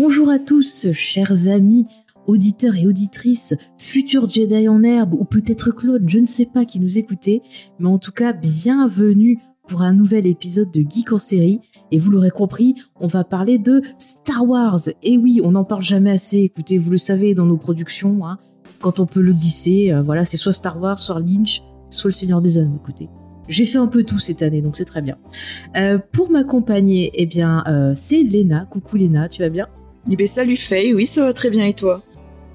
Bonjour à tous, chers amis, auditeurs et auditrices, futurs Jedi en herbe ou peut-être clones, je ne sais pas qui nous écoutez, mais en tout cas, bienvenue pour un nouvel épisode de Geek en série. Et vous l'aurez compris, on va parler de Star Wars. Et oui, on n'en parle jamais assez, écoutez, vous le savez dans nos productions, hein, quand on peut le glisser, euh, voilà, c'est soit Star Wars, soit Lynch, soit Le Seigneur des Anneaux, écoutez. J'ai fait un peu tout cette année, donc c'est très bien. Euh, pour m'accompagner, eh bien, euh, c'est Léna. Coucou Léna, tu vas bien? Eh ben, salut Faye, oui, ça va très bien et toi?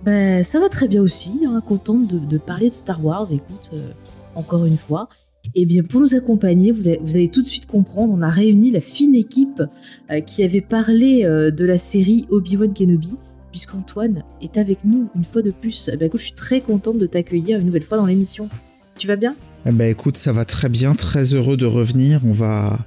Ben, ça va très bien aussi, hein, contente de, de parler de Star Wars, écoute, euh, encore une fois. Et bien, pour nous accompagner, vous allez, vous allez tout de suite comprendre, on a réuni la fine équipe euh, qui avait parlé euh, de la série Obi-Wan Kenobi, puisqu'Antoine est avec nous une fois de plus. Eh ben, écoute, je suis très contente de t'accueillir une nouvelle fois dans l'émission. Tu vas bien? Eh ben écoute, ça va très bien, très heureux de revenir. On va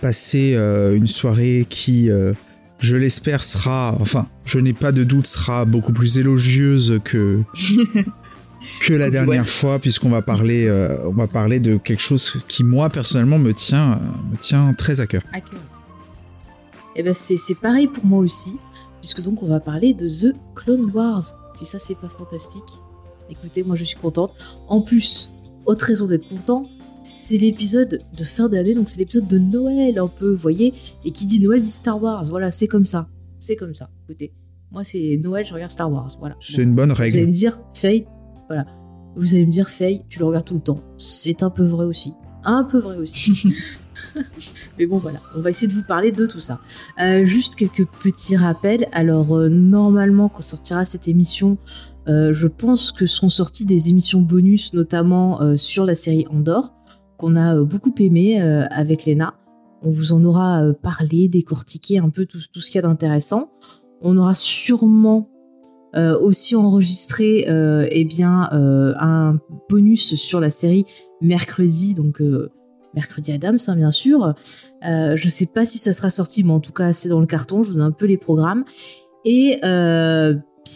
passer euh, une soirée qui, euh, je l'espère, sera, enfin, je n'ai pas de doute, sera beaucoup plus élogieuse que que la dernière Ouais. fois, puisqu'on va parler, euh, on va parler de quelque chose qui moi personnellement me tient, me tient très à cœur. À cœur. Eh ben, c'est c'est pareil pour moi aussi, puisque donc on va parler de The Clone Wars. Si ça, c'est pas fantastique, écoutez, moi je suis contente. En plus, autre raison d'être content, c'est l'épisode de fin d'année, donc c'est l'épisode de Noël un peu, vous voyez, et qui dit Noël dit Star Wars, voilà, c'est comme ça. C'est comme ça, écoutez. Moi, c'est Noël, je regarde Star Wars, voilà. C'est Bon. une bonne Vous allez règle. me dire, Faye, voilà. Vous allez me dire, Faye, tu le regardes tout le temps. C'est un peu vrai aussi. Un peu vrai aussi. Mais bon, voilà. On va essayer de vous parler de tout ça. Euh, juste quelques petits rappels. Alors, euh, normalement, quand sortira cette émission, euh, je pense que seront sorties des émissions bonus, notamment sur la série Andorre, qu'on a euh, beaucoup aimé euh, avec Lena. On vous en aura euh, parlé, décortiqué un peu tout, ce qu'il y a d'intéressant. On aura sûrement aussi enregistré eh bien, un bonus sur la série mercredi, donc mercredi Adams, hein, bien sûr. Je sais pas si ça sera sorti, mais en tout cas, c'est dans le carton. Je vous donne un peu les programmes. Et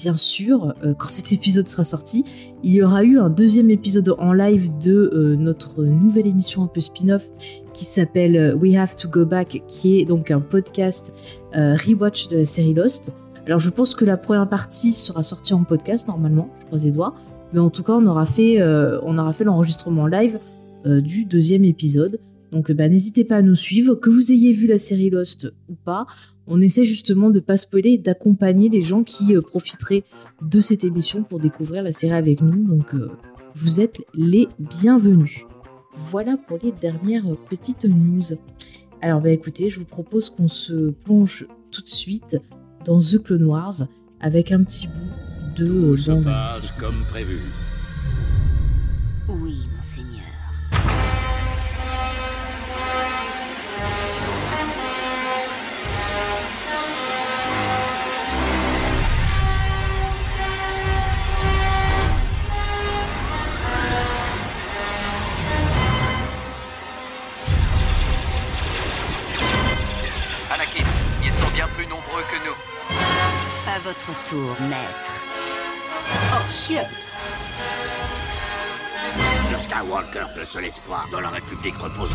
bien sûr, euh, quand cet épisode sera sorti, il y aura eu un deuxième épisode en live de euh, notre nouvelle émission un peu spin-off qui s'appelle euh, We Have to Go Back, qui est donc un podcast rewatch de la série Lost. Alors je pense que la première partie sera sortie en podcast normalement, je croise les doigts. Mais en tout cas, on aura fait, on aura fait l'enregistrement live du deuxième épisode. Donc euh, bah, n'hésitez pas à nous suivre, que vous ayez vu la série Lost ou pas. On essaie justement de pas spoiler et d'accompagner les gens qui euh, profiteraient de cette émission pour découvrir la série avec nous. Donc euh, vous êtes les bienvenus. Voilà pour les dernières petites news. Alors bah écoutez, je vous propose qu'on se plonge tout de suite dans The Clone Wars avec un petit bout de Tout se passe comme prévu. Oui, monseigneur. Votre tour, maître. Sur Skywalker, le seul espoir dans la République repose.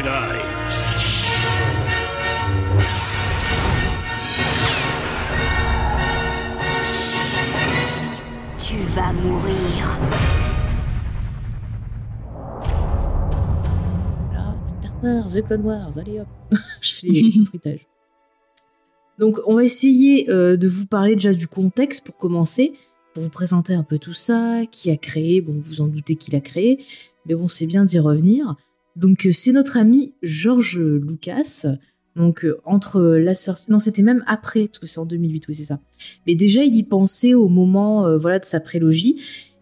Tu va mourir. Là, Star Wars, The Clone Wars, allez hop. je fais les bruitages. Donc, on va essayer euh, de vous parler déjà du contexte pour commencer, pour vous présenter un peu tout ça, qui a créé, bon, vous en doutez qui l'a créé, mais bon, c'est bien d'y revenir. Donc, euh, c'est notre ami George Lucas. Donc, euh, entre la sortie. Non, c'était même après, parce que c'est en 2008, oui, c'est ça. Mais déjà, il y pensait au moment euh, voilà, de sa prélogie.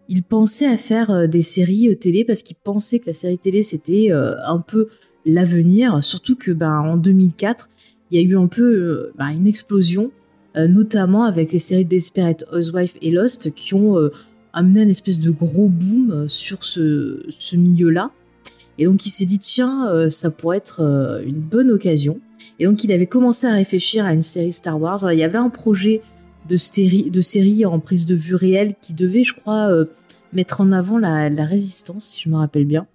Il pensait à faire des séries télé parce qu'il pensait que la série télé, c'était un peu l'avenir. Surtout que, ben, en 2004, il y a eu un peu ben, une explosion, notamment avec les séries Desperate Housewives et Lost, qui ont amené un espèce de gros boom sur ce, ce milieu-là. Et donc il s'est dit tiens, euh, ça pourrait être euh, une bonne occasion. Et donc il avait commencé à réfléchir à une série Star Wars. Alors, il y avait un projet de, stéri- de série en prise de vue réelle qui devait, je crois, euh, mettre en avant la, résistance, si je me rappelle bien.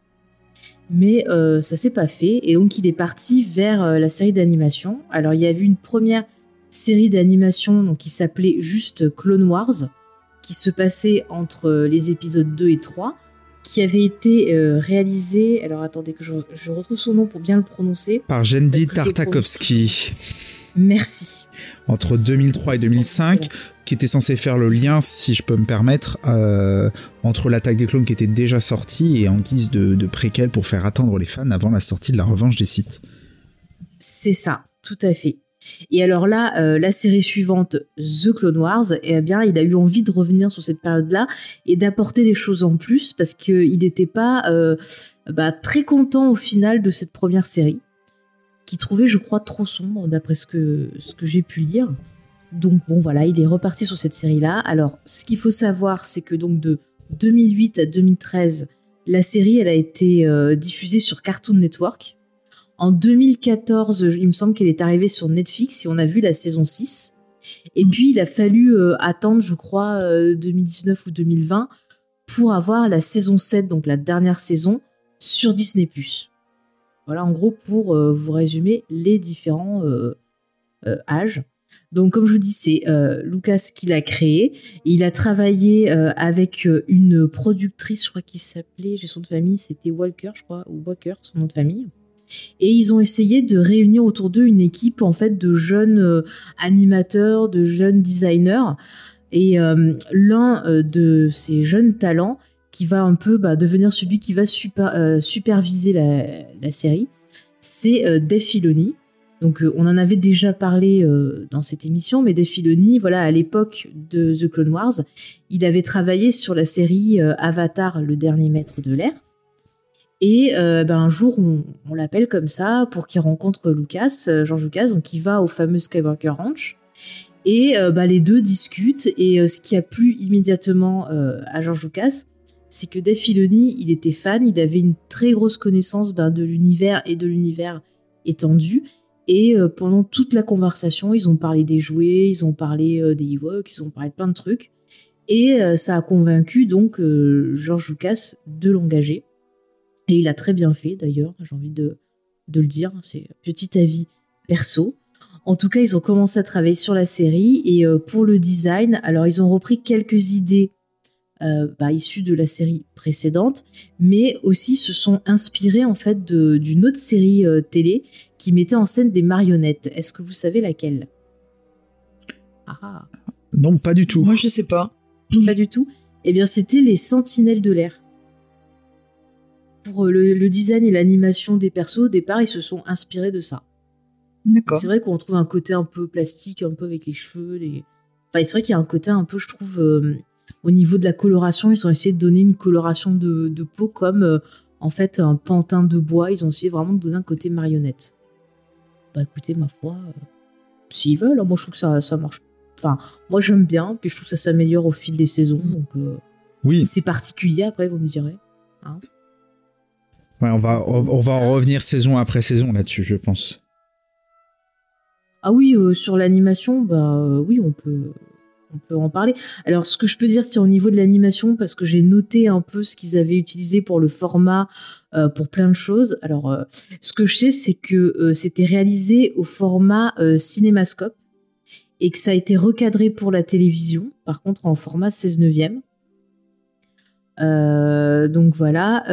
Mais euh, ça s'est pas fait. Et donc il est parti vers la série d'animation. Alors il y avait une première série d'animation donc qui s'appelait juste Clone Wars, qui se passait entre les épisodes 2 et 3 qui avait été euh, réalisée. Alors attendez que je, je retrouve son nom pour bien le prononcer. Par je Tartakovsky. Merci. Entre 2003 et 2005, qui était censé faire le lien, si je peux me permettre, euh, entre l'attaque des clones qui était déjà sortie et en guise de, de préquel pour faire attendre les fans avant la sortie de la revanche des sites. C'est ça, tout à fait. Et alors là, euh, la série suivante, The Clone Wars, eh bien, il a eu envie de revenir sur cette période-là et d'apporter des choses en plus parce qu'il n'était pas euh, bah, très content au final de cette première série, qu'il trouvait, je crois, trop sombre d'après ce que, ce que j'ai pu lire. Donc bon, voilà, il est reparti sur cette série-là. Alors, ce qu'il faut savoir, c'est que donc de 2008 à 2013, la série, elle a été euh, diffusée sur Cartoon Network. En 2014, il me semble qu'elle est arrivée sur Netflix et on a vu la saison 6. Et puis, il a fallu euh, attendre, je crois, euh, 2019 ou 2020 pour avoir la saison 7, donc la dernière saison, sur Disney+. Voilà, en gros, pour euh, vous résumer les différents euh, euh, âges. Donc, comme je vous dis, c'est euh, Lucas qui l'a créé. Il a travaillé euh, avec euh, une productrice, je crois qu'il s'appelait, j'ai son nom de famille, c'était Walker, je crois, ou Walker, son nom de famille. Et ils ont essayé de réunir autour d'eux une équipe en fait de jeunes euh, animateurs, de jeunes designers. Et euh, l'un euh, de ces jeunes talents qui va un peu bah, devenir celui qui va super- superviser la, série, c'est euh, Dave Filoni. Donc on en avait déjà parlé dans cette émission, mais Dave Filoni, voilà, à l'époque de The Clone Wars, il avait travaillé sur la série Avatar, le dernier maître de l'air. Et euh, ben, un jour, on, l'appelle comme ça pour qu'il rencontre Lucas, euh, George Lucas, donc il va au fameux Skywalker Ranch. Et euh, bah, les deux discutent. Et euh, ce qui a plu immédiatement à George Lucas, c'est que Dave il était fan, il avait une très grosse connaissance ben, de l'univers et de l'univers étendu. Et pendant toute la conversation, ils ont parlé des jouets, ils ont parlé des Ewoks, ils ont parlé de plein de trucs. Et ça a convaincu donc George Lucas de l'engager. Et il a très bien fait d'ailleurs, j'ai envie de, de le dire, c'est un petit avis perso. En tout cas, ils ont commencé à travailler sur la série et euh, pour le design, alors ils ont repris quelques idées euh, bah, issues de la série précédente, mais aussi se sont inspirés en fait de- d'une autre série euh, télé qui mettait en scène des marionnettes. Est-ce que vous savez laquelle? Ah, ah, Non, pas du tout. Moi, je sais pas. pas du tout. Eh bien, c'était les Sentinelles de l'air. Pour euh, le, le design et l'animation des persos, au départ, ils se sont inspirés de ça. D'accord. C'est vrai qu'on trouve un côté un peu plastique, un peu avec les cheveux. Les... Enfin, c'est vrai qu'il y a un côté un peu, je trouve, euh, au niveau de la coloration, ils ont essayé de donner une coloration de, de peau comme, euh, en fait, un pantin de bois. Ils ont essayé vraiment de donner un côté marionnette. Bah écoutez, ma foi, euh, s'ils veulent, hein, moi je trouve que ça, ça marche. Enfin, moi j'aime bien, puis je trouve que ça s'améliore au fil des saisons, donc euh, Oui, c'est particulier après, vous me direz. On, va, on va en revenir saison après saison là-dessus, je pense. Ah oui, euh, sur l'animation, bah euh, oui, on peut, on peut en parler. Alors, ce que je peux dire, c'est au niveau de l'animation, parce que j'ai noté un peu ce qu'ils avaient utilisé pour le format, euh, pour plein de choses. Alors, ce que je sais, c'est que c'était réalisé au format cinémascope et que ça a été recadré pour la télévision, par contre en format 16 neuvième. Donc voilà.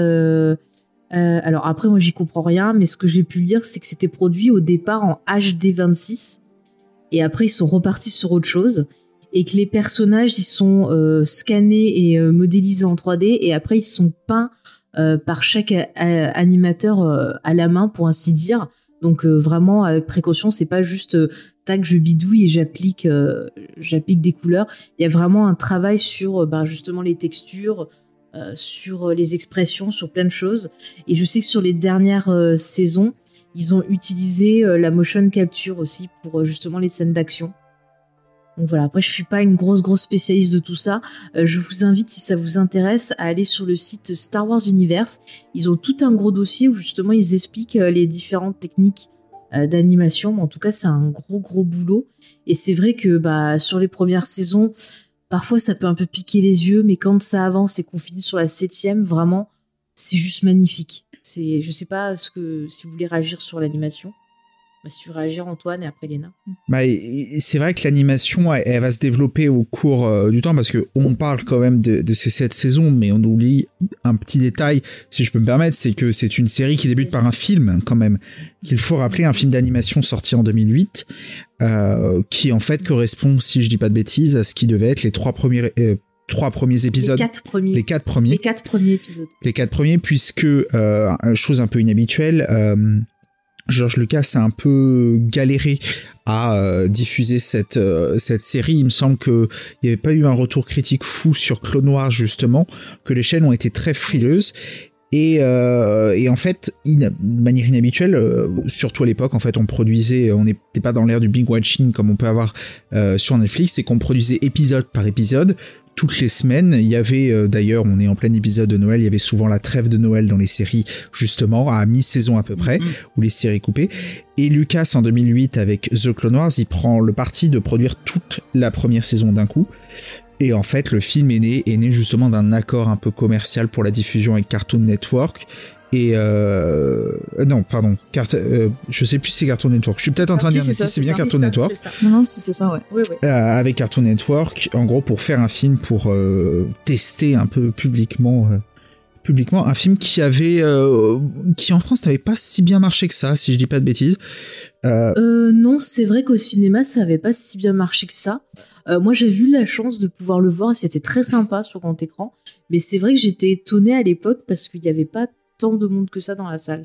Euh, alors après, moi, j'y comprends rien, mais ce que j'ai pu lire, c'est que c'était produit au départ en HD 26, et après, ils sont repartis sur autre chose, et que les personnages, ils sont euh, scannés et euh, modélisés en 3D, et après, ils sont peints par chaque animateur à la main, pour ainsi dire. Donc vraiment avec précaution, c'est pas juste tac je bidouille et j'applique des couleurs. Il y a vraiment un travail sur ben, justement les textures, euh, sur euh, les expressions, sur plein de choses. Et je sais que sur les dernières euh, saisons, ils ont utilisé la motion capture aussi pour justement les scènes d'action. Donc voilà, après je suis pas une grosse grosse spécialiste de tout ça. Je vous invite si ça vous intéresse à aller sur le site Star Wars Universe. Ils ont tout un gros dossier où justement ils expliquent les différentes techniques d'animation. Mais en tout cas, c'est un gros gros boulot. Et c'est vrai que bah sur les premières saisons, parfois ça peut un peu piquer les yeux, mais quand ça avance et qu'on finit sur la septième, vraiment, c'est juste magnifique. C'est, je sais pas ce que si vous voulez réagir sur l'animation. Bah, si tu veux réagir Antoine et après Léna. Bah, c'est vrai que l'animation, elle, elle va se développer au cours euh, du temps parce que on parle quand même de, de ces sept saisons, mais on oublie un petit détail, si je peux me permettre, c'est que c'est une série qui débute par un film quand même, qu'il faut rappeler, un film d'animation sorti en 2008, euh, qui en fait correspond, si je dis pas de bêtises, à ce qui devait être les trois premiers, euh, trois premiers épisodes, Les quatre premiers. les quatre premiers les quatre premiers épisodes. les quatre premiers, puisque, euh, chose un peu inhabituelle, euh, George Lucas a un peu galéré à euh, diffuser cette, euh, cette série. Il me semble qu'il n'y avait pas eu un retour critique fou sur Clone Noir, justement, que les chaînes ont été très frileuses. Et, euh, et en fait, de manière inhabituelle, surtout à l'époque, en fait, on produisait, on n'était pas dans l'ère du big watching comme on peut avoir sur Netflix, c'est qu'on produisait épisode par épisode toutes les semaines. Il y avait euh, d'ailleurs, on est en plein épisode de Noël, il y avait souvent la trêve de Noël dans les séries, justement, à mi-saison à peu près, où les séries coupaient. Et Lucas, en 2008, avec The Clone Wars, il prend le parti de produire toute la première saison d'un coup. Et en fait, le film est né, est né justement d'un accord un peu commercial pour la diffusion avec Cartoon Network. Et euh, non, pardon, Cart euh, je sais plus si c'est Cartoon Network. Je suis peut-être en train de dire, mais si c'est bien Cartoon ça, Network. ça. Non, non, si c'est ça, ouais. Oui, oui. Euh, avec Cartoon Network, en gros pour faire un film pour euh, tester un peu publiquement euh, publiquement un film qui avait euh, qui en France n'avait pas si bien marché que ça si je dis pas de bêtises Euh, Euh, non, c'est vrai qu'au cinéma, ça avait pas si bien marché que ça. Euh, moi, j'ai eu la chance de pouvoir le voir et c'était très sympa sur grand écran. Mais c'est vrai que j'étais étonnée à l'époque parce qu'il n'y avait pas tant de monde que ça dans la salle.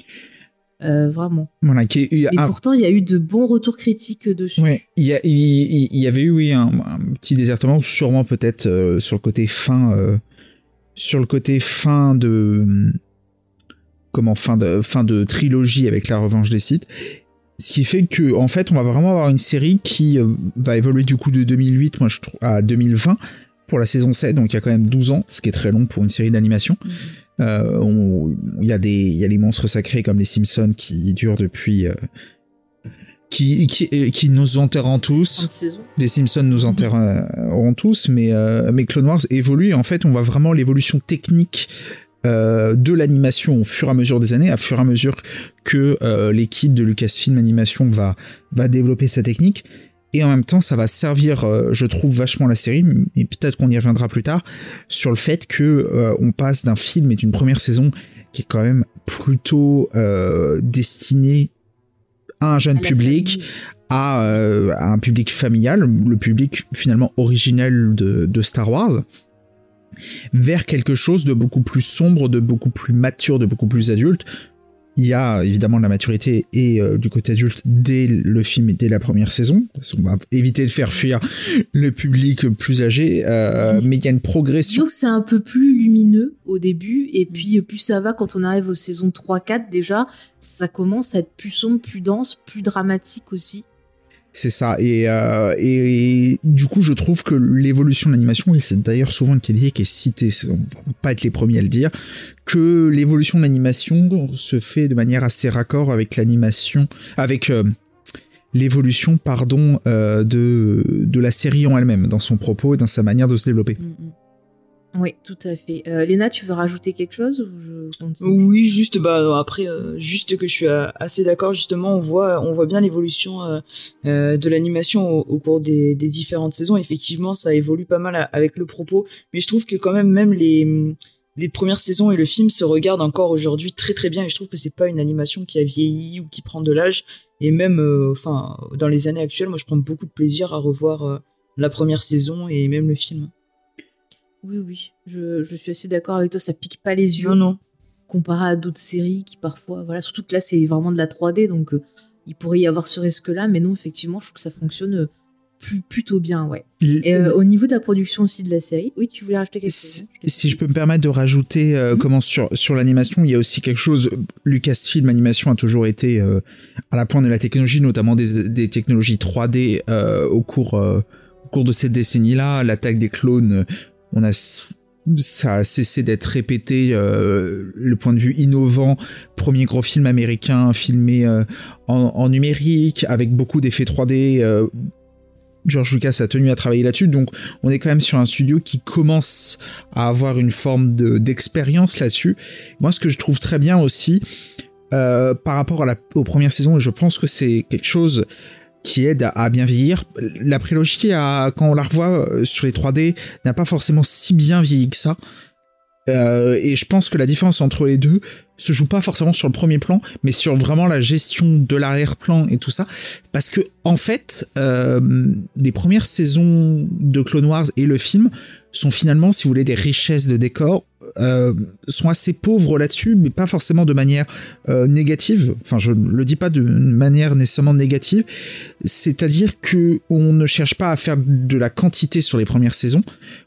Euh, vraiment. voilà qui est- Et pourtant, il y a eu de bons retours critiques dessus. Ouais, il y, y avait eu oui, un, un petit désertement, sûrement peut-être euh, sur le côté fin, euh, sur le côté fin de comment fin de fin de trilogie avec la revanche des Sith. Ce qui fait que en fait, on va vraiment avoir une série qui va évoluer du coup de 2008, moi je trouve, à 2020 pour la saison 7, donc il y a quand même 12 ans, ce qui est très long pour une série d'animation. Euh, on- Il y a des il y a les monstres sacrés comme les Simpsons qui durent depuis euh, qui, qui, euh, qui nous enterrent tous. Les Simpsons nous enterreront tous, mais, euh, mais Clone Wars évolue. et En fait, on voit vraiment l'évolution technique euh, de l'animation au fur et à mesure des années, à fur et à mesure que euh, l'équipe de Lucasfilm Animation va, va développer sa technique. Et en même temps, ça va servir, euh, je trouve, vachement la série, et peut-être qu'on y reviendra plus tard, sur le fait que euh, on passe d'un film et d'une première saison qui est quand même plutôt euh, destiné à un jeune À public, à, euh, à un public familial, le public finalement originel de, de Star Wars, vers quelque chose de beaucoup plus sombre, de beaucoup plus mature, de beaucoup plus adulte. Il y a évidemment de la maturité et euh, du côté adulte dès le film et dès la première saison. Parce qu'on va éviter de faire fuir le public plus âgé, euh, mais il y a une progression. Disons que c'est un peu plus lumineux au début, et puis euh, plus ça va quand on arrive aux saisons 3-4 déjà, ça commence à être plus sombre, plus dense, plus dramatique aussi. C'est ça. Et, euh, et, du coup, je trouve que l'évolution de l'animation, et c'est d'ailleurs souvent une qualité qui est citée, on va pas être les premiers à le dire, que l'évolution de l'animation se fait de manière assez raccord avec l'animation, avec euh, l'évolution, pardon, euh, de, de la série en elle-même, dans son propos et dans sa manière de se développer. Oui, tout à fait. Euh, Léna, tu veux rajouter quelque chose ou je continue? Oui, juste bah après euh, juste que je suis euh, assez d'accord justement on voit on voit bien l'évolution euh, euh, de l'animation au, au cours des, des différentes saisons. Effectivement ça évolue pas mal à- avec le propos. Mais je trouve que quand même même les les premières saisons et le film se regardent encore aujourd'hui très très bien. Et je trouve que c'est pas une animation qui a vieilli ou qui prend de l'âge. Et même euh, enfin dans les années actuelles moi je prends beaucoup de plaisir à revoir euh, la première saison et même le film. Oui oui, je, je suis assez d'accord avec toi, ça pique pas les yeux Non non. comparé à d'autres séries qui parfois voilà, surtout que là c'est vraiment de la 3D donc euh, il pourrait y avoir ce risque là mais non effectivement, je trouve que ça fonctionne euh, plus- plutôt bien ouais. Et euh, au niveau de la production aussi de la série, oui, tu voulais rajouter quelque chose Si, hein Je si je peux me permettre de rajouter euh, comment sur sur l'animation, il y a aussi quelque chose. Lucasfilm Animation a toujours été euh, à la pointe de la technologie, notamment des, des technologies 3D euh, au cours au cours de cette décennie-là. L'attaque des clones, on a ça a cessé d'être répété. euh, le point de vue innovant, premier gros film américain filmé euh, en, numérique avec beaucoup d'effets 3D. euh, George Lucas a tenu à travailler là-dessus, donc on est quand même sur un studio qui commence à avoir une forme de- d'expérience là-dessus. Moi, ce que je trouve très bien aussi, par rapport à la, aux premières saisons, et je pense que c'est quelque chose qui aide à, bien vieillir, la prélogie, a, quand on la revoit euh, sur les 3D, n'a pas forcément si bien vieilli que ça. Euh, et je pense que la différence entre les deux se joue pas forcément sur le premier plan, mais sur vraiment la gestion de l'arrière-plan et tout ça. Parce que, en fait, euh, les premières saisons de Clone Wars et le film sont finalement, si vous voulez, des richesses de décor, euh, sont assez pauvres là-dessus, mais pas forcément de manière euh, négative. Enfin, je le dis pas de manière nécessairement négative. C'est-à-dire que on ne cherche pas à faire de la quantité sur les premières saisons,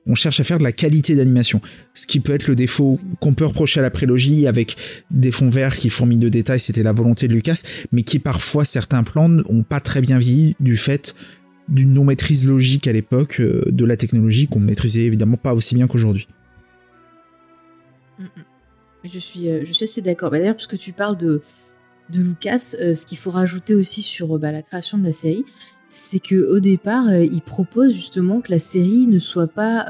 on cherche à faire de la qualité d'animation. Ce qui peut être le défaut qu'on peut reprocher à la prélogie avec des fonds verts qui fourmillent de détails, c'était la volonté de Lucas, mais qui parfois certains plans n'ont pas très bien vieilli du fait d'une non-maîtrise logique à l'époque euh, de la technologie qu'on maîtrisait évidemment pas aussi bien qu'aujourd'hui. Je suis, euh, je suis assez d'accord. Bah, D'ailleurs, parce que tu parles de, de Lucas, euh, ce qu'il faut rajouter aussi sur euh, bah, la création de la série, c'est que au départ, il propose justement que la série ne soit pas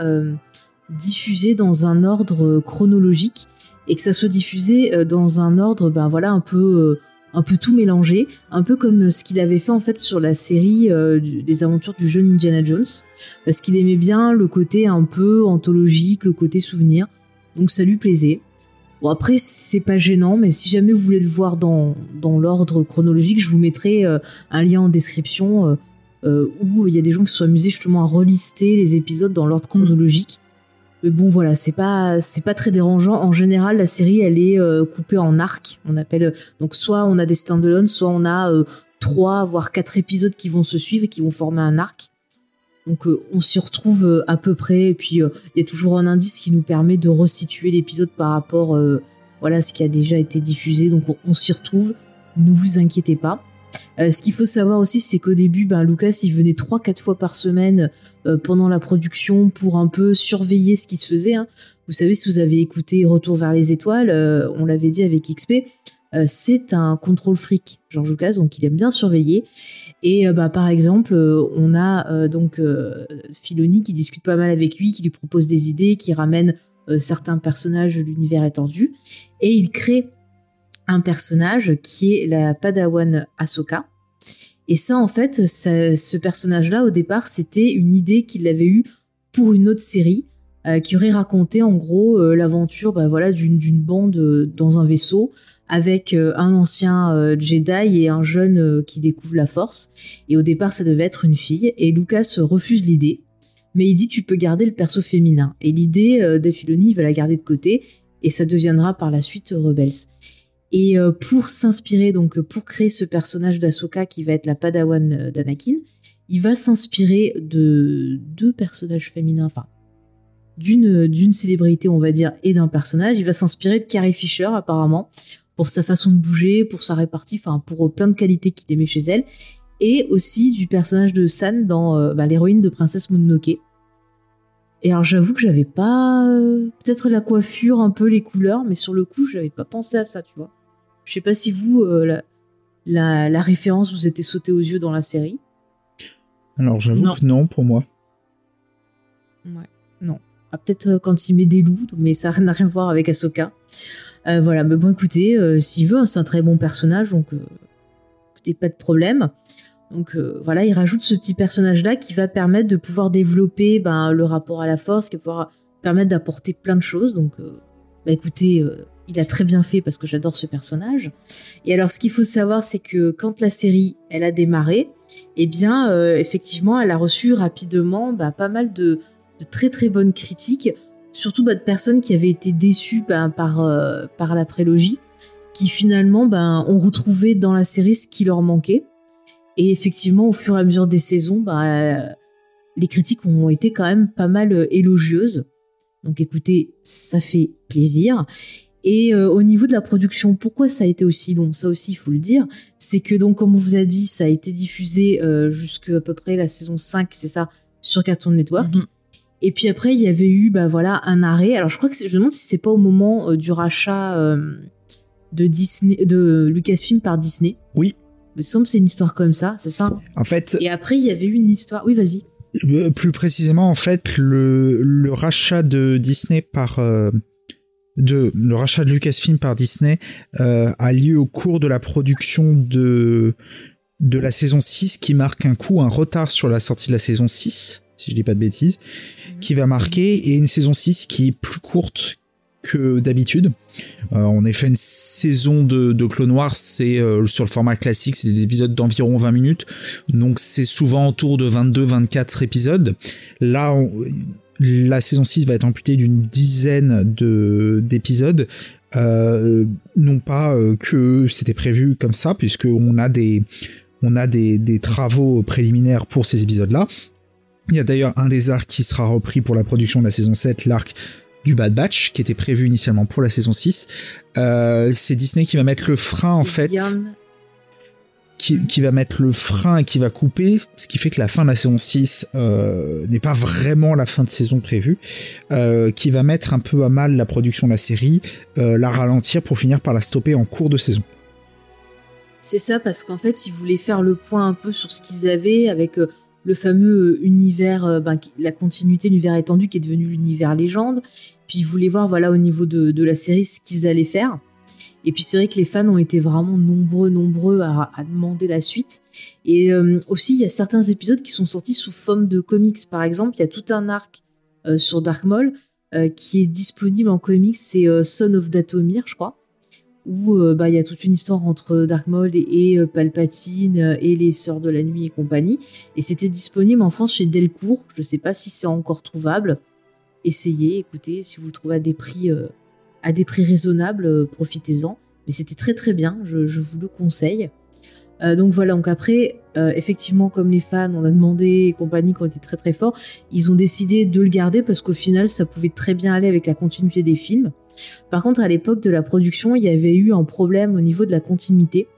diffusée dans un ordre chronologique et que ça soit diffusé dans un ordre, ben voilà, un peu, un peu tout mélangé, un peu comme ce qu'il avait fait en fait sur la série des aventures du jeune Indiana Jones, parce qu'il aimait bien le côté un peu anthologique, le côté souvenir, donc ça lui plaisait. Bon après c'est pas gênant, mais si jamais vous voulez le voir dans, dans l'ordre chronologique, je vous mettrai euh, un lien en description euh, euh, où il y a des gens qui se sont amusés justement à relister les épisodes dans l'ordre chronologique. Mais bon voilà, c'est pas c'est pas très dérangeant. En général, la série elle est coupée en arcs. On appelle donc soit on a des stand-alone, soit on a trois voire quatre épisodes qui vont se suivre et qui vont former un arc. Donc euh, on s'y retrouve euh, à peu près et puis euh, il y a toujours un indice qui nous permet de resituer l'épisode par rapport voilà ce qui a déjà été diffusé. Donc on, s'y retrouve. Ne vous inquiétez pas. Ce qu'il faut savoir aussi, c'est qu'au début, ben, Lucas, il venait 3-4 fois par semaine pendant la production pour un peu surveiller ce qui se faisait. hein. Vous savez, si vous avez écouté Retour vers les étoiles, on l'avait dit avec XP, euh, c'est un contrôle fric, George Lucas, donc il aime bien surveiller. Et euh, bah, par exemple, euh, on a donc Filoni qui discute pas mal avec lui, qui lui propose des idées, qui ramène certains personnages de l'univers étendu, et il crée un personnage qui est la Padawan Ahsoka. Et ça, en fait, ce personnage-là, au départ, c'était une idée qu'il avait eue pour une autre série qui aurait raconté en gros l'aventure bah, voilà, d'une bande dans un vaisseau avec euh, un ancien euh, Jedi et un jeune euh, qui découvre la Force. Et au départ, ça devait être une fille. Et Lucas refuse l'idée, mais il dit tu peux garder le perso féminin. Et l'idée Dave Filoni, il va la garder de côté et ça deviendra par la suite Rebels. Et pour s'inspirer, donc pour créer ce personnage d'Ahsoka qui va être la Padawan d'Anakin, il va s'inspirer de deux personnages féminins, enfin d'une célébrité on va dire et d'un personnage. Il va s'inspirer de Carrie Fisher apparemment pour sa façon de bouger, pour sa répartie, enfin pour euh, plein de qualités qu'il aimait chez elle, et aussi du personnage de San dans euh, bah, l'héroïne de Princesse Mononoke. Et alors j'avoue que j'avais pas euh, peut-être la coiffure, un peu les couleurs, mais sur le coup j'avais pas pensé à ça, tu vois. Je sais pas si vous euh, la, la, la référence vous était sautée aux yeux dans la série. Alors j'avoue Non. que non pour moi. Ouais, non. Ah, peut-être quand il met des loups, mais ça n'a rien à voir avec Ahsoka. Euh, voilà, mais bon, écoutez, euh, s'il veut, hein, c'est un très bon personnage, donc euh, écoutez, pas de problème. Donc voilà, il rajoute ce petit personnage-là qui va permettre de pouvoir développer ben, le rapport à la force, qui va pouvoir permettre d'apporter plein de choses. Donc bah écoutez, il a très bien fait parce que j'adore ce personnage. Et alors, ce qu'il faut savoir, c'est que quand la série, elle a démarré, eh bien, effectivement, elle a reçu rapidement bah, pas mal de très très bonnes critiques, surtout bah, de personnes qui avaient été déçues bah, par, euh, par la prélogie, qui finalement ben, ont retrouvé dans la série ce qui leur manquait. Et effectivement, au fur et à mesure des saisons, bah, les critiques ont été quand même pas mal euh, élogieuses. Donc écoutez, ça fait plaisir. Et euh, au niveau de la production, pourquoi ça a été aussi long? Ça aussi, il faut le dire. C'est que donc, comme on vous a dit, ça a été diffusé euh, jusqu'à peu près la saison 5, c'est ça, sur Cartoon Network. Mhm. Et puis après, il y avait eu bah, voilà, un arrêt. Alors je crois que je me demande si c'est pas au moment euh, du rachat euh, de, Disney, de Lucasfilm par Disney. Oui. Il me semble que c'est une histoire comme ça, c'est ça? En fait, Et après, il y avait eu une histoire... Oui, vas-y. Euh, plus précisément, en fait, le, le rachat de Disney par de le rachat de Lucasfilm par Disney a lieu au cours de la production de de la saison 6 qui marque un coup un retard sur la sortie de la saison 6 si je dis pas de bêtises qui va marquer et une saison 6 qui est plus courte que d'habitude. Euh, a fait une saison de, de Clone Wars, c'est euh, sur le format classique, c'est des épisodes d'environ 20 minutes, donc c'est souvent autour de 22-24 épisodes. Là, la saison 6 va être amputée d'une dizaine de d'épisodes. Euh, non pas euh, que c'était prévu comme ça, puisque on a des on a des travaux préliminaires pour ces épisodes-là. Il y a d'ailleurs un des arcs qui sera repris pour la production de la saison 7, l'arc du Bad Batch, qui était prévu initialement pour la saison 6. Euh, c'est Disney qui va mettre le frein, en fait, qui, qui va mettre le frein et qui va couper, ce qui fait que la fin de la saison 6 euh, n'est pas vraiment la fin de saison prévue, euh, qui va mettre un peu à mal la production de la série, la ralentir pour finir par la stopper en cours de saison. C'est ça, parce qu'en fait, ils voulaient faire le point un peu sur ce qu'ils avaient avec le fameux euh, univers, euh, ben, la continuité, l'univers étendu qui est devenu l'univers légende. Puis ils voulaient voir, voilà, au niveau de, de la série, ce qu'ils allaient faire. Et puis c'est vrai que les fans ont été vraiment nombreux, nombreux à, demander la suite. Et euh, aussi, il y a certains épisodes qui sont sortis sous forme de comics. Par exemple, il y a tout un arc sur Dark Maul qui est disponible en comics. C'est Son of Datomir, je crois où euh, bah, il y a toute une histoire entre Dark Maul et, euh, Palpatine euh, et les Sœurs de la Nuit et compagnie. Et c'était disponible en France chez Delcourt. Je sais pas si c'est encore trouvable. Essayez, écoutez, si vous trouvez à des prix, à des prix raisonnables, profitez-en. Mais c'était très très bien, je, vous le conseille. Donc voilà, donc après, effectivement, comme les fans, on a demandé et compagnie qui ont été très très forts, ils ont décidé de le garder parce qu'au final, ça pouvait très bien aller avec la continuité des films. Par contre, à l'époque de la production, il y avait eu un problème au niveau de la continuité.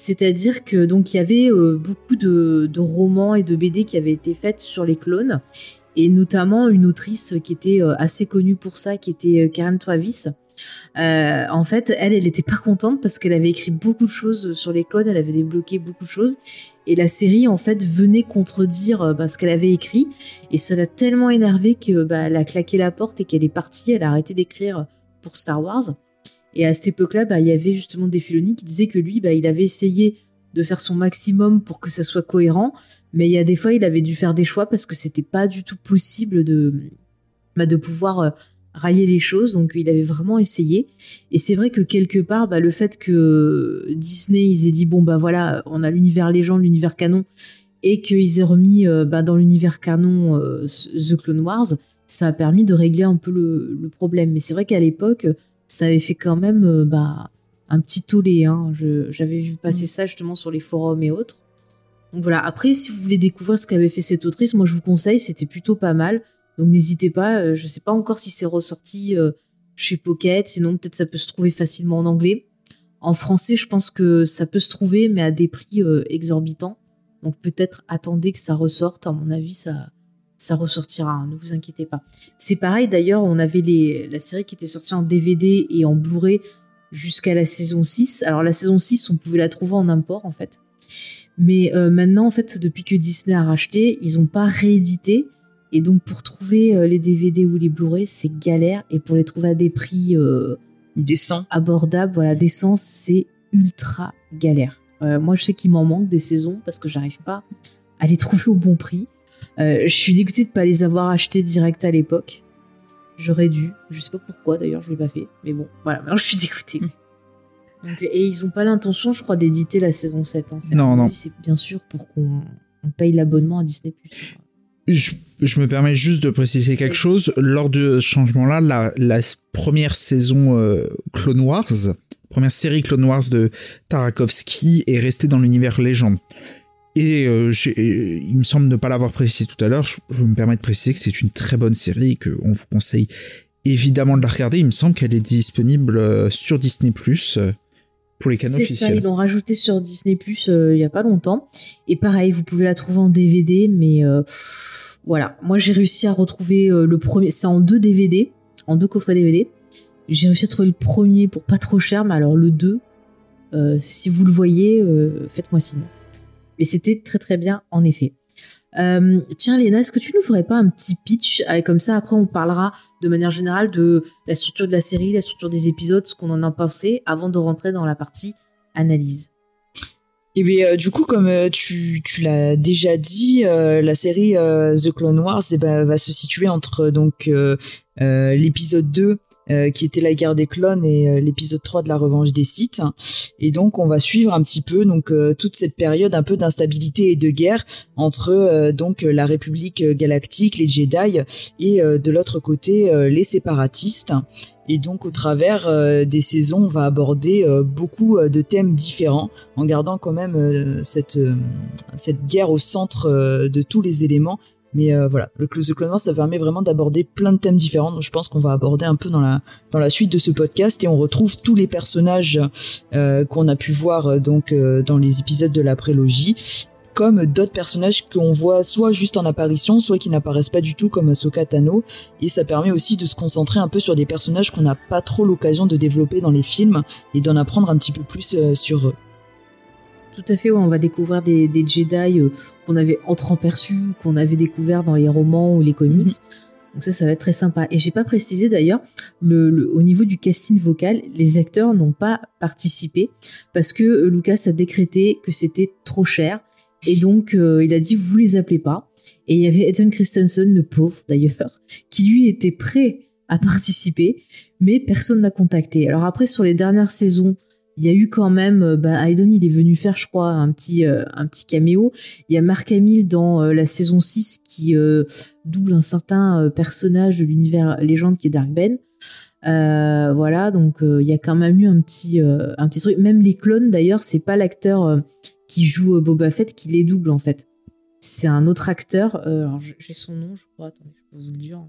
C'est-à-dire que donc il y avait euh, beaucoup de, romans et de BD qui avaient été faits sur les clones, et notamment une autrice qui était euh, assez connue pour ça, qui était euh, Karen Travis. En fait, elle, elle était pas contente parce qu'elle avait écrit beaucoup de choses sur les clones, elle avait débloqué beaucoup de choses, et la série en fait venait contredire bah, ce qu'elle avait écrit, et ça l'a tellement énervée que bah, a claqué la porte et qu'elle est partie, elle a arrêté d'écrire pour Star Wars. Et à cette époque-là, bah, il y avait justement des Filoni qui disaient que lui, bah, il avait essayé de faire son maximum pour que ça soit cohérent, mais il y a des fois, il avait dû faire des choix parce que c'était pas du tout possible de, bah, de pouvoir euh, rallier les choses. Donc, il avait vraiment essayé. Et c'est vrai que quelque part, bah, le fait que Disney, ils aient dit bon bah voilà, on a l'univers légende, l'univers canon, et qu'ils aient remis euh, bah, dans l'univers canon euh, The Clone Wars, ça a permis de régler un peu le, le problème. Mais c'est vrai qu'à l'époque, ça avait fait quand même euh, bah, un petit tollé. Hein. J'avais vu passer ça justement sur les forums et autres. Donc voilà, après, si vous voulez découvrir ce qu'avait fait cette autrice, moi je vous conseille, c'était plutôt pas mal. Donc n'hésitez pas, euh, je sais pas encore si c'est ressorti euh, chez Pocket, sinon peut-être ça peut se trouver facilement en anglais. En français, je pense que ça peut se trouver, mais à des prix euh, exorbitants. Donc peut-être attendez que ça ressorte, à mon avis, ça, ça ressortira, hein, ne vous inquiétez pas. C'est pareil d'ailleurs, on avait les, la série qui était sortie en DVD et en Blu-ray jusqu'à la saison 6. Alors la saison 6, on pouvait la trouver en import en fait. Mais euh, maintenant, en fait, depuis que Disney a racheté, ils n'ont pas réédité. Et donc pour trouver euh, les DVD ou les Blu-ray, c'est galère. Et pour les trouver à des prix euh, Descend. abordables, voilà, d'essence, c'est ultra galère. Euh, moi, je sais qu'il m'en manque des saisons parce que j'arrive pas à les trouver au bon prix. Euh, je suis dégoûtée de pas les avoir achetés direct à l'époque. J'aurais dû. Je sais pas pourquoi d'ailleurs, je l'ai pas fait. Mais bon, voilà, maintenant je suis dégoûtée. Donc, et ils ont pas l'intention, je crois, d'éditer la saison 7. hein. Non, non. C'est bien sûr pour qu'on on paye l'abonnement à Disney. Je, je me permets juste de préciser quelque chose. Lors de ce changement-là, la, la première saison euh, Clone Wars, première série Clone Wars de Tarkovsky est restée dans l'univers légende. Et euh, il me semble ne pas l'avoir précisé tout à l'heure. Je, je me permets de préciser que c'est une très bonne série et qu'on vous conseille évidemment de la regarder. Il me semble qu'elle est disponible euh, sur Disney Plus pour les canaux C'est ça, officiels. ils l'ont rajouté sur Disney Plus il y a pas longtemps. Et pareil, vous pouvez la trouver en DVD, mais euh, voilà. Moi, j'ai réussi à retrouver euh, le premier. C'est en deux DVD, en deux coffrets DVD. J'ai réussi à trouver le premier pour pas trop cher, mais alors le 2, euh, si vous le voyez, euh, faites-moi signe. Mais c'était très très bien, en effet. Euh, tiens, Léna, est-ce que tu nous ferais pas un petit pitch euh, Comme ça, après, on parlera de manière générale de la structure de la série, la structure des épisodes, ce qu'on en a pensé, avant de rentrer dans la partie analyse? Et bien, euh, du coup, comme tu, tu l'as déjà dit, la série The Clone Wars eh ben, va se situer entre donc l'épisode 2 euh, qui était la guerre des clones et euh, l'épisode 3 de la revanche des Sith. Et donc on va suivre un petit peu donc euh, toute cette période un peu d'instabilité et de guerre entre euh, donc la République galactique, les Jedi et de l'autre côté les séparatistes. Et donc au travers des saisons, on va aborder beaucoup de thèmes différents en gardant quand même cette cette guerre au centre de tous les éléments. Mais euh, voilà, le The Clone Wars, ça permet vraiment d'aborder plein de thèmes différents. Donc je pense qu'on va aborder un peu dans la dans la suite de ce podcast et on retrouve tous les personnages euh, qu'on a pu voir euh, donc dans les épisodes de la prélogie comme d'autres personnages qu'on voit soit juste en apparition, soit qui n'apparaissent pas du tout comme Ahsoka Tano. Et ça permet aussi de se concentrer un peu sur des personnages qu'on n'a pas trop l'occasion de développer dans les films et d'en apprendre un petit peu plus sur eux. Tout à fait, ouais, on va découvrir des, des Jedi euh, qu'on avait entreaperçus, qu'on avait découvert dans les romans ou les comics. Donc ça, ça va être très sympa. Et j'ai pas précisé d'ailleurs, le, le- au niveau du casting vocal, les acteurs n'ont pas participé parce que euh, Lucas a décrété que c'était trop cher. Et donc, euh, il a dit, vous les appelez pas. Et il y avait Ethan Christensen, le pauvre d'ailleurs, qui lui était prêt à participer, mais personne n'a contacté. Alors après, sur les dernières saisons, il y a eu quand même, euh, bah, Aydon, il est venu faire, je crois, un petit, euh, caméo. Il y a Mark Hamill dans euh, la saison 6 qui double un certain personnage de l'univers légende qui est Dark Ben. Voilà, donc il y a quand même eu un petit, un petit truc. Même les clones, d'ailleurs, c'est pas l'acteur qui joue Boba Fett qui les double, en fait. C'est un autre acteur. alors, j'ai son nom, je crois. Attendez, je peux vous le dire.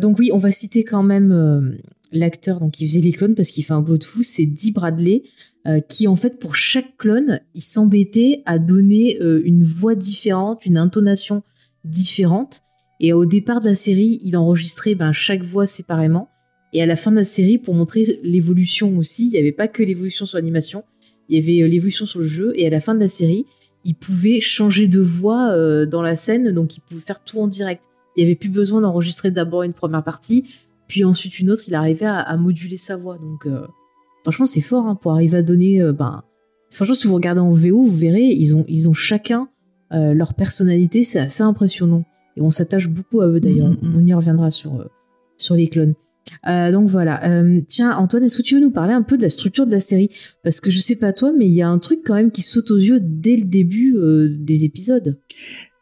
Donc oui, on va citer quand même l'acteur donc qui faisait les clones parce qu'il fait un boulot de fou, c'est Dee Bradley euh, qui en fait pour chaque clone, il s'embêtait à donner euh, une voix différente, une intonation différente. Et au départ de la série, il enregistrait ben, chaque voix séparément. Et à la fin de la série pour montrer l'évolution aussi, il n'y avait pas que l'évolution sur l'animation, il y avait euh, l'évolution sur le jeu. Et à la fin de la série, il pouvait changer de voix dans la scène donc il pouvait faire tout en direct. Il n'y avait plus besoin d'enregistrer d'abord une première partie, puis ensuite une autre. Il arrivait à, à moduler sa voix. Donc, euh, franchement, c'est fort hein, pour arriver à donner. euh, ben, franchement, si vous regardez en VO, vous verrez, ils ont, ils ont chacun euh, leur personnalité. C'est assez impressionnant. Et on s'attache beaucoup à eux d'ailleurs. Mhm. On y reviendra sur, sur les clones. Euh, donc voilà. Euh, tiens, Antoine, est-ce que tu veux nous parler un peu de la structure de la série? Parce que je sais pas toi, mais il y a un truc quand même qui saute aux yeux dès le début euh, des épisodes.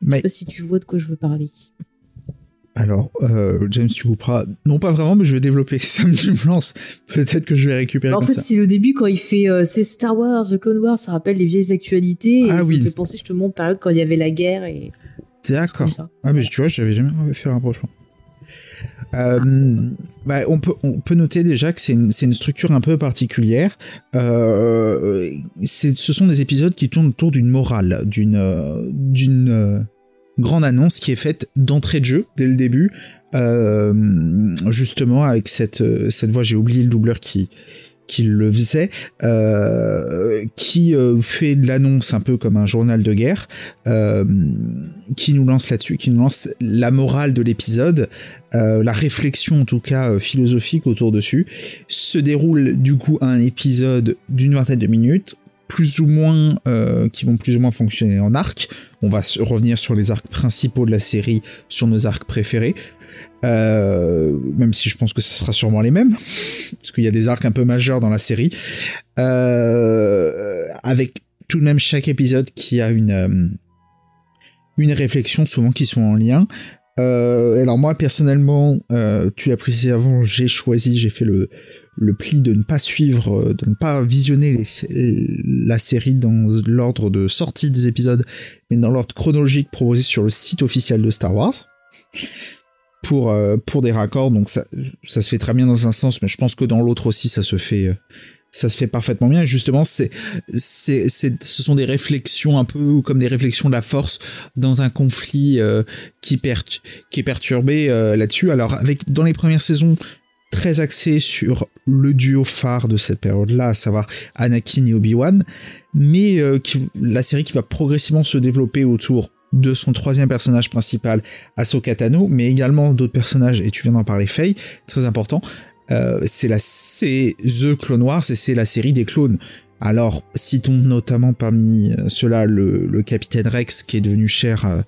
Je Mais sais pas si tu vois de quoi je veux parler. Alors, euh, James, tu couperas. Non, pas vraiment, mais je vais développer. Ça me, tu me lance. Peut-être que je vais récupérer en comme fait, ça. c'est le début quand il fait euh, c'est Star Wars, The Clone Wars, ça rappelle les vieilles actualités. Et Ah ça oui. me fait penser justement aux périodes quand il y avait la guerre et D'accord. ça. Ah mais tu vois, j'avais jamais fait le rapprochement. Euh, bah, on, peut, on peut noter déjà que c'est une, une structure un peu particulière. Euh, ce sont des épisodes qui tournent autour d'une morale, d'une euh, d'une grande annonce qui est faite d'entrée de jeu dès le début, euh, justement avec cette euh, cette voix. J'ai oublié le doubleur qui qui le faisait, euh, qui fait de l'annonce un peu comme un journal de guerre, qui nous lance là-dessus, qui nous lance la morale de l'épisode, la réflexion en tout cas philosophique autour dessus, se déroule du coup un épisode d'une vingtaine de minutes, plus ou moins euh, qui vont plus ou moins fonctionner en arc. On va revenir sur les arcs principaux de la série, sur nos arcs préférés. Euh, même si je pense que ce sera sûrement les mêmes, parce qu'il y a des arcs un peu majeurs dans la série, euh, avec tout de même chaque épisode qui a une une réflexion souvent qui sont en lien. Alors moi personnellement, tu l'as précisé avant, j'ai choisi, j'ai fait le le pli de ne pas suivre, euh, de ne pas visionner la série dans l'ordre de sortie des épisodes, mais dans l'ordre chronologique proposé sur le site officiel de Star Wars. Pour, euh, pour des raccords, donc ça, ça se fait très bien dans un sens, mais je pense que dans l'autre aussi ça se fait, euh, ça se fait parfaitement bien. Et justement, c'est, c'est, c'est, ce sont des réflexions un peu comme des réflexions de la force dans un conflit qui, per qui est perturbé là-dessus. Alors, avec dans les premières saisons, très axé sur le duo phare de cette période-là, à savoir Anakin et Obi-Wan, mais euh, qui, la série qui va progressivement se développer autour de son troisième personnage principal, Ahsoka Tano, mais également d'autres personnages, et tu viens d'en parler, Faye, très important, euh, c'est la c'est The Clone Wars et c'est la série des clones. Alors, citons notamment parmi ceux-là le, le, capitaine Rex qui est devenu cher euh,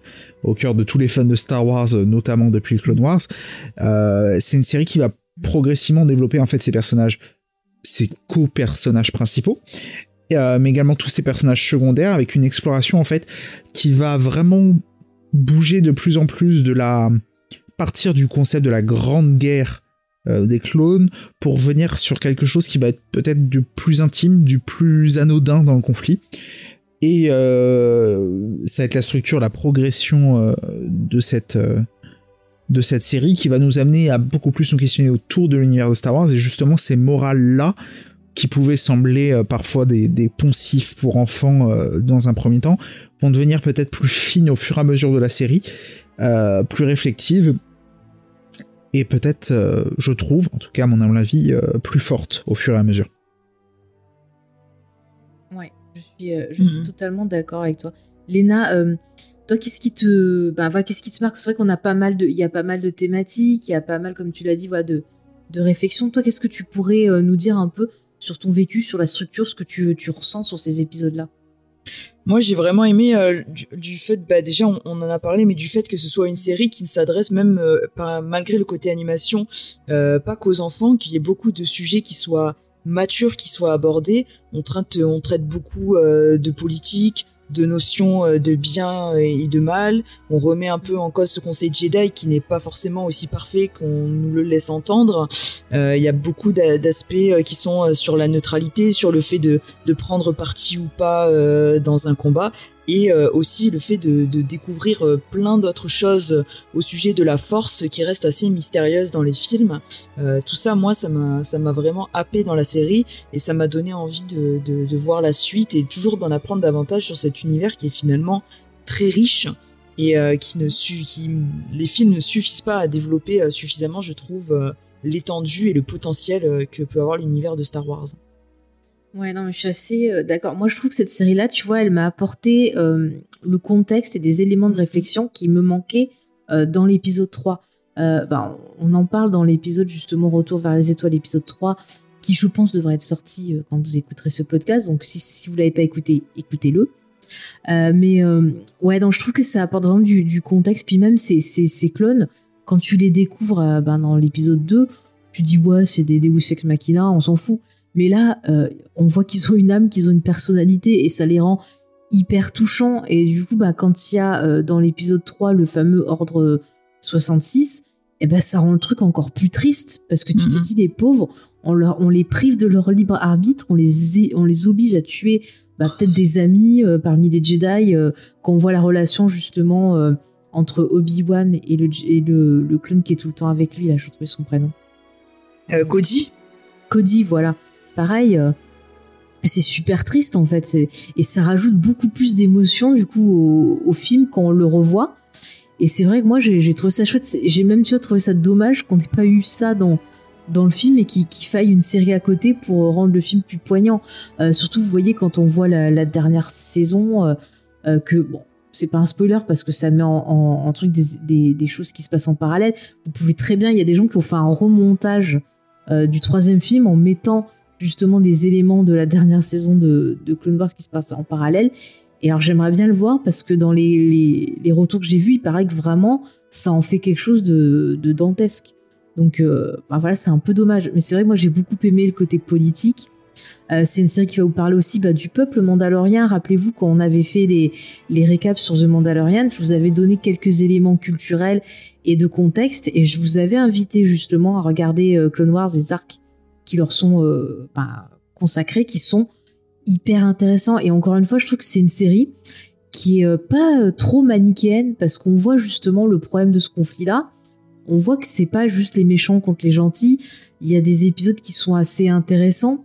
au cœur de tous les fans de Star Wars, notamment depuis Clone Wars. Euh, c'est une série qui va progressivement développer en fait ses personnages, ses co-personnages principaux, euh, mais également tous ces personnages secondaires avec une exploration en fait qui va vraiment bouger de plus en plus de la partir du concept de la grande guerre euh, des clones pour venir sur quelque chose qui va être peut-être du plus intime, du plus anodin dans le conflit. Et euh, ça va être la structure, la progression de cette de cette série qui va nous amener à beaucoup plus nous questionner autour de l'univers de Star Wars et justement ces morales là qui pouvaient sembler euh, parfois des, des, poncifs pour enfants euh, dans un premier temps vont devenir peut-être plus fines au fur et à mesure de la série, plus réflexives et peut-être, euh, je trouve, en tout cas à mon humble avis, euh, plus forte au fur et à mesure. Ouais, je suis, euh, je suis mmh. totalement d'accord avec toi. Léna, toi, qu'est-ce qui te, ben, voilà, qu'est-ce qui te marque? C'est vrai qu'on a pas mal de, y a pas mal de thématiques, il y a pas mal, comme tu l'as dit, voilà, de, de réflexions. Toi, qu'est-ce que tu pourrais nous dire un peu sur ton vécu, sur la structure, ce que tu, ressens sur ces épisodes-là? Moi, j'ai vraiment aimé euh, du, fait, bah, déjà, on, en a parlé, mais du fait que ce soit une série qui ne s'adresse même, euh, malgré le côté animation, euh, pas qu'aux enfants, qu'il y ait beaucoup de sujets qui soient matures, qui soient abordés. On traite, on traite beaucoup euh, de politique, de notions euh, de bien et de mal. On remet un peu en cause ce conseil Jedi qui n'est pas forcément aussi parfait qu'on nous le laisse entendre. Euh, il y a beaucoup d'aspects euh, qui sont sur la neutralité, sur le fait de, de prendre parti ou pas dans un combat et euh, aussi le fait de, découvrir euh, plein d'autres choses au sujet de la force qui reste assez mystérieuse dans les films. Euh, tout ça, moi, ça m'a vraiment happé dans la série et ça m'a donné envie de, voir la suite et toujours d'en apprendre davantage sur cet univers qui est finalement très riche et qui ne su les films ne suffisent pas à développer suffisamment, je trouve, l'étendue et le potentiel que peut avoir l'univers de Star Wars. Ouais, non, mais je suis assez euh, d'accord. Moi, je trouve que cette série-là, tu vois, elle m'a apporté euh, le contexte et des éléments de réflexion qui me manquaient euh, dans l'épisode 3. Ben, on en parle dans l'épisode, justement, Retour vers les étoiles, l'épisode 3, qui, je pense, devrait être sorti quand vous écouterez ce podcast. Donc, si, si vous l'avez pas écouté, écoutez-le. mais ouais, donc je trouve que ça apporte vraiment du, contexte. Puis même ces, clones, quand tu les découvres ben, dans l'épisode 2, tu dis, ouais, c'est des Deus Ex Machina, on s'en fout. Mais là, euh, on voit qu'ils ont une âme, qu'ils ont une personnalité et ça les rend hyper touchants. Et du coup, bah, quand il y a euh, dans l'épisode 3 le fameux ordre 66, eh ben, ça rend le truc encore plus triste parce que tu mm -hmm. te dis, les pauvres, on, leur, on les prive de leur libre arbitre, on les, on les oblige à tuer bah, peut-être des amis euh, parmi les Jedi, euh, quand on voit la relation justement euh, entre Obi-Wan et, le, et le, le, clone qui est tout le temps avec lui, là, je trouve son prénom. Cody? Cody, voilà pareil, euh, c'est super triste en fait. Et ça rajoute beaucoup plus d'émotion du coup au, film quand on le revoit. Et c'est vrai que moi j'ai trouvé ça chouette. J'ai même tu vois, trouvé ça dommage qu'on n'ait pas eu ça dans, dans le film et qu'il qu faille une série à côté pour rendre le film plus poignant. Euh, surtout, vous voyez, quand on voit la, dernière saison, euh, que bon, c'est pas un spoiler parce que ça met en, truc des, des, choses qui se passent en parallèle. Vous pouvez très bien, il y a des gens qui ont fait un remontage du troisième film en mettant justement des éléments de la dernière saison de, Clone Wars qui se passent en parallèle. Et alors j'aimerais bien le voir parce que dans les, retours que j'ai vus, il paraît que vraiment ça en fait quelque chose de, dantesque. Donc euh, bah voilà, c'est un peu dommage. Mais c'est vrai que moi j'ai beaucoup aimé le côté politique. Euh, c'est une série qui va vous parler aussi bah, du peuple mandalorien. Rappelez-vous quand on avait fait les, les récaps sur The Mandalorian, je vous avais donné quelques éléments culturels et de contexte et je vous avais invité justement à regarder euh, Clone Wars et Zark qui leur sont euh, bah, consacrés, qui sont hyper intéressants. Et encore une fois, je trouve que c'est une série qui est euh, pas euh, trop manichéenne parce qu'on voit justement le problème de ce conflit-là. On voit que c'est pas juste les méchants contre les gentils. Il y a des épisodes qui sont assez intéressants,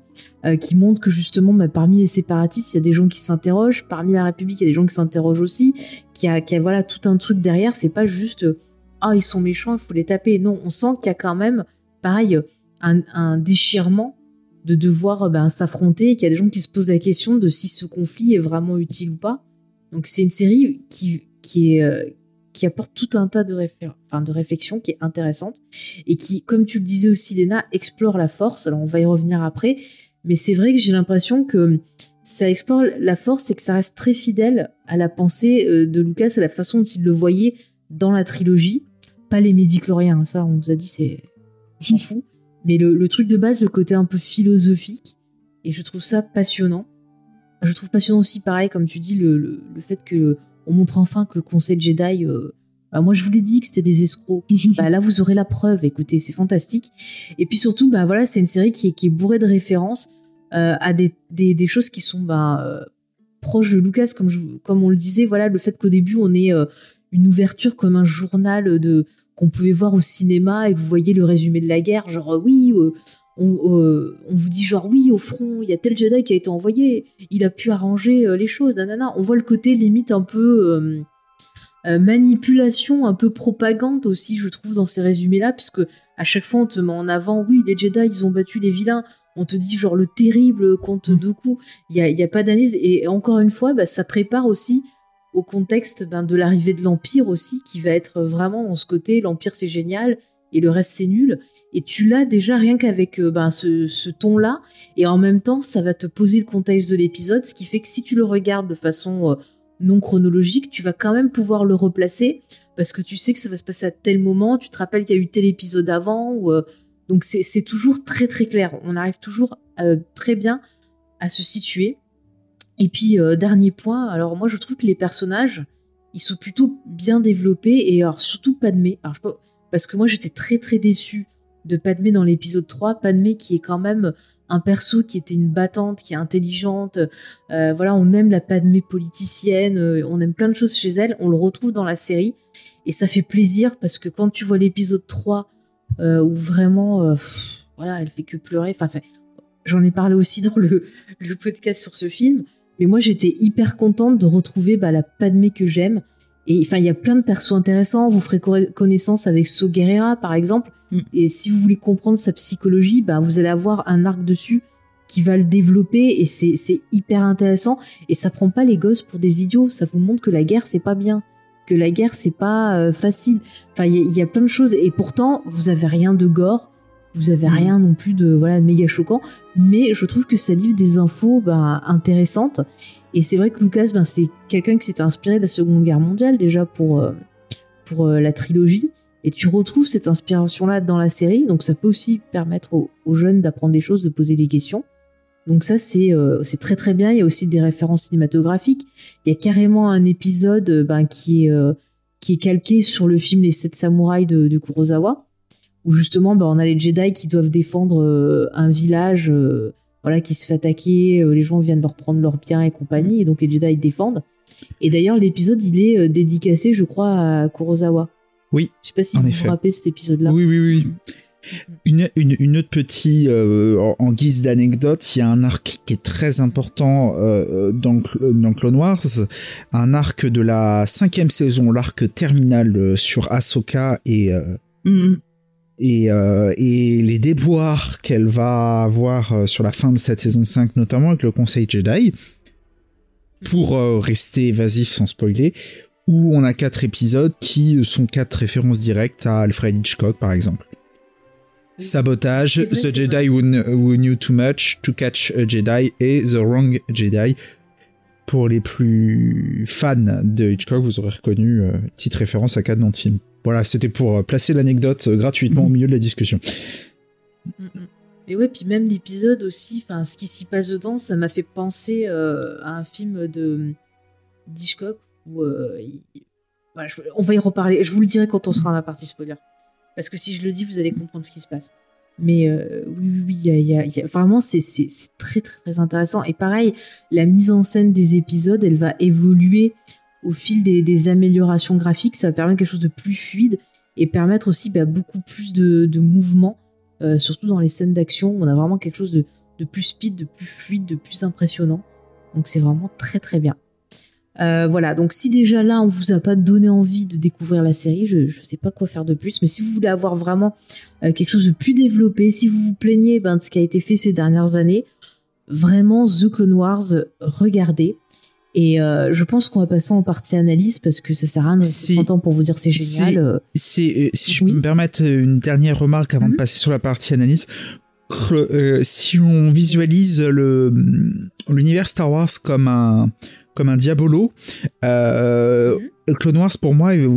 qui montrent que justement, bah, parmi les séparatistes, il y a des gens qui s'interrogent. Parmi la République, il y a des gens qui s'interrogent aussi. Qui a, qui a voilà tout un truc derrière. C'est pas juste ah ils sont méchants, il faut les taper. Non, on sent qu'il y a quand même, pareil, un, un déchirement de devoir euh, ben, s'affronter et qu'il y a des gens qui se posent la question de si ce conflit est vraiment utile ou pas. Donc c'est une série qui, qui, est, euh, qui apporte tout un tas de, réfé- enfin, de réflexions qui est intéressante et qui, comme tu le disais aussi, Léna, explore la force. Alors on va y revenir après, mais c'est vrai que j'ai l'impression que ça explore la force et que ça reste très fidèle à la pensée euh, de Lucas, à la façon dont il le voyait dans la trilogie. Pas les médicloriens, hein, ça on vous a dit, c'est... On s'en fout. Mais le, le truc de base, le côté un peu philosophique, et je trouve ça passionnant. Je trouve passionnant aussi, pareil, comme tu dis, le, le, le fait que on montre enfin que le Conseil Jedi, euh, bah moi je vous l'ai dit que c'était des escrocs. bah là vous aurez la preuve. Écoutez, c'est fantastique. Et puis surtout, bah voilà, c'est une série qui est, qui est bourrée de références euh, à des, des, des choses qui sont bah, euh, proches de Lucas, comme je, comme on le disait. Voilà, le fait qu'au début on ait une ouverture comme un journal de qu'on pouvait voir au cinéma et que vous voyez le résumé de la guerre, genre euh, oui, euh, on, euh, on vous dit genre oui, au front, il y a tel Jedi qui a été envoyé, il a pu arranger euh, les choses, nanana. On voit le côté limite un peu manipulation, un peu propagande aussi, je trouve, dans ces résumés-là, puisque à chaque fois on te met en avant, oui, les Jedi, ils ont battu les vilains. On te dit genre le terrible compte deux coups. Il y a, y a pas d'analyse. Et encore une fois, bah, ça prépare aussi au contexte ben, de l'arrivée de l'Empire aussi, qui va être vraiment dans ce côté, l'Empire c'est génial et le reste c'est nul. Et tu l'as déjà rien qu'avec euh, ben, ce, ton-là, et en même temps ça va te poser le contexte de l'épisode, ce qui fait que si tu le regardes de façon euh, non chronologique, tu vas quand même pouvoir le replacer, parce que tu sais que ça va se passer à tel moment, tu te rappelles qu'il y a eu tel épisode avant, euh, donc c'est toujours très très clair, on arrive toujours très bien à se situer. Et puis, euh, dernier point, alors moi je trouve que les personnages, ils sont plutôt bien développés, et alors surtout Padmé. Parce que moi j'étais très très déçue de Padmé dans l'épisode 3. Padmé qui est quand même un perso qui était une battante, qui est intelligente. Euh, voilà, on aime la Padmé politicienne, euh, on aime plein de choses chez elle. On le retrouve dans la série. Et ça fait plaisir parce que quand tu vois l'épisode 3, euh, où vraiment, voilà, elle fait que pleurer. Enfin, j'en ai parlé aussi dans le podcast sur ce film. Mais moi, j'étais hyper contente de retrouver bah, la Padmé que j'aime. Et enfin, il y a plein de persos intéressants. Vous ferez co- connaissance avec So Guerrera, par exemple. Mm. Et si vous voulez comprendre sa psychologie, bah, vous allez avoir un arc dessus qui va le développer. Et c'est hyper intéressant. Et ça prend pas les gosses pour des idiots. Ça vous montre que la guerre, c'est pas bien. Que la guerre, c'est pas euh, facile. Enfin, il y, y a plein de choses. Et pourtant, vous avez rien de gore. Vous avez Mm. rien non plus de voilà méga choquant. Mais je trouve que ça livre des infos bah, intéressantes. Et c'est vrai que Lucas, ben, c'est quelqu'un qui s'est inspiré de la Seconde Guerre mondiale déjà pour, euh, pour euh, la trilogie. Et tu retrouves cette inspiration-là dans la série. Donc ça peut aussi permettre aux, aux jeunes d'apprendre des choses, de poser des questions. Donc ça, c'est euh, c'est très très bien. Il y a aussi des références cinématographiques. Il y a carrément un épisode ben, qui, est, qui est calqué sur le film Les Sept Samouraïs de, de Kurosawa, où justement ben, on a les Jedi qui doivent défendre euh, un village euh, voilà, qui se fait attaquer, euh, les gens viennent leur prendre leurs biens et compagnie, et donc les Jedi ils défendent. Et d'ailleurs, l'épisode, il est dédicacé, je crois, à Kurosawa. Oui, Je sais pas si vous effet. vous rappelez cet épisode-là. Oui, oui, oui. Une, une, une autre petite, euh, en, en guise d'anecdote, il y a un arc qui est très important euh, dans, dans Clone Wars, un arc de la cinquième saison, l'arc terminal sur Ahsoka et, euh, Mhm. Et, euh, et les déboires qu'elle va avoir euh, sur la fin de cette saison 5, notamment avec le Conseil Jedi, pour euh, rester évasif sans spoiler, où on a quatre épisodes qui sont quatre références directes à Alfred Hitchcock, par exemple. Sabotage, vrai, The Jedi who knew too much to catch a Jedi et The Wrong Jedi. pour les plus fans de Hitchcock, vous aurez reconnu euh, petite référence à quatre noms de films. Voilà, c'était pour euh, placer l'anecdote euh, gratuitement au milieu de la discussion. Mm, mm. Et ouais, puis même l'épisode aussi, enfin, ce qui s'y passe dedans, ça m'a fait penser euh, à un film de d'Hitchcock où euh, il- voilà, je- on va y reparler. Je vous le dirai quand on sera dans la partie spoiler, parce que si je le dis, vous allez comprendre ce qui se passe. Mais euh, oui, oui, oui, il y a, il y a- il y a- vraiment, c'est très, très, très intéressant. Et pareil, la mise en scène des épisodes, elle va évoluer au fil des, améliorations graphiques. Ça va permettre quelque chose de plus fluide et permettre aussi bah, beaucoup plus de, mouvement, euh, surtout dans les scènes d'action. où On a vraiment quelque chose de, plus speed, de plus fluide, de plus impressionnant. Donc c'est vraiment très très bien. Euh, voilà, donc si déjà là on vous a pas donné envie de découvrir la série, je, je sais pas quoi faire de plus, mais si vous voulez avoir vraiment euh, quelque chose de plus développé, si vous vous plaignez ben, de ce qui a été fait ces dernières années, vraiment The Clone Wars, regardez. Et euh, je pense qu'on va passer en partie analyse parce que ça sert à rien de C'est- 30 ans pour vous dire c'est génial. euh, C'est, euh, si je Oui. peux me permettre une dernière remarque avant de Mhm. passer sur la partie analyse. Euh, si on visualise le l'univers Star Wars comme un comme un diabolo, euh, Clone Wars pour moi est,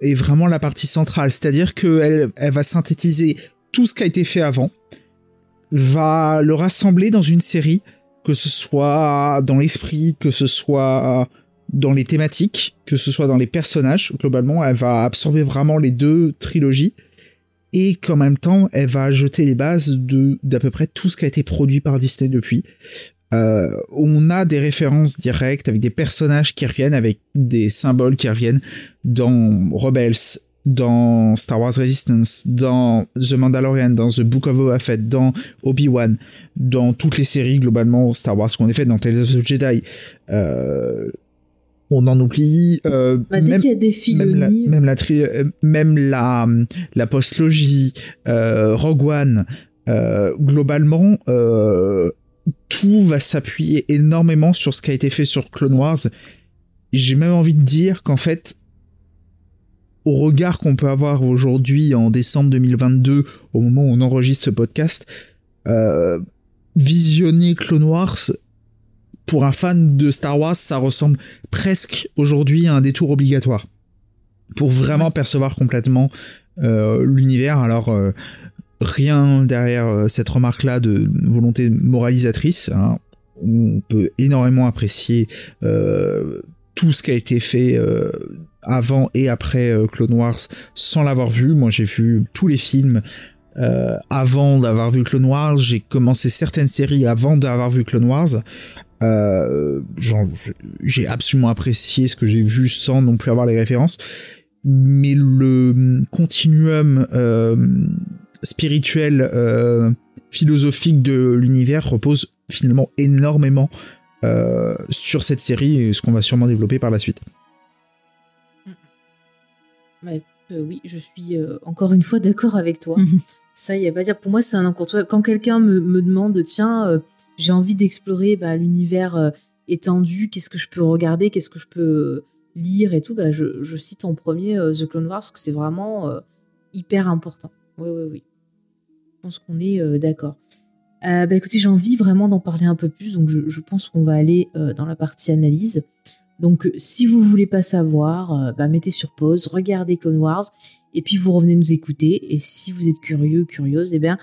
est vraiment la partie centrale, c'est-à-dire qu'elle elle va synthétiser tout ce qui a été fait avant, va le rassembler dans une série, que ce soit dans l'esprit, que ce soit dans les thématiques, que ce soit dans les personnages. Globalement, elle va absorber vraiment les deux trilogies et qu'en même temps, elle va jeter les bases de d'à peu près tout ce qui a été produit par Disney depuis. Euh, on a des références directes avec des personnages qui reviennent, avec des symboles qui reviennent dans Rebels, dans Star Wars Resistance, dans The Mandalorian, dans The Book of Boba Fett, dans Obi-Wan, dans toutes les séries globalement Star Wars qu'on a fait, dans Tales of the Jedi. Euh, on en oublie. Euh, bah, dès même- qu'il y a des même la, Filoni, même la, tri- euh, même la, la postlogie, euh, Rogue One, globalement, tout va s'appuyer énormément sur ce qui a été fait sur Clone Wars. J'ai même envie de dire qu'en fait, au regard qu'on peut avoir aujourd'hui en décembre 2022, au moment où on enregistre ce podcast, euh, visionner Clone Wars, pour un fan de Star Wars, ça ressemble presque aujourd'hui à un détour obligatoire pour vraiment percevoir complètement euh, l'univers. Alors euh, rien derrière cette remarque-là de volonté moralisatrice. hein. On peut énormément apprécier euh, tout ce qui a été fait avant et après euh, Clone Wars sans l'avoir vu. Moi, j'ai vu tous les films. euh, avant d'avoir vu Clone Wars, j'ai commencé certaines séries avant d'avoir vu Clone Wars. Euh, j'ai absolument apprécié ce que j'ai vu sans non plus avoir les références. Mais le continuum euh, spirituel, philosophique de l'univers repose finalement énormément sur cette série et ce qu'on va sûrement développer par la suite. Bah, euh, oui, je suis euh, encore une fois d'accord avec toi. Mhm. Ça, il y a pas à dire. Pour moi, c'est un incontournable. Quand quelqu'un me, me demande, tiens, euh, j'ai envie d'explorer bah, l'univers étendu, qu'est-ce que je peux regarder, qu'est-ce que je peux lire et tout, bah, je, je cite en premier The Clone Wars, parce que c'est vraiment hyper important. Oui, oui, oui. Je pense qu'on est d'accord. Euh, bah, écoutez, j'ai envie vraiment d'en parler un peu plus, donc je, je pense qu'on va aller euh, dans la partie analyse. Donc, euh, si vous voulez pas savoir, euh, bah, mettez sur pause, regardez Clone Wars, et puis vous revenez nous écouter. Et si vous êtes curieux, curieuse, eh bien,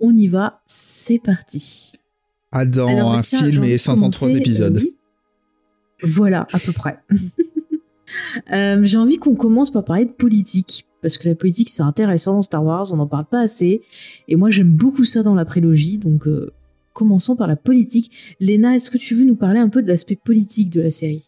on y va. C'est parti. Ah, dans Alors, un tiens, film et de 133 commencer, épisodes. euh, oui. Voilà, à peu près. Euh, j'ai envie qu'on commence par parler de politique. Parce que la politique, c'est intéressant dans Star Wars, on n'en parle pas assez. Et moi, j'aime beaucoup ça dans la prélogie. Donc, euh, commençons par la politique. Léna, est-ce que tu veux nous parler un peu de l'aspect politique de la série?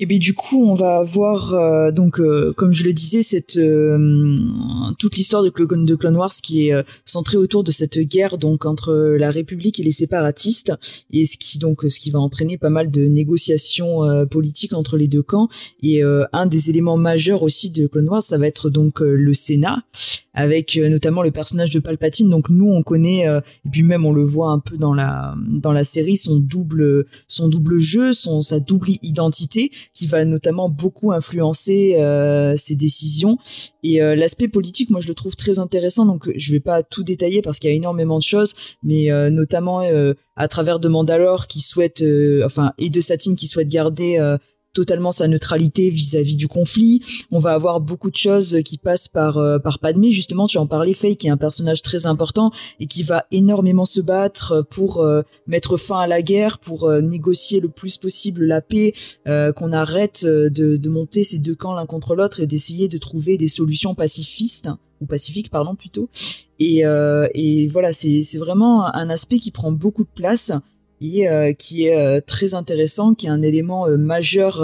Et bien du coup, on va avoir euh, donc euh, comme je le disais cette euh, toute l'histoire de, de Clone Wars qui est euh, centrée autour de cette guerre donc entre la République et les séparatistes. Et ce qui donc ce qui va entraîner pas mal de négociations euh, politiques entre les deux camps. Et euh, un des éléments majeurs aussi de Clone Wars, ça va être donc le Sénat avec notamment le personnage de Palpatine. Donc nous on connaît euh, et puis même on le voit un peu dans la dans la série son double son double jeu, son sa double identité qui va notamment beaucoup influencer euh, ses décisions. Et euh, l'aspect politique, moi, je le trouve très intéressant. Donc, je vais pas tout détailler parce qu'il y a énormément de choses, mais euh, notamment à travers de Mandalore qui souhaite, enfin, et de Satine qui souhaite garder totalement sa neutralité vis-à-vis du conflit. On va avoir beaucoup de choses qui passent par euh, par Padmé justement. Tu en parlais, Faye, qui est un personnage très important et qui va énormément se battre pour euh, mettre fin à la guerre, pour euh, négocier le plus possible la paix, qu'on arrête de, de monter ces deux camps l'un contre l'autre et d'essayer de trouver des solutions pacifistes ou pacifiques pardon plutôt. Et, et voilà, c'est vraiment un aspect qui prend beaucoup de place euh, qui est euh, très intéressant, qui est un élément euh, majeur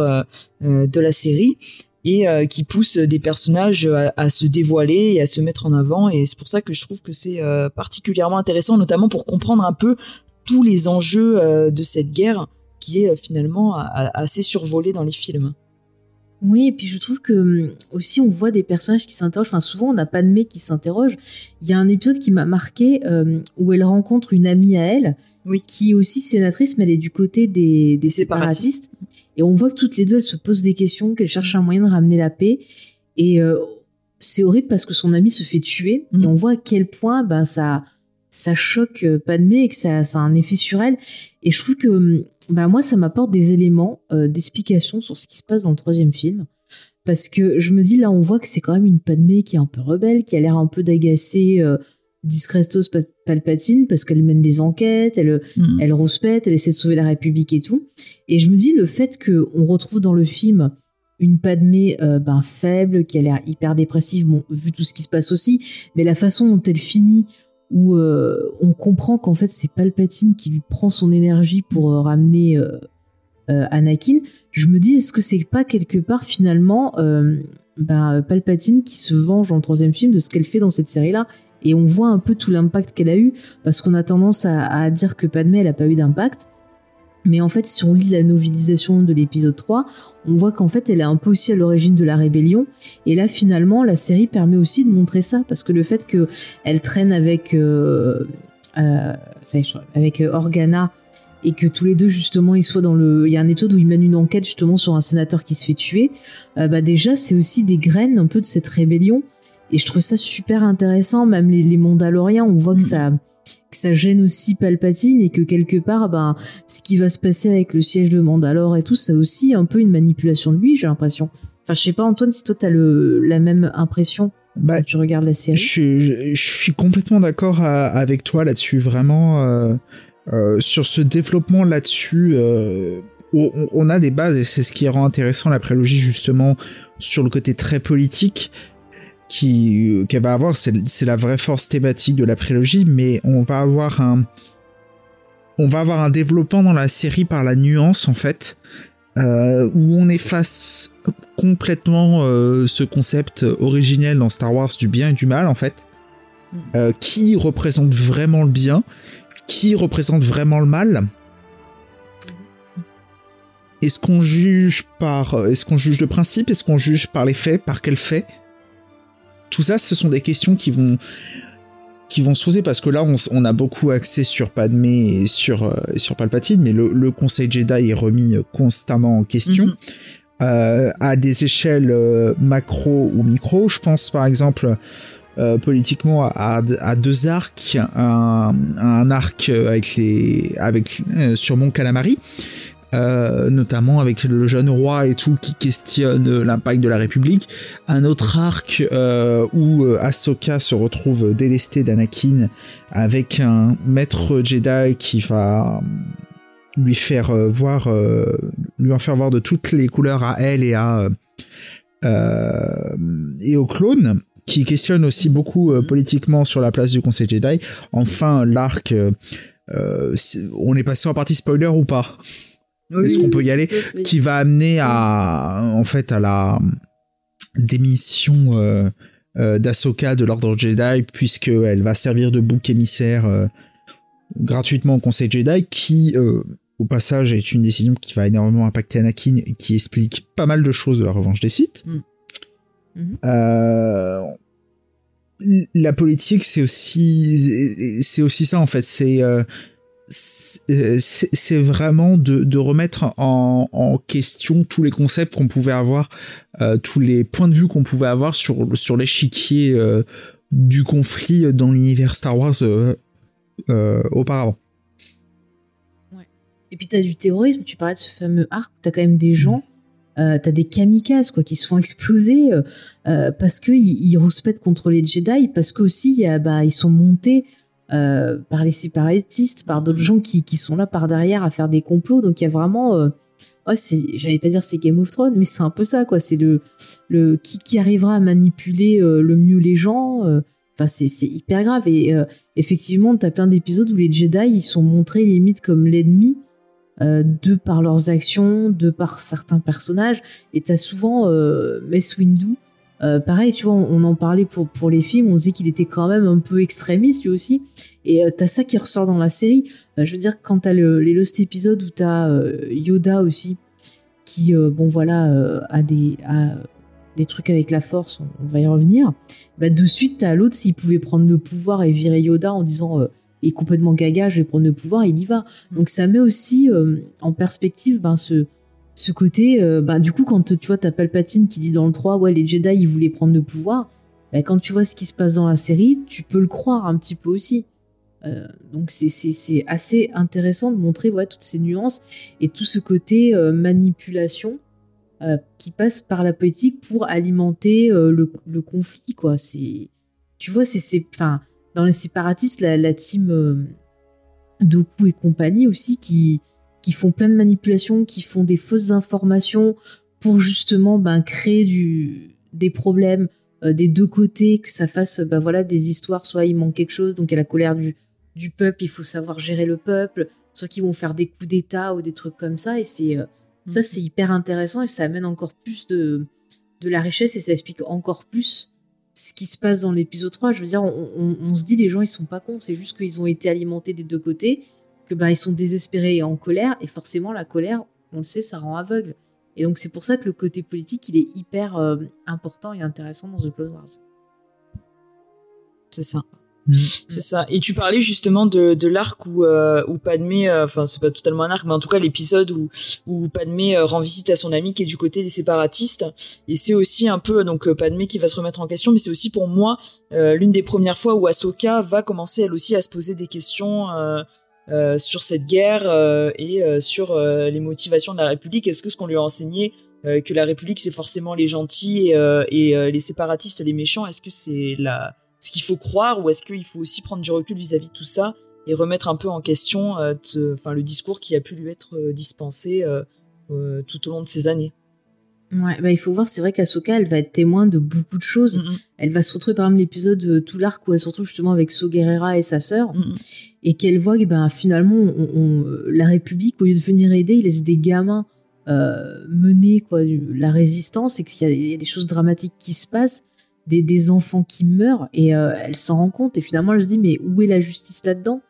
de la série et qui pousse des personnages à, se dévoiler et à se mettre en avant et c'est pour ça que je trouve que c'est particulièrement intéressant notamment pour comprendre un peu tous les enjeux de cette guerre qui est finalement assez survolée dans les films. Oui, et puis je trouve que hum, aussi on voit des personnages qui s'interrogent. Enfin, souvent on n'a pas de mec qui s'interroge. Il y a un épisode qui m'a marqué où elle rencontre une amie à elle oui. qui est aussi sénatrice, mais elle est du côté des, des séparatistes. Et on voit que toutes les deux, elles se posent des questions, qu'elles cherchent un moyen de ramener la paix. Et euh, c'est horrible parce que son ami se fait tuer. Et mm. on voit à quel point ben, ça, ça choque euh, Padmé et que ça, ça a un effet sur elle. Et je trouve que ben, moi, ça m'apporte des éléments euh, d'explication sur ce qui se passe dans le troisième film. Parce que je me dis, là, on voit que c'est quand même une Padmé qui est un peu rebelle, qui a l'air un peu d'agacer Discrestos Palpatine parce qu'elle mène des enquêtes, elle, mm. elle rouspète, elle essaie de sauver la République et tout. Et je me dis le fait qu'on retrouve dans le film une Padmé euh, ben, faible, qui a l'air hyper dépressive, bon, vu tout ce qui se passe aussi, mais la façon dont elle finit, où euh, on comprend qu'en fait c'est Palpatine qui lui prend son énergie pour euh, ramener Anakin, je me dis est-ce que c'est pas quelque part finalement ben, Palpatine qui se venge dans le troisième film de ce qu'elle fait dans cette série-là? Et on voit un peu tout l'impact qu'elle a eu, parce qu'on a tendance à, dire que Padmé, elle a pas eu d'impact. Mais en fait, si on lit la novelisation de l'épisode 3, on voit qu'en fait, elle est un peu aussi à l'origine de la rébellion. Et là, finalement, la série permet aussi de montrer ça, parce que le fait qu'elle traîne avec, euh, euh, avec euh, Organa et que tous les deux justement ils soient dans le il y a un épisode où ils mènent une enquête justement sur un sénateur qui se fait tuer bah déjà c'est aussi des graines un peu de cette rébellion et je trouve ça super intéressant, même les, les Mandaloriens, on voit que mm. ça que ça gêne aussi Palpatine et que quelque part, ben, ce qui va se passer avec le siège de Mandalore et tout, ça aussi un peu une manipulation de lui, j'ai l'impression. Enfin, je sais pas, Antoine, si toi t'as le, la même impression bah, quand tu regardes la série. Je, je, suis complètement d'accord avec toi là-dessus, vraiment. Euh, euh, sur ce développement là-dessus, euh, on, on, a des bases et c'est ce qui rend intéressant la prélogie justement sur le côté très politique qui qu'elle va avoir, c'est la vraie force thématique de la prélogie, mais on va avoir un on va avoir un développement dans la série par la nuance en fait, euh, où on efface complètement euh, ce concept originel dans Star Wars du bien et du mal en fait, mm. euh, qui représente vraiment le bien, qui représente vraiment le mal. Est-ce qu'on juge par, est-ce qu'on juge le principe, est-ce qu'on juge par les faits, par quels faits? Tout ça, ce sont des questions qui vont qui vont se poser parce que là on, a beaucoup axé sur Padmé et sur euh, sur Palpatine mais le, Conseil Jedi est remis constamment en question mhm. euh, à des échelles euh, macro ou micro je pense par exemple politiquement à, deux arcs un, un arc avec les avec sur Mont Calamari euh, notamment avec le jeune roi et tout qui questionne l'impact de la République. Un autre arc euh, où euh, Ahsoka se retrouve délestée d'Anakin avec un maître Jedi qui va lui faire voir, lui en faire voir de toutes les couleurs à elle et à et au clone qui questionne aussi beaucoup politiquement sur la place du Conseil Jedi. Enfin, l'arc, on est passé en partie spoiler ou pas? Est-ce qu'on peut y aller Qui va amener à, en fait, à la démission euh, euh, d'Asoka de l'Ordre Jedi, puisqu'elle va servir de bouc émissaire euh, gratuitement au Conseil Jedi, qui, au passage, est une décision qui va énormément impacter Anakin et qui explique pas mal de choses de la revanche des Sith. Mm. Mm-hmm. la politique, c'est aussi, c'est aussi ça en fait. C'est c'est vraiment de, de remettre en, en, question tous les concepts qu'on pouvait avoir, euh, tous les points de vue qu'on pouvait avoir sur, sur l'échiquier euh, du conflit dans l'univers Star Wars euh, euh auparavant. Ouais. Et puis t'as du terrorisme, tu parlais de ce fameux arc, t'as quand même des gens, euh, t'as des kamikazes quoi, qui se font exploser parce qu'ils ils contre les Jedi, parce qu'aussi bah, ils sont montés euh, par les séparatistes, par d'autres gens qui, qui, sont là par derrière à faire des complots. Donc il y a vraiment, euh, ouais, j'allais pas dire c'est Game of Thrones, mais c'est un peu ça quoi. C'est le, le qui, qui arrivera à manipuler euh, le mieux les gens. Enfin c'est hyper grave et effectivement t'as plein d'épisodes où les Jedi ils sont montrés limite comme l'ennemi. de par leurs actions, de par certains personnages, et t'as souvent Mess Windu euh, pareil, tu vois, on, en parlait pour, pour les films, on disait qu'il était quand même un peu extrémiste lui aussi. Et euh, t'as ça qui ressort dans la série. Euh, je veux dire, quand t'as le, les Lost épisodes où t'as Yoda aussi, qui, bon voilà, a des, a des trucs avec la force, on, va y revenir. Bah, de suite, t'as l'autre, s'il pouvait prendre le pouvoir et virer Yoda en disant il est complètement gaga, je vais prendre le pouvoir, il y va. Donc ça met aussi en perspective ben, ce, ce côté, euh, bah, du coup, quand tu vois, t'as Palpatine qui dit dans le 3, ouais, les Jedi, ils voulaient prendre le pouvoir, bah, quand tu vois ce qui se passe dans la série, tu peux le croire un petit peu aussi. Euh, donc c'est assez intéressant de montrer ouais, toutes ces nuances et tout ce côté euh, manipulation qui passe par la politique pour alimenter le, conflit. quoi. Tu vois, c'est dans les séparatistes, la, la team Doku et compagnie aussi qui qui font plein de manipulations, qui font des fausses informations pour justement ben, créer du, des problèmes euh, des deux côtés, que ça fasse ben, voilà, des histoires, soit il manque quelque chose, donc il y a la colère du, du peuple, il faut savoir gérer le peuple, soit qu'ils vont faire des coups d'État ou des trucs comme ça, et c'est euh, ça mhm. c'est hyper intéressant et ça amène encore plus de, de la richesse et ça explique encore plus ce qui se passe dans l'épisode 3. Je veux dire, on, on, on, se dit les gens ils sont pas cons, c'est juste qu'ils ont été alimentés des deux côtés que ben, ils sont désespérés et en colère, et forcément la colère, on le sait, ça rend aveugle. Et donc c'est pour ça que le côté politique, il est hyper euh, important et intéressant dans The Clone Wars. C'est ça. Mm. C'est ça. Et tu parlais justement de, de l'arc où, euh, où Padmé, euh, enfin c'est pas totalement un arc, mais en tout cas l'épisode où, où Padmé rend visite à son ami qui est du côté des séparatistes. Et c'est aussi un peu donc Padmé qui va se remettre en question, mais c'est aussi pour moi l'une des premières fois où Ahsoka va commencer elle aussi à se poser des questions euh, sur cette guerre euh, et euh, sur les motivations de la République. Est-ce que ce qu'on lui a enseigné que la République c'est forcément les gentils et, les séparatistes les méchants Est-ce que c'est la ce qu'il faut croire ou est-ce qu'il faut aussi prendre du recul vis-à-vis de tout ça et remettre un peu en question enfin le discours qui a pu lui être dispensé tout au long de ces années? Ouais, bah il faut voir, c'est vrai qu'Asoka, elle va être témoin de beaucoup de choses. Elle va se retrouver par exemple l'épisode euh, tout l'arc où elle se retrouve justement avec So et sa sœur, et qu'elle voit que ben, finalement, on, la République, au lieu de venir aider, il laisse des gamins euh, mener quoi, la résistance, et qu'il y, a des choses dramatiques qui se passent, des, des enfants qui meurent, et euh, elle s'en rend compte, et finalement elle se dit, mais où est la justice là-dedans?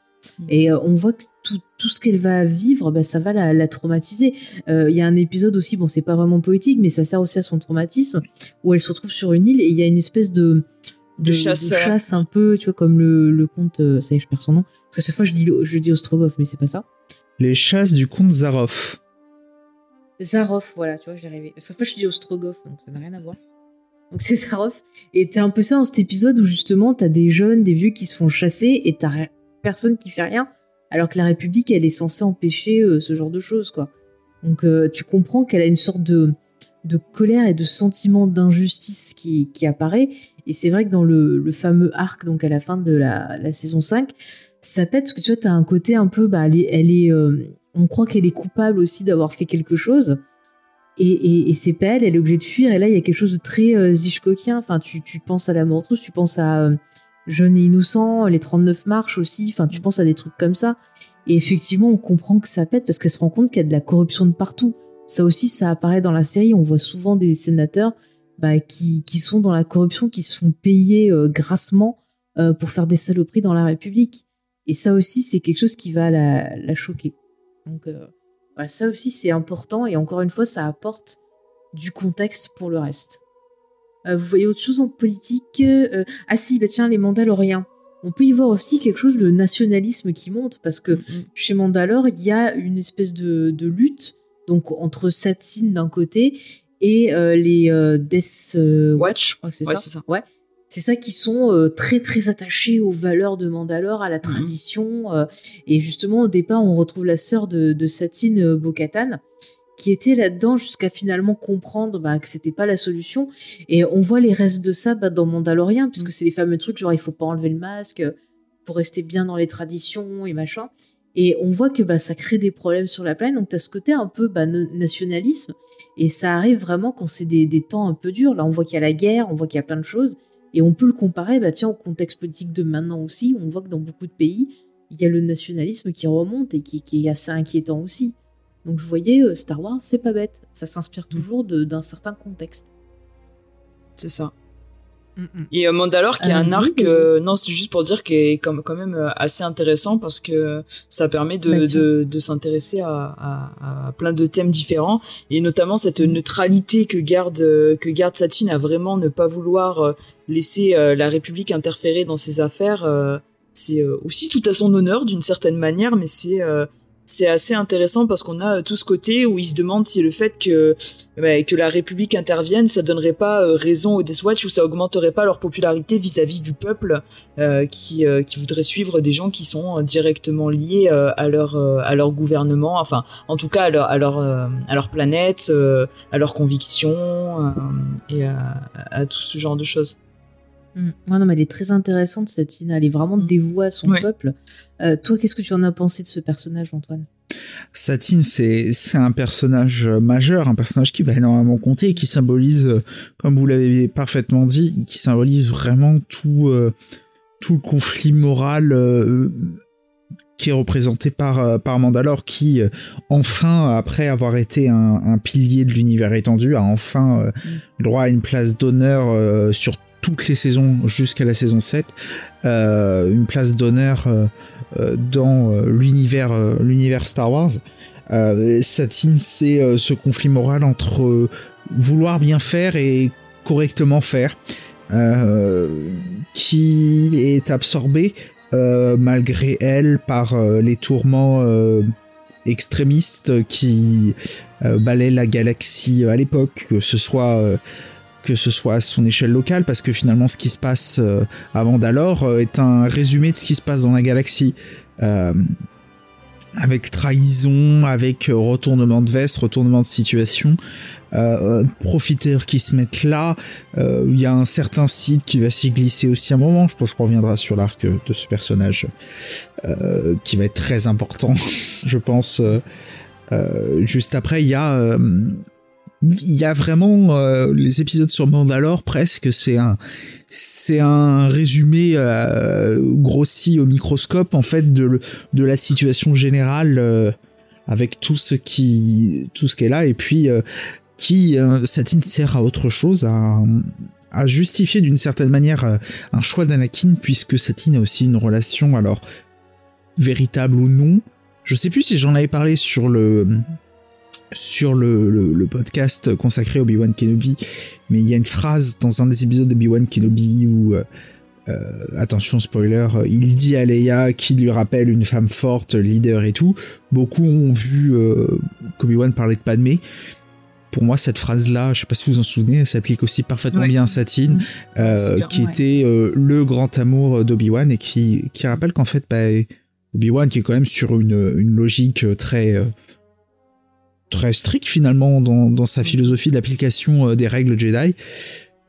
Et euh, on voit que tout, tout ce qu'elle va vivre, bah, ça va la, la traumatiser. Euh, il y a un épisode aussi, bon, c'est pas vraiment poétique, mais ça sert aussi à son traumatisme, où elle se retrouve sur une île et il y a une espèce de, de, chasse, un peu, tu vois, comme le, le conte, euh, ça y est, je perds son nom. Parce que chaque fois, je dis, je dis Ostrogoth, mais c'est pas ça. Les chasses du comte Zaroff. Zaroff, voilà, tu vois, je l'ai rêvé. Chaque fois, je dis Ostrogoth, donc ça n'a rien à voir. Donc c'est Zaroff. Et t'es un peu ça dans cet épisode où justement, t'as des jeunes, des vieux qui se font chasser et t'as personne qui fait rien, alors que la République, elle est censée empêcher euh, ce genre de choses, quoi. Donc euh, tu comprends qu'elle a une sorte de, de colère et de sentiment d'injustice qui, qui apparaît. Et c'est vrai que dans le, le, fameux arc, donc à la fin de la, la, saison 5, ça pète parce que tu vois, t'as un côté un peu, bah, elle est, euh, on croit qu'elle est coupable aussi d'avoir fait quelque chose. Et, et, c'est pas elle, elle est obligée de fuir. Et là, il y a quelque chose de très euh, Enfin, tu, tu penses à la mort tu penses à Jeune et innocent, les 39 marches aussi, enfin tu penses à des trucs comme ça. Et effectivement, on comprend que ça pète parce qu'elle se rend compte qu'il y a de la corruption de partout. Ça aussi, ça apparaît dans la série. On voit souvent des sénateurs bah, qui, qui, sont dans la corruption, qui se font payer euh, grassement euh, pour faire des saloperies dans la République. Et ça aussi, c'est quelque chose qui va la, choquer. Donc, euh, bah, ça aussi, c'est important. Et encore une fois, ça apporte du contexte pour le reste. Euh, vous voyez autre chose en politique euh, Ah si, bah tiens, les Mandaloriens. on peut y voir aussi quelque chose, le nationalisme qui monte, parce que chez Mandalore, il y a une espèce de, de lutte donc entre Satine d'un côté et euh, les euh, Death euh, Watch, je crois que c'est Ouais, ça. c'est ça. Ouais. C'est ça qui sont très très attachés aux valeurs de Mandalore, à la tradition. euh, et justement, au départ, on retrouve la sœur de, de Satine, Bo-Katan, qui était là-dedans jusqu'à finalement comprendre bah, que c'était pas la solution. Et on voit les restes de ça bah, dans Mandalorian, puisque c'est les fameux trucs genre il faut pas enlever le masque pour rester bien dans les traditions et machin. Et on voit que bah, ça crée des problèmes sur la planète. Donc, tu as ce côté un peu bah, nationalisme. Et ça arrive vraiment quand c'est des, des temps un peu durs. Là, on voit qu'il y a la guerre, on voit qu'il y a plein de choses. Et on peut le comparer bah, tiens, au contexte politique de maintenant aussi. On voit que dans beaucoup de pays, il y a le nationalisme qui remonte et qui, qui est assez inquiétant aussi. Donc, vous voyez, euh, Star Wars, c'est pas bête. Ça s'inspire toujours de- d'un certain contexte. C'est ça. Mm, Et euh, Mandalore qui est Euh, un arc, euh, non, c'est juste pour dire qu'il est quand même assez intéressant parce que ça permet de, Bah, tiens. de, de s'intéresser à, à, à plein de thèmes différents et notamment cette Mm. neutralité que garde que garde Satine à vraiment ne pas vouloir laisser la République interférer dans ses affaires. c'est aussi tout à son honneur d'une certaine manière, mais c'est euh, c'est assez intéressant parce qu'on a euh, tout ce côté où il se demande si le fait que bah, que la République intervienne, ça donnerait pas euh, raison aux Death Watch ou ça augmenterait pas leur popularité vis-à-vis du peuple euh, qui euh, qui voudrait suivre des gens qui sont euh, directement liés euh, à leur euh, à leur gouvernement, enfin en tout cas à leur à leur euh, à leur planète, euh, à leurs convictions euh, et à tout ce genre de choses. Mm. Ouais, non, mais elle est très intéressante, cette Ina. Elle est vraiment dévouée à son Ouais. peuple. Euh, toi, qu'est-ce que tu en as pensé de ce personnage, Antoine? Satine, c'est c'est un personnage majeur, un personnage qui va énormément compter et qui symbolise, euh, comme vous l'avez parfaitement dit, qui symbolise vraiment tout euh, tout le conflit moral euh, qui est représenté par par Mandalore, qui euh, enfin, après avoir été un, un pilier de l'univers étendu, a enfin euh, droit à une place d'honneur euh, sur toutes les saisons jusqu'à la saison 7, euh, une place d'honneur euh, euh, dans l'univers l'univers Star Wars. Satine, c'est ce conflit moral entre vouloir bien faire et correctement faire, qui est absorbé malgré elle par les tourments extrémistes qui balaient la galaxie à l'époque, que ce soit que ce soit à son échelle locale, parce que finalement ce qui se passe euh, à Mandalore euh, est un résumé de ce qui se passe dans la galaxie. Euh, avec trahison, avec euh, retournement de veste, retournement de situation, euh, profiteurs qui se mettent là. Euh, Il y a un certain site qui va s'y glisser aussi un moment. Je pense qu'on reviendra sur l'arc de ce personnage euh, qui va être très important, je pense. euh, euh, juste après, il y a euh, il y a vraiment euh, les épisodes sur Mandalore presque c'est un c'est un résumé euh, grossi au microscope en fait de de la situation générale euh, avec tout ce qui tout ce qui est là et puis euh, qui euh, Satine sert à autre chose à à justifier d'une certaine manière euh, un choix d'Anakin puisque Satine a aussi une relation alors véritable ou non. Je sais plus si j'en avais parlé sur le sur le, le, le podcast consacré à Obi-Wan Kenobi, mais il y a une phrase dans un des épisodes d'Obi-Wan Kenobi où, euh, euh, attention spoiler, euh, il dit à Leia qui lui rappelle une femme forte, leader et tout. Beaucoup ont vu euh, qu'Obi-Wan parlait de Padmé. Pour moi, cette phrase-là, je sais pas si vous vous en souvenez, elle s'applique aussi parfaitement Ouais. bien à Satine, euh, c'est clair, qui ouais. était euh, le grand amour d'Obi-Wan et qui, qui rappelle qu'en fait, bah, Obi-Wan qui est quand même sur une, une logique très euh, très stricte finalement dans, dans sa philosophie d'application euh, des règles Jedi,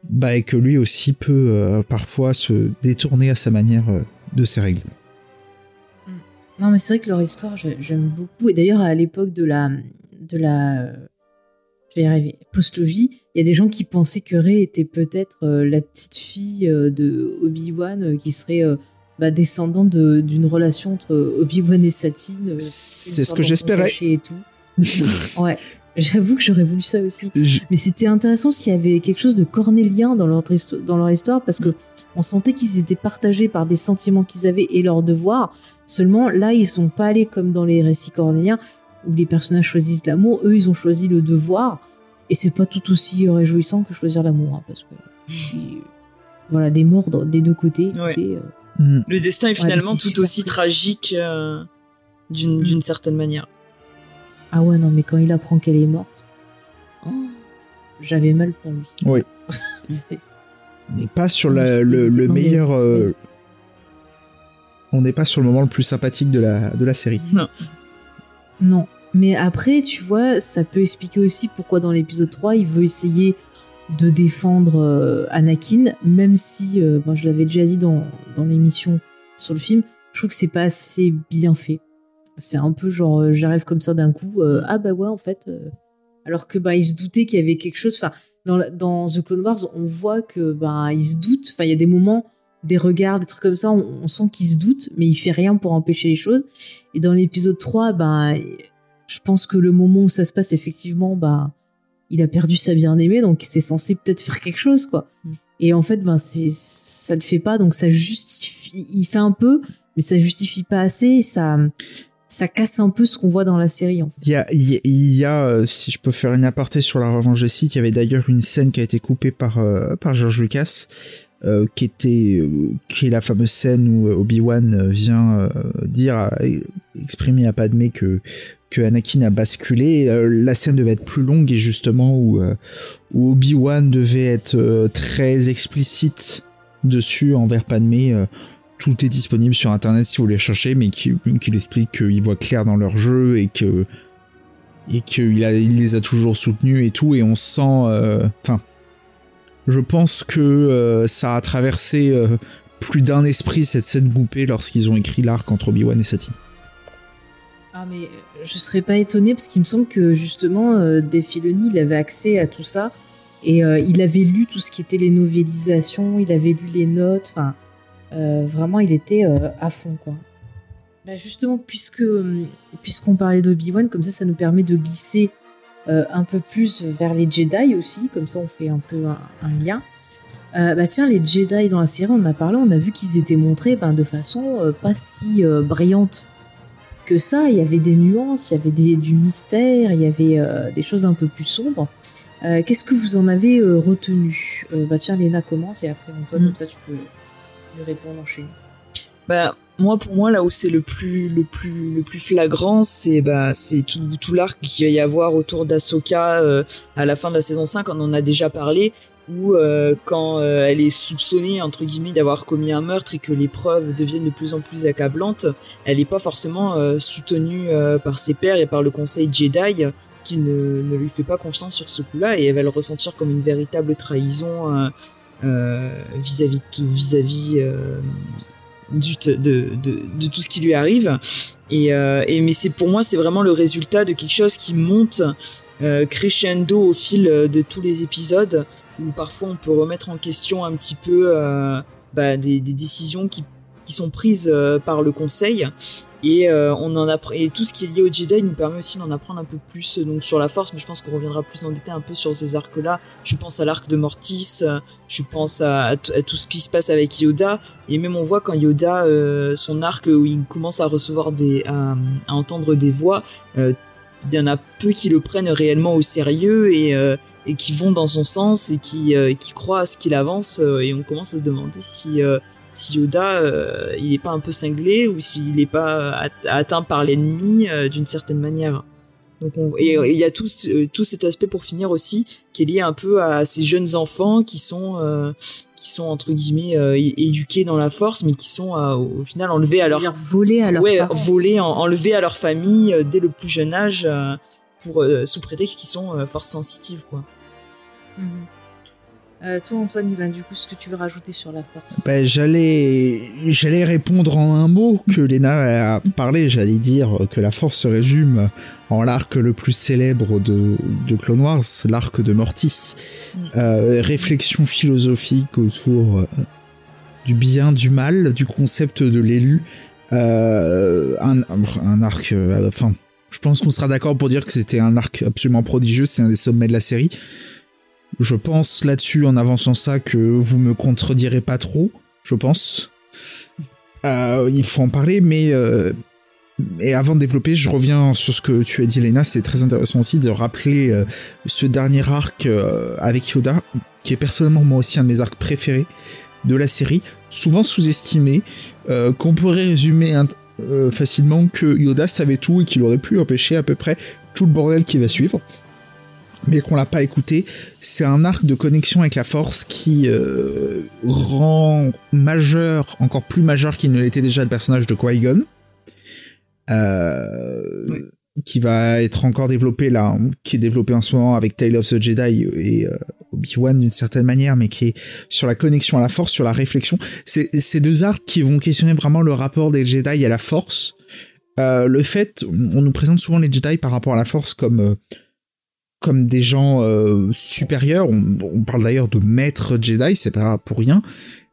bah, et que lui aussi peut euh, parfois se détourner à sa manière euh, de ces règles. Non, mais c'est vrai que leur histoire, j'ai- j'aime beaucoup. Et d'ailleurs, à l'époque de la, de la, je vais y arriver, postlogie, il y a des gens qui pensaient que Rey était peut-être euh, la petite fille de Obi-Wan qui serait bah, descendante de- d'une relation entre Obi-Wan et Satine. euh, C'est ce que j'espérais. Ouais, j'avoue que j'aurais voulu ça aussi. Je- Mais c'était intéressant qu'il y avait quelque chose de cornélien dans leur, histo- dans leur histoire parce que on sentait qu'ils étaient partagés par des sentiments qu'ils avaient et leurs devoirs. Seulement, là, ils sont pas allés comme dans les récits cornéliens où les personnages choisissent l'amour. Eux, ils ont choisi le devoir. Et c'est pas tout aussi réjouissant que choisir l'amour. hein, parce que, il- voilà, des morts des deux côtés. Ouais. écoutez, euh, Mm. Le destin est finalement tout aussi tragique euh, d'une Mm. d'une certaine manière. Ah ouais, non, mais quand il apprend qu'elle est morte, oh, j'avais mal pour lui. Oui. On n'est pas sur la- le, meilleur. euh, on n'est pas sur le moment le plus sympathique de la, de la série. Non. Mais après, tu vois, ça peut expliquer aussi pourquoi dans l'épisode 3, il veut essayer de défendre euh, Anakin, même si, euh, bon, je l'avais déjà dit dans, dans l'émission sur le film, je trouve que c'est pas assez bien fait. C'est un peu genre, euh, j'arrive comme ça d'un coup, euh, ah bah ouais, en fait. euh, alors que bah, il se doutait qu'il y avait quelque chose. Enfin, dans, dans The Clone Wars, on voit que bah, il se doute. Enfin, il y a des moments, des regards, des trucs comme ça, on, on sent qu'il se doute, mais il fait rien pour empêcher les choses. Et dans l'épisode 3, ben, je pense que le moment où ça se passe, effectivement, bah, il a perdu sa bien-aimée, donc c'est censé peut-être faire quelque chose, quoi. Mm. Et en fait, ben, c'est, ça le fait pas, donc ça justifie, il fait un peu, mais ça justifie pas assez, ça, ça casse un peu ce qu'on voit dans la série. Il y a, y a- euh, si je peux faire une aparté sur la revanche de Sith, il y avait d'ailleurs une scène qui a été coupée par, euh, par George Lucas, euh, qui était, euh, qui est la fameuse scène où Obi-Wan vient dire, exprimer à Padmé que, que Anakin a basculé. La scène devait être plus longue et justement où, où Obi-Wan devait être très explicite dessus envers Padmé. Tout est disponible sur internet si vous voulez chercher, mais qui, qu'il explique qu'il voit clair dans leur jeu et que et qu'il il les a toujours soutenus et tout, et on sent, euh, enfin, je pense que euh, ça a traversé euh, plus d'un esprit cette scène coupée lorsqu'ils ont écrit l'arc entre Obi-Wan et Satine. Ah mais je serais pas étonnée parce qu'il me semble que justement Dave il avait accès à tout ça et il avait lu tout ce qui était les novélisations, il avait lu les notes, enfin vraiment il était euh, à fond quoi. Bah, justement puisque euh, puisqu'on parlait d'Obi-Wan comme ça ça nous permet de glisser euh, un peu plus vers les Jedi aussi comme ça on fait un peu un, un lien. Euh, bah tiens les Jedi dans la série on en a parlé on a vu qu'ils étaient montrés ben, de façon euh, pas si euh, brillante que ça, il y avait des nuances, il y avait des, du mystère, il y avait euh, des choses un peu plus sombres. Euh, Qu'est-ce que vous en avez euh, retenu? Euh, Bah tiens, Léna commence et après Antoine, Mm. toi tu peux lui répondre en. Bah moi pour moi là où c'est le plus le plus le plus flagrant c'est bah c'est tout l'arc qu'il va y avoir autour d'Asoka euh, à la fin de la saison 5 on en a déjà parlé où euh, quand euh, elle est soupçonnée entre guillemets d'avoir commis un meurtre et que les preuves deviennent de plus en plus accablantes elle n'est pas forcément soutenue par ses pairs et par le conseil Jedi qui ne, ne lui fait pas confiance sur ce coup-là et elle va le ressentir comme une véritable trahison vis-à-vis de- vis-à-vis euh, de, de, tout ce qui lui arrive. Et, euh, et mais c'est pour moi c'est vraiment le résultat de quelque chose qui monte euh, crescendo au fil euh, de tous les épisodes où parfois on peut remettre en question un petit peu euh, bah, des, des décisions qui, qui sont prises euh, par le conseil et euh, on en et tout ce qui est lié au Jedi nous permet aussi d'en apprendre un peu plus euh, donc sur la force mais je pense qu'on reviendra plus en détail un peu sur ces arcs là je pense à l'arc de Mortis euh, je pense à, tout ce qui se passe avec Yoda et même on voit quand Yoda euh, son arc où il commence à recevoir des à, à entendre des voix euh, il y en a peu qui le prennent réellement au sérieux et euh, et qui vont dans son sens et qui euh, qui croient à ce qu'il avance euh, et on commence à se demander si euh, si Yoda euh, il est pas un peu cinglé ou s'il est pas at- atteint par l'ennemi euh, d'une certaine manière. Donc on, et il y a tout, tout cet aspect pour finir aussi qui est lié un peu à ces jeunes enfants qui sont euh, qui sont entre guillemets euh, éduqués dans la force mais qui sont euh, au final enlevés à leur voler à leur ouais, volés, en, enlevés à leur famille euh, dès le plus jeune âge euh, pour euh, sous prétexte qu'ils sont euh, force sensitive quoi. Mhm. Euh, toi Antoine, ben, du coup, ce que tu veux rajouter sur la force? Ben, j'allais, j'allais répondre en un mot que Lena a parlé. J'allais dire que la force se résume en l'arc le plus célèbre de, de Clone Wars, l'arc de Mortis. Euh, réflexion philosophique autour euh, du bien, du mal, du concept de l'élu. Euh, un, un arc, euh, enfin, je pense qu'on sera d'accord pour dire que c'était un arc absolument prodigieux. C'est un des sommets de la série. Je pense là-dessus, en avançant ça, que vous me contredirez pas trop, je pense. Euh, il faut en parler, mais... euh, avant de développer, je reviens sur ce que tu as dit, Lena. C'est très intéressant aussi de rappeler euh, ce dernier arc avec Yoda, qui est personnellement moi aussi un de mes arcs préférés. de la série, souvent sous-estimé, qu'on pourrait résumer facilement que Yoda savait tout et qu'il aurait pu empêcher à peu près tout le bordel qui va suivre mais qu'on l'a pas écouté. C'est un arc de connexion avec la Force qui euh, rend majeur, encore plus majeur qu'il ne l'était déjà, le personnage de Qui-Gon. Euh, qui va être encore développé là, qui est développé en ce moment avec Tale of the Jedi et euh, Obi-Wan d'une certaine manière, mais qui est sur la connexion à la Force, sur la réflexion. C'est ces deux arcs qui vont questionner vraiment le rapport des Jedi à la Force. le fait, on nous présente souvent les Jedi par rapport à la Force comme comme des gens euh, supérieurs. On, parle d'ailleurs de maîtres Jedi, c'est pas pour rien.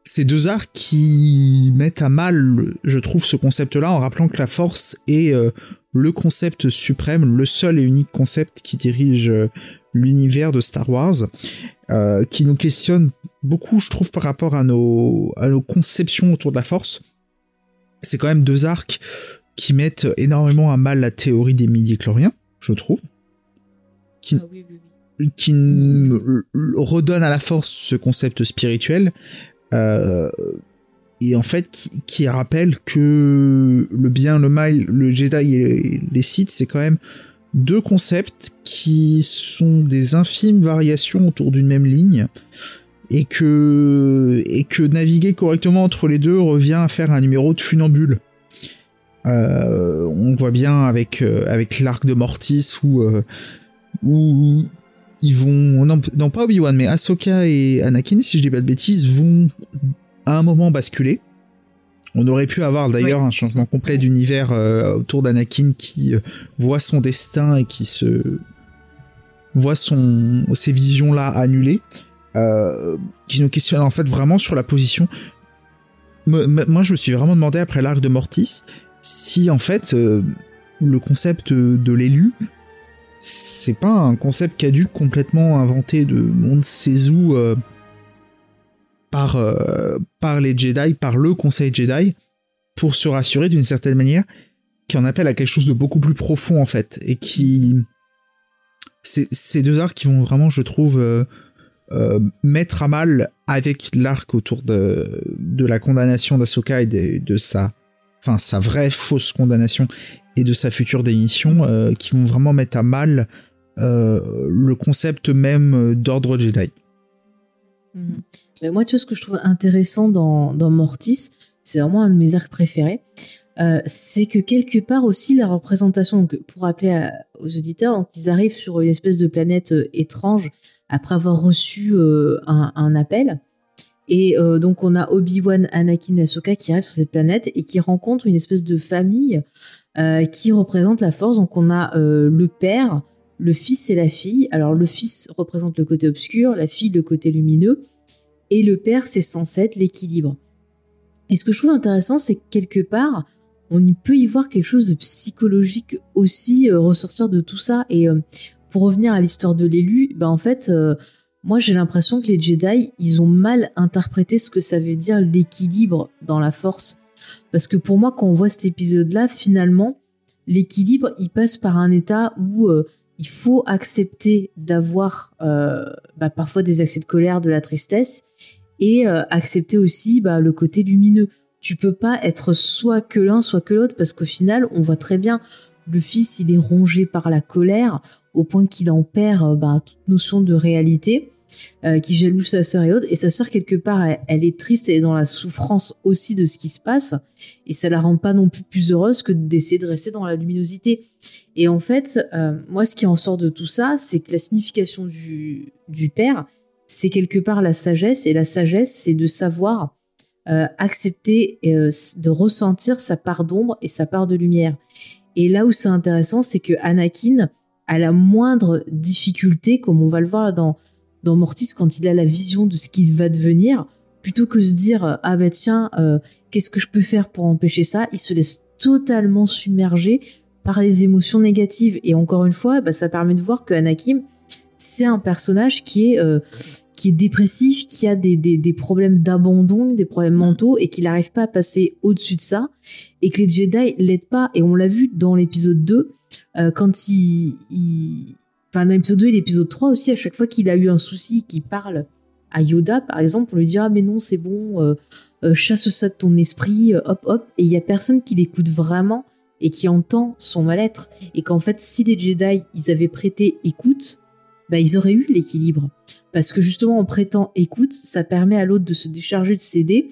Ces deux arcs qui mettent à mal, je trouve, ce concept-là en rappelant que la Force est euh, le concept suprême, le seul et unique concept qui dirige euh, l'univers de Star Wars, qui nous questionne beaucoup, je trouve, par rapport à nos, à nos conceptions autour de la Force. C'est quand même deux arcs qui mettent énormément à mal la théorie des midi-chloriens, je trouve qui, ah redonne à la force ce concept spirituel euh, et en fait qui, rappelle que le bien, le mal, le Jedi et les Sith, c'est quand même deux concepts qui sont des infimes variations autour d'une même ligne et que et que naviguer correctement entre les deux revient à faire un numéro de funambule. Euh, on voit bien avec euh, avec l'arc de Mortis où où ils vont non, pas Obi-Wan mais Ahsoka et Anakin si je dis pas de bêtises vont à un moment basculer. On aurait pu avoir d'ailleurs un changement complet d'univers euh, autour d'Anakin qui euh, voit son destin et qui se voit son ces visions là annulées euh, qui nous questionne en fait vraiment sur la position. Moi je me suis vraiment demandé après l'arc de Mortis si en fait le concept de l'élu c'est pas un concept caduque complètement inventé de monde sait où euh, par, euh, les Jedi, par le Conseil Jedi, pour se rassurer d'une certaine manière, qui en appelle à quelque chose de beaucoup plus profond en fait, et qui... Ces deux arcs qui vont vraiment, je trouve, euh, mettre à mal avec l'arc autour de, la condamnation d'Asoka et de, de. Enfin, sa vraie fausse condamnation et de sa future démission euh, qui vont vraiment mettre à mal euh, le concept même d'ordre Jedi. Mhm. Mais moi, tu vois, ce que je trouve intéressant dans, Mortis, c'est vraiment un de mes arcs préférés. Euh, c'est que quelque part aussi la représentation, pour rappeler aux auditeurs, ils arrivent sur une espèce de planète étrange après avoir reçu un, un, appel. Et donc on a Obi-Wan, Anakin, Ahsoka qui arrivent sur cette planète et qui rencontrent une espèce de famille euh, qui représente la force. Donc on a euh, le père, le fils et la fille. Alors le fils représente le côté obscur, la fille le côté lumineux, et le père c'est censé être l'équilibre. Et ce que je trouve intéressant, c'est que quelque part, on peut y voir quelque chose de psychologique aussi euh, ressortir de tout ça. Et pour revenir à l'histoire de l'élu, ben en fait, moi j'ai l'impression que les Jedi, ils ont mal interprété ce que ça veut dire l'équilibre dans la force. Parce que pour moi, quand on voit cet épisode-là, finalement, l'équilibre, il passe par un état où euh, il faut accepter d'avoir euh, bah, parfois des accès de colère, de la tristesse, et euh, accepter aussi bah, le côté lumineux. Tu peux pas être soit que l'un, soit que l'autre, parce qu'au final, on voit très bien, le fils, il est rongé par la colère, au point qu'il en perd bah, toute notion de réalité. Euh, qui jalouse sa sœur et autres. Et sa sœur, quelque part, elle, est triste, elle est dans la souffrance aussi de ce qui se passe. Et ça la rend pas non plus plus heureuse que d'essayer de rester dans la luminosité. Et en fait, euh, moi, ce qui en sort de tout ça, c'est que la signification du, du père, c'est quelque part la sagesse. Et la sagesse, c'est de savoir euh, accepter, de ressentir sa part d'ombre et sa part de lumière. Et là où c'est intéressant, c'est que Anakin, a la moindre difficulté, comme on va le voir dans, dans Mortis quand il a la vision de ce qu'il va devenir, plutôt que se dire ah bah tiens euh, qu'est-ce que je peux faire pour empêcher ça, il se laisse totalement submerger par les émotions négatives. Et encore une fois bah, ça permet de voir que Anakin c'est un personnage qui est euh, qui est dépressif, qui a des, des, problèmes d'abandon, des problèmes mentaux et qui n'arrive pas à passer au-dessus de ça et que les Jedi l'aident pas. Et on l'a vu dans l'épisode 2 euh, quand il, il, Enfin, dans l'épisode 2 et l'épisode 3 aussi, à chaque fois qu'il a eu un souci, qu'il parle à Yoda, par exemple, on lui dira mais non, c'est bon, euh, euh, chasse ça de ton esprit, euh, hop hop, et il y a personne qui l'écoute vraiment et qui entend son mal-être. Et qu'en fait, si les Jedi, ils avaient prêté écoute, bah, ils auraient eu l'équilibre. Parce que justement, en prêtant écoute, ça permet à l'autre de se décharger, de céder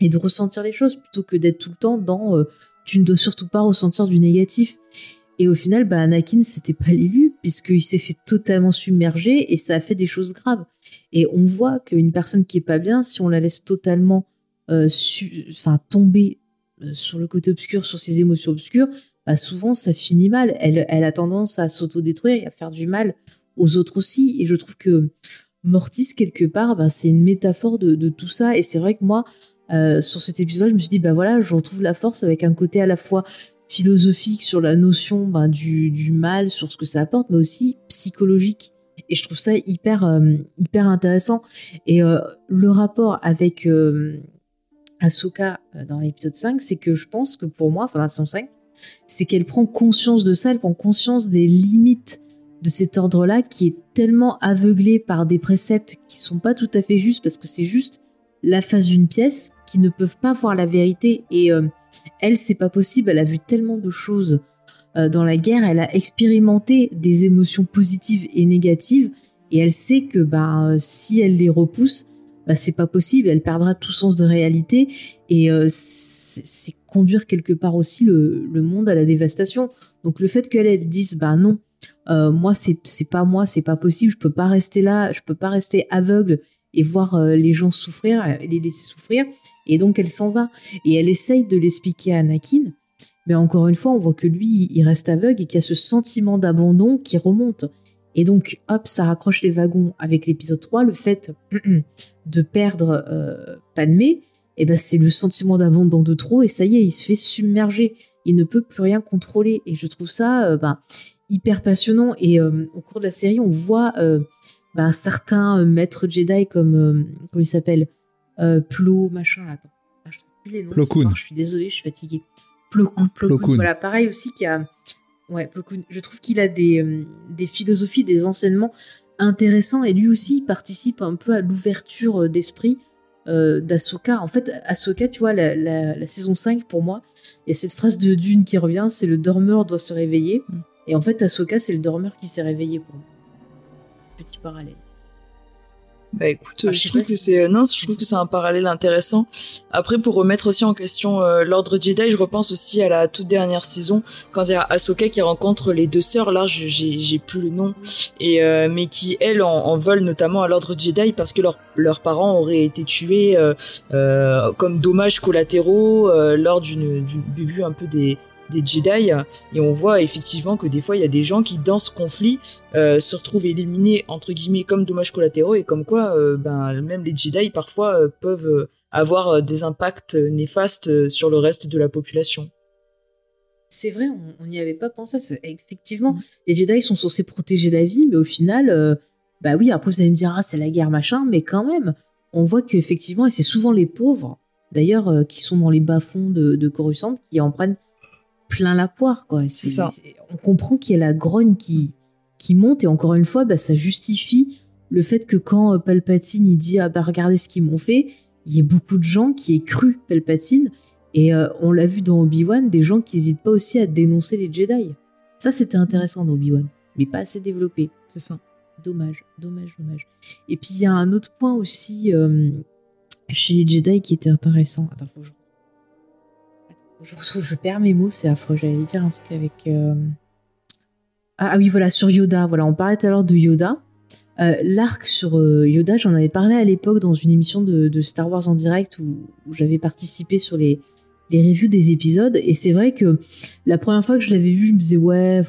et de ressentir les choses plutôt que d'être tout le temps dans tu ne dois surtout pas ressentir du négatif. Et au final, bah, Anakin, c'était pas l'élu, puisqu'il s'est fait totalement submerger et ça a fait des choses graves. Et on voit qu'une personne qui est pas bien, si on la laisse totalement euh, tomber euh, sur le côté obscur, sur ses émotions obscures, bah, souvent ça finit mal. Elle, elle a tendance à s'auto-détruire et à faire du mal aux autres aussi. Et je trouve que Mortis, quelque part, bah, c'est une métaphore de, de, tout ça. Et c'est vrai que moi, euh, sur cet épisode, je me suis dit, bah voilà, je retrouve la force avec un côté à la fois philosophique sur la notion ben, du, mal, sur ce que ça apporte, mais aussi psychologique. Et je trouve ça hyper, euh, hyper intéressant. Et euh, le rapport avec euh, Ahsoka euh, dans l'épisode 5, c'est que je pense que pour moi, enfin la saison 5, c'est qu'elle prend conscience de ça, elle prend conscience des limites de cet ordre-là qui est tellement aveuglé par des préceptes qui sont pas tout à fait justes parce que c'est juste la face d'une pièce qui ne peuvent pas voir la vérité et elle c'est pas possible elle a vu tellement de choses euh, dans la guerre elle a expérimenté des émotions positives et négatives et elle sait que bah, si elle les repousse bah, c'est pas possible elle perdra tout sens de réalité et euh, c'est conduire quelque part aussi le, monde à la dévastation donc le fait qu'elle elle dise bah non euh, moi c'est pas moi c'est pas possible je peux pas rester là je peux pas rester aveugle et voir euh, les gens souffrir, euh, les laisser souffrir. Et donc elle s'en va. Et elle essaye de l'expliquer à Anakin. Mais encore une fois, on voit que lui, il reste aveugle et qu'il y a ce sentiment d'abandon qui remonte. Et donc, hop, ça raccroche les wagons avec l'épisode 3. Le fait de perdre euh, Padmé, eh ben, c'est le sentiment d'abandon de trop. Et ça y est, il se fait submerger. Il ne peut plus rien contrôler. Et je trouve ça euh, ben, hyper passionnant. Et euh, au cours de la série, on voit euh, ben, certains maîtres Jedi comme comment il s'appelle? Euh, Plo machin attends. Ah, je trouve plus les noms Plo Koon. je suis désolée je suis fatiguée. Plo Koon, Plo voilà pareil aussi qui a ouais Plo Koon. je trouve qu'il a des euh, des philosophies des enseignements intéressants et lui aussi il participe un peu à l'ouverture euh, d'esprit euh, d'Asoka. En fait Asoka tu vois la, la, la saison 5 pour moi il y a cette phrase de Dune qui revient c'est le dormeur doit se réveiller. Mm. et en fait Asoka c'est le dormeur qui s'est réveillé pour moi. Petit parallèle Bah écoute, Ah, je je trouve pas que si- c'est non, je trouve que c'est un parallèle intéressant. Après, pour remettre aussi en question euh, l'ordre Jedi, je repense aussi à la toute dernière saison quand il y a Ahsoka qui rencontre les deux sœurs. Là, j'ai j'ai plus le nom, et euh, mais qui elles en, en veulent notamment à l'ordre Jedi parce que leurs leurs parents auraient été tués euh, euh, comme dommages collatéraux euh, lors d'une d'une vue un peu des des Jedi et on voit effectivement que des fois il y a des gens qui dans ce conflit euh, se retrouvent éliminés entre guillemets comme dommages collatéraux et comme quoi euh, ben même les Jedi parfois euh, peuvent avoir des impacts néfastes sur le reste de la population. C'est vrai, on n'y avait pas pensé. Effectivement, Mhm. les Jedi sont censés protéger la vie, mais au final, bah oui, après vous allez me dire, ah, c'est la guerre, machin, mais quand même, on voit qu'effectivement, et c'est souvent les pauvres, d'ailleurs, qui sont dans les bas-fonds de, de Coruscant, qui en prennent plein la poire, quoi. C'est ça. On comprend qu'il y a la grogne qui, qui monte, et encore une fois, bah, ça justifie le fait que quand euh, Palpatine, il dit, ah bah regardez ce qu'ils m'ont fait, il y a beaucoup de gens qui aient cru Palpatine, et euh, on l'a vu dans Obi-Wan, des gens qui n'hésitent pas aussi à dénoncer les Jedi. Ça, c'était intéressant dans Obi-Wan, mais pas assez développé. C'est ça. Dommage, dommage, dommage. Et puis, il y a un autre point aussi euh, chez les Jedi qui était intéressant. Attends, faut que je... Je perds mes mots, c'est affreux. J'allais dire un truc avec... euh, Ah, ah oui, voilà, sur Yoda. Voilà, on parlait tout à l'heure de Yoda. Euh, L'arc sur euh, Yoda, j'en avais parlé à l'époque dans une émission de, Star Wars en direct où, j'avais participé sur les, les reviews des épisodes. Et c'est vrai que la première fois que je l'avais vu, je me disais, ouais,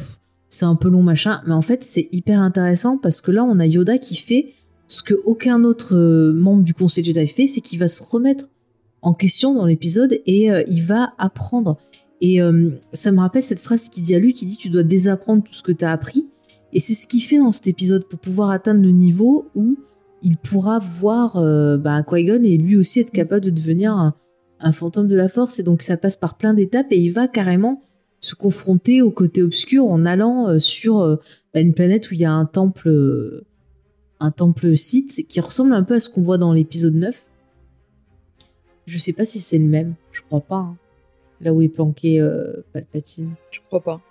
c'est un peu long, machin. Mais en fait, c'est hyper intéressant parce que là, on a Yoda qui fait ce que aucun autre membre du Conseil Jedi fait, c'est qu'il va se remettre en question dans l'épisode et euh, il va apprendre. Et euh, ça me rappelle cette phrase qu'il dit à lui, qui dit tu dois désapprendre tout ce que tu as appris. Et c'est ce qu'il fait dans cet épisode pour pouvoir atteindre le niveau où il pourra voir euh, bah, et lui aussi être capable de devenir un, fantôme de la force. Et donc ça passe par plein d'étapes et il va carrément se confronter au côté obscur en allant euh, sur bah, une planète où il y a un temple, un temple Sith qui ressemble un peu à ce qu'on voit dans l'épisode 9. Je sais pas si c'est le même, je crois pas. hein. Là où est planqué euh, Palpatine. Je crois pas.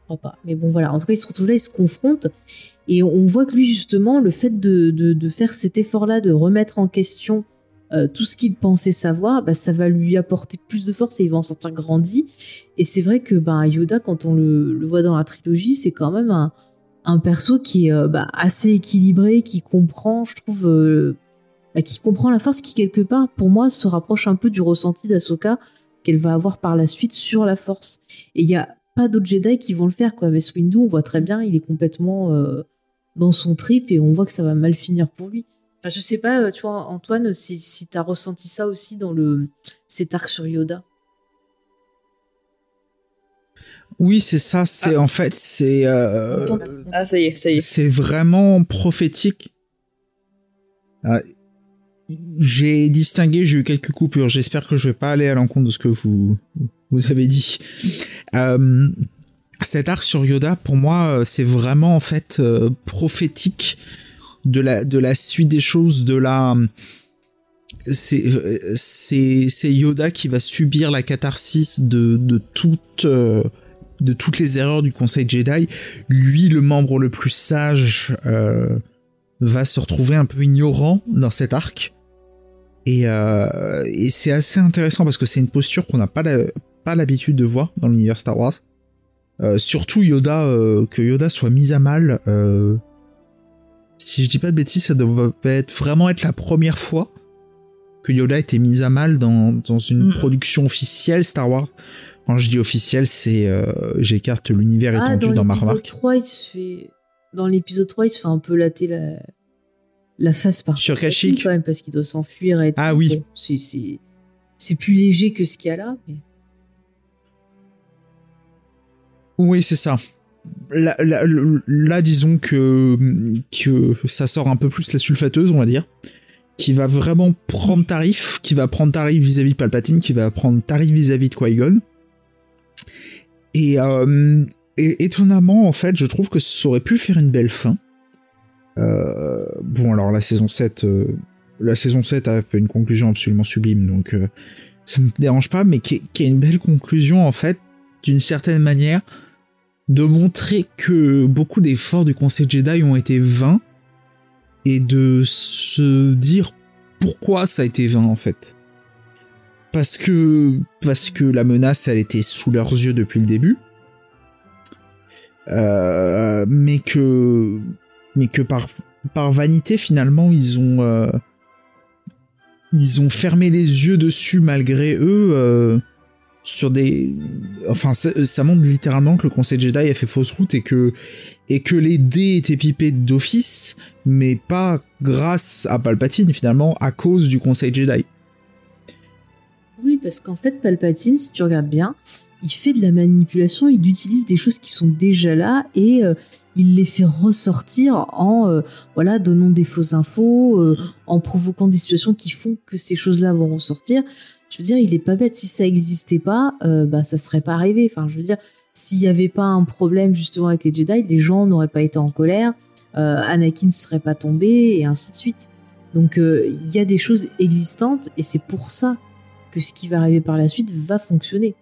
Je crois pas. Mais bon, voilà. En tout cas, ils se retrouvent là, ils se confrontent. Et on voit que lui, justement, le fait de, de- de faire cet effort-là, de remettre en question euh, tout ce qu'il pensait savoir, bah, ça va lui apporter plus de force et il va en sortir grandi. Et c'est vrai que ben, Yoda, quand on le, le voit dans la trilogie, c'est quand même un, un perso qui est euh, bah, assez équilibré, qui comprend, je trouve, euh, bah, qui comprend la force, qui quelque part, pour moi, se rapproche un peu du ressenti d'Ahsoka qu'elle va avoir par la suite sur la force. Et il y a pas d'autres Jedi qui vont le faire, quoi. Mais Windu, on voit très bien, il est complètement euh, dans son trip et on voit que ça va mal finir pour lui. Enfin, je sais pas, euh, tu vois, Antoine, si, si t'as ressenti ça aussi dans le cet arc sur Yoda. Oui, c'est ça. C'est en fait, c'est euh, Ah, ça y est, ça y est. c'est vraiment prophétique. Ah, J'ai distingué, j'ai eu quelques coupures. J'espère que je vais pas aller à l'encontre de ce que vous vous avez dit. Euh, cet arc sur Yoda, pour moi, euh, c'est vraiment en fait euh, prophétique de la de la suite des choses, de la c'est euh, c'est Yoda qui va subir la catharsis de de toute de toutes les erreurs du Conseil Jedi. Lui, le membre le plus sage, va se retrouver un peu ignorant dans cet arc. Et, euh, et c'est assez intéressant parce que c'est une posture qu'on n'a pas l'habitude de voir dans l'univers Star Wars. Euh, surtout Yoda, euh, que Yoda soit mis à mal. si je dis pas de bêtises, ça devait être vraiment être la première fois que Yoda a été mis à mal dans, dans une Mm. production officielle Star Wars. Quand je dis officielle, c'est j'écarte l'univers Ah, étendu dans dans ma remarque. 3, il se fait. Dans l'épisode 3, il se fait un peu latter la, la face par Sur Kashyyyk quand même, parce qu'il doit s'enfuir et Ah tout. oui. C'est- c'est plus léger que ce qu'il y a là. Mais... Oui, c'est ça. Là, là- là, disons que, que ça sort un peu plus la sulfateuse, on va dire. Qui va vraiment prendre tarif, qui va prendre tarif vis-à-vis de Palpatine, qui va prendre tarif vis-à-vis de Qui-Gon. Et, euh, et étonnamment, en fait, je trouve que ça aurait pu faire une belle fin. Euh, bon, alors la saison 7, euh, la saison 7 a fait une conclusion absolument sublime, donc euh, ça me dérange pas, mais qui est, qui est une belle conclusion, en fait, d'une certaine manière, de montrer que beaucoup d'efforts du Conseil Jedi ont été vains et de se dire pourquoi ça a été vain en fait. Parce que parce que la menace elle était sous leurs yeux depuis le début, mais que mais que par vanité finalement ils ont euh, ils ont fermé les yeux dessus malgré eux. euh, sur des enfin ça, ça montre littéralement que le conseil Jedi a fait fausse route et que et que les dés étaient pipés d'office mais pas grâce à Palpatine finalement à cause du conseil Jedi Oui, parce qu'en fait, Palpatine, si tu regardes bien, il fait de la manipulation, il utilise des choses qui sont déjà là et euh, il les fait ressortir en euh, voilà donnant des fausses infos, euh, en provoquant des situations qui font que ces choses-là vont ressortir. Je veux dire, il est pas bête. Si ça existait pas, bah ça serait pas arrivé. Enfin, je veux dire, s'il y avait pas un problème justement avec les Jedi, les gens n'auraient pas été en colère, Anakin ne serait pas tombé et ainsi de suite. Donc il y a des choses existantes et c'est pour ça que ce qui va arriver par la suite va fonctionner.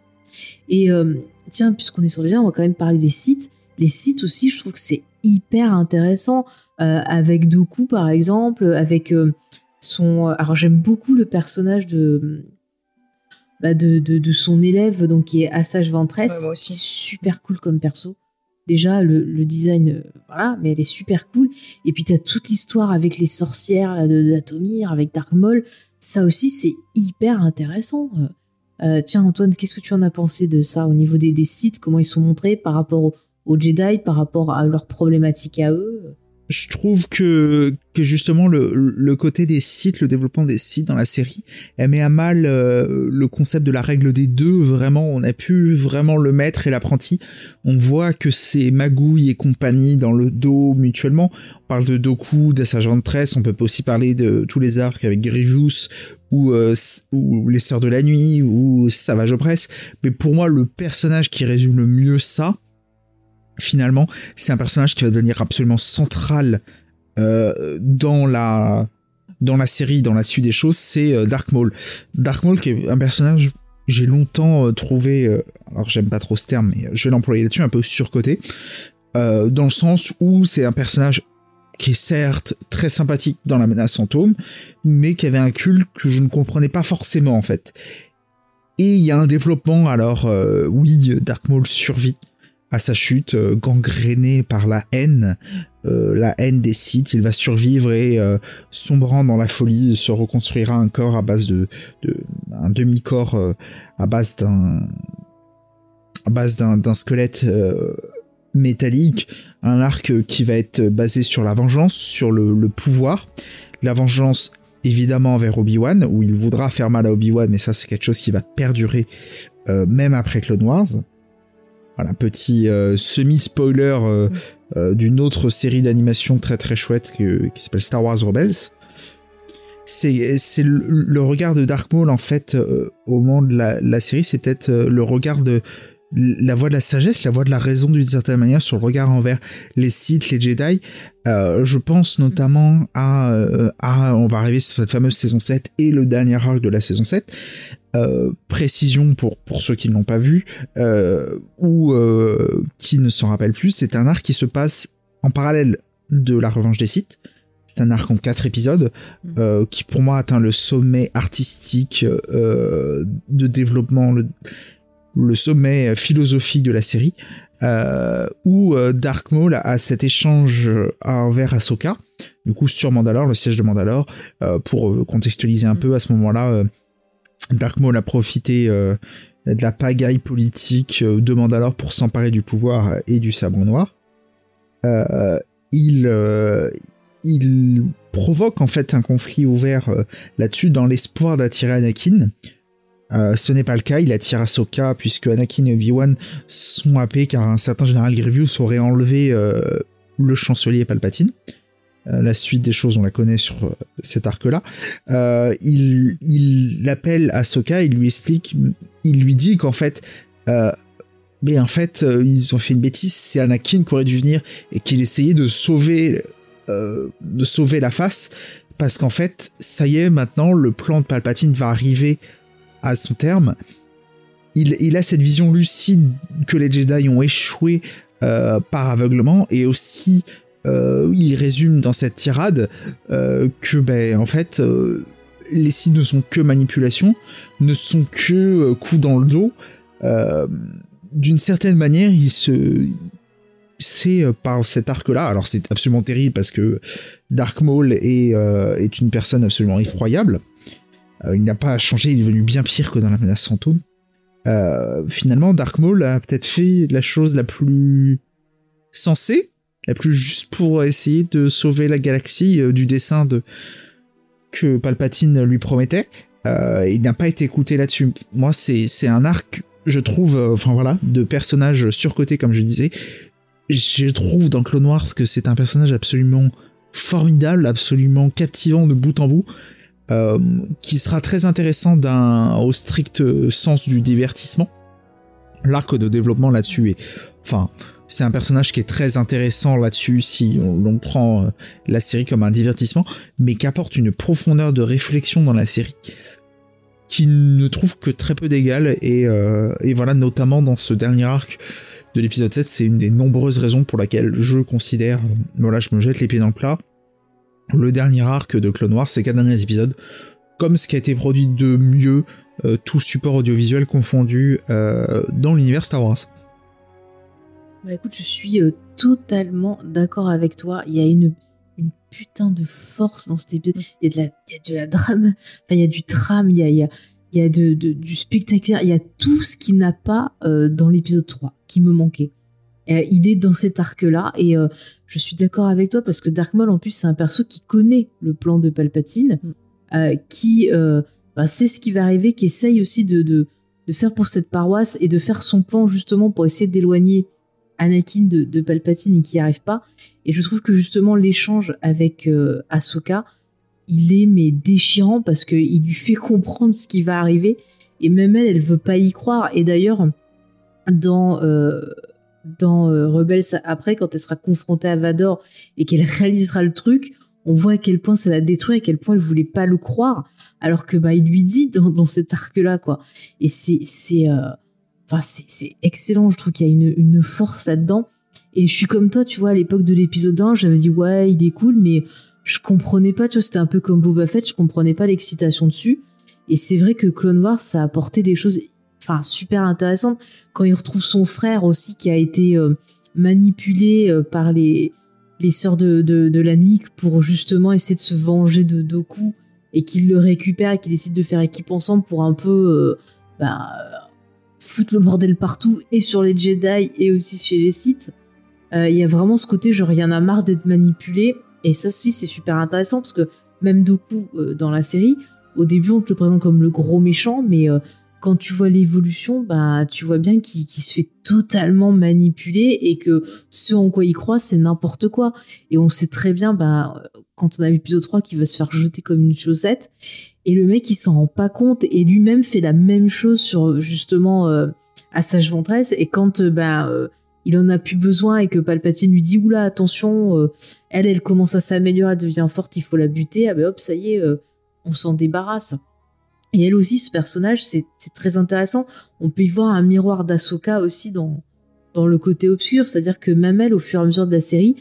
Et euh, tiens, puisqu'on est sur le lien, on va quand même parler des sites. Les sites aussi, je trouve que c'est hyper intéressant. Euh, avec Dooku, par exemple, avec euh, son... Alors j'aime beaucoup le personnage de... bah, de, de, de son élève, donc qui est Assage Ventress. Ouais, aussi. super cool comme perso. Déjà, le, le design, voilà, mais elle est super cool. Et puis, t'as toute l'histoire avec les sorcières d'Atomir, avec Dark Maul. Ça aussi, c'est hyper intéressant. Euh, tiens, Antoine, qu'est-ce que tu en as pensé de ça au niveau des, des sites? Comment ils sont montrés par rapport aux, aux Jedi, par rapport à leurs problématiques à eux? Je trouve que, que justement le, le côté des sites, le développement des sites dans la série, elle met à mal euh, le concept de la règle des deux. Vraiment, on a pu vraiment le maître et l'apprenti. On voit que c'est Magouille et compagnie dans le dos mutuellement. On parle de Doku, d'Assage Ventress, on peut aussi parler de tous les arcs avec Grievous ou, euh, ou les Sœurs de la Nuit ou Savage Opress. Mais pour moi, le personnage qui résume le mieux ça, finalement, c'est un personnage qui va devenir absolument central euh, dans la dans la série, dans la suite des choses, c'est euh, Dark Maul. Dark Maul qui est un personnage j'ai longtemps euh, trouvé, alors j'aime pas trop ce terme, mais je vais l'employer là-dessus, un peu surcoté, dans le sens où c'est un personnage qui est certes très sympathique dans la menace fantôme, mais qui avait un culte que je ne comprenais pas forcément en fait. Et il y a un développement, alors oui, Dark Maul survit à sa chute, euh, gangréné par la haine, euh, la haine des Sith, il va survivre et euh, sombrant dans la folie, se reconstruira un corps à base de, un demi-corps euh, à base d'un à base d'un squelette métallique, un arc qui va être basé sur la vengeance, sur le, pouvoir, la vengeance évidemment envers Obi-Wan, où il voudra faire mal à Obi-Wan, mais ça c'est quelque chose qui va perdurer même après Clone Wars. Voilà, petit euh, semi-spoiler euh, euh, d'une autre série d'animation très très chouette que- qui s'appelle Star Wars Rebels. C'est le, le regard de Dark Maul en fait au moment de la, la série, c'est le regard de la voix de la sagesse, la voix de la raison d'une certaine manière sur le regard envers les Sith, les Jedi. Euh, je pense notamment à, euh, à, on va arriver sur cette fameuse saison 7 et le dernier arc de la saison 7. Euh, précision pour, pour ceux qui ne l'ont pas vu, ou qui ne s'en rappellent plus, c'est un arc qui se passe en parallèle de la revanche des Sith. C'est un arc en quatre épisodes euh, qui pour moi atteint le sommet artistique de développement, le, le sommet philosophique de la série, euh, où euh, Dark Maul a cet échange euh, envers Ahsoka, du coup sur Mandalore, le siège de Mandalore, euh, pour euh, contextualiser un peu à ce moment-là, euh, Dark Maul a profité euh, de la pagaille politique euh, de Mandalore pour s'emparer du pouvoir euh, et du sabre noir. Euh, il, euh, il provoque en fait un conflit ouvert euh, là-dessus dans l'espoir d'attirer Anakin. Euh, ce n'est pas le cas, il attire Ahsoka puisque Anakin et Obi-Wan sont happés car un certain général Grievous aurait enlevé euh, le chancelier Palpatine. Euh, la suite des choses, on la connaît sur cet arc-là. Il, il appelle Ahsoka, il lui explique, il lui dit qu'en fait, mais en fait, ils ont fait une bêtise, c'est Anakin qui aurait dû venir et qu'il essayait de sauver, de sauver la face, parce qu'en fait, ça y est, maintenant, le plan de Palpatine va arriver à son terme. Il, a cette vision lucide que les Jedi ont échoué euh, par aveuglement et aussi euh, il résume dans cette tirade euh, que ben en fait les Sith ne sont que manipulation, ne sont que coups dans le dos. D'une certaine manière, il se c'est par cet arc-là. Alors c'est absolument terrible parce que Dark Maul est une personne absolument effroyable. Euh, il n'a pas changé, il est devenu bien pire que dans la menace fantôme. Euh, finalement, Dark Maul a peut-être fait la chose la plus sensée, la plus juste pour essayer de sauver la galaxie euh, du dessin de que Palpatine lui promettait. Il n'a pas été écouté là-dessus. Moi, c'est un arc, je trouve, enfin voilà, de personnage surcoté comme je disais. Je trouve dans Clone Wars que c'est un personnage absolument formidable, absolument captivant de bout en bout. Euh, qui sera très intéressant d'un au strict sens du divertissement. L'arc de développement là-dessus est, enfin, c'est un personnage qui est très intéressant là-dessus si on, prend euh, la série comme un divertissement, mais qui apporte une profondeur de réflexion dans la série qui ne trouve que très peu d'égal et, euh, et voilà notamment dans ce dernier arc de l'épisode 7 c'est une des nombreuses raisons pour laquelle je considère euh, voilà je me jette les pieds dans le plat le dernier arc de Clone Wars, ces quatre derniers épisodes, comme ce qui a été produit de mieux, euh, tout support audiovisuel confondu euh, dans l'univers Star Wars. Bah écoute, je suis euh, totalement d'accord avec toi. Il y a une, putain de force dans cet épisode. Il y a de la, drame, enfin, il y a du drame, il y a, du spectaculaire, il y a tout ce qui n'a pas dans l'épisode 3, qui me manquait. Euh, il est dans cet arc-là et euh, je suis d'accord avec toi parce que Dark Maul, en plus, c'est un perso qui connaît le plan de Palpatine, euh, qui bah, sait ce qui va arriver, qui essaye aussi de, de, de faire pour cette paroisse et de faire son plan justement pour essayer d'éloigner Anakin de, de Palpatine et qui n'y arrive pas. Et je trouve que justement l'échange avec euh, Ahsoka, il est mais déchirant parce qu'il lui fait comprendre ce qui va arriver et même elle, elle veut pas y croire. Et d'ailleurs, dans, euh, dans euh, Rebels après, quand elle sera confrontée à Vador et qu'elle réalisera le truc, on voit à quel point ça l'a détruit, à quel point elle voulait pas le croire, alors que bah il lui dit dans, dans cet arc-là quoi. Et c'est euh, excellent, je trouve qu'il y a une une force là-dedans. Et je suis comme toi, tu vois, à l'époque de l'épisode 1, j'avais dit ouais il est cool, mais je comprenais pas, tu vois, c'était un peu comme Boba Fett, je comprenais pas l'excitation dessus. Et c'est vrai que Clone Wars, ça a apporté des choses, enfin, super intéressantes. Quand il retrouve son frère aussi, qui a été euh, manipulé euh, par les, les sœurs de, de, la nuit pour justement essayer de se venger de Doku et qu'il le récupère et qu'il décide de faire équipe ensemble pour un peu, euh, bah, foutre le bordel partout et sur les Jedi et aussi chez les Sith. Il y a vraiment ce côté, genre, il y en a marre d'être manipulé et ça aussi, c'est super intéressant parce que même Doku dans la série, au début, on te le présente comme le gros méchant, mais quand tu vois l'évolution, bah, tu vois bien qu'il se fait totalement manipuler et que ce en quoi il croit, c'est n'importe quoi. Et on sait très bien, bah, quand on a l'épisode 3, qu'il va se faire jeter comme une chaussette. Et le mec, il s'en rend pas compte et lui-même fait la même chose sur justement euh, Assage Ventress. Et quand bah, il en a plus besoin et que Palpatine lui dit oula attention euh, elle elle commence à s'améliorer elle devient forte il faut la buter ah ben hop ça y est euh, on s'en débarrasse et elle aussi ce personnage c'est très intéressant. On peut y voir un miroir d'Asoka aussi dans dans le côté obscur. C'est-à-dire que même elle au fur et à mesure de la série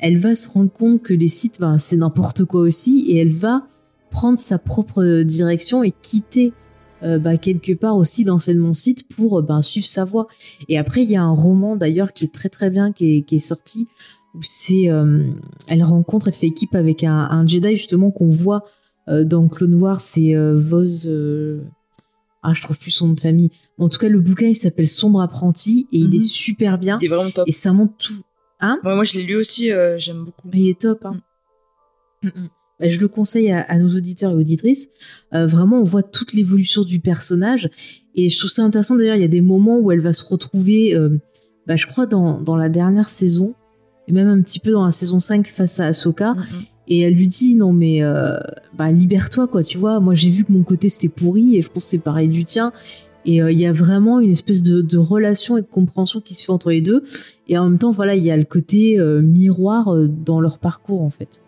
elle va se rendre compte que les sites ben, c'est n'importe quoi aussi. Et elle va prendre sa propre direction et quitter euh, bah, quelque part aussi l'enseignement site pour euh, ben, suivre sa voie. Et après, il y a un roman d'ailleurs qui est très très bien, qui est, qui est sorti, où c'est, euh, elle rencontre, elle fait équipe avec un Jedi justement qu'on voit dans Clone Wars, c'est Voz... Ah, je trouve plus son nom de famille. En tout cas, le bouquin, il s'appelle Sombre Apprenti et il est mhm. super bien. Il est vraiment top. Et ça montre tout. Hein Moi, je l'ai lu aussi, j'aime beaucoup. Il est top. Hein. Mm. Mm, mm. Bah, je le conseille à, nos auditeurs et auditrices. Euh, vraiment, on voit toute l'évolution du personnage. Et je trouve ça intéressant d'ailleurs, il y a des moments où elle va se retrouver, euh, bah, je crois, dans, dans, la dernière saison, et même un petit peu dans la saison 5 face à Ahsoka. Et elle lui dit non mais euh, bah, libère-toi quoi tu vois. Moi j'ai vu que mon côté c'était pourri et je pense c'est pareil du tien. Et il y a vraiment une espèce de, de, relation et de compréhension qui se fait entre les deux. Et en même temps voilà il y a le côté miroir dans leur parcours en fait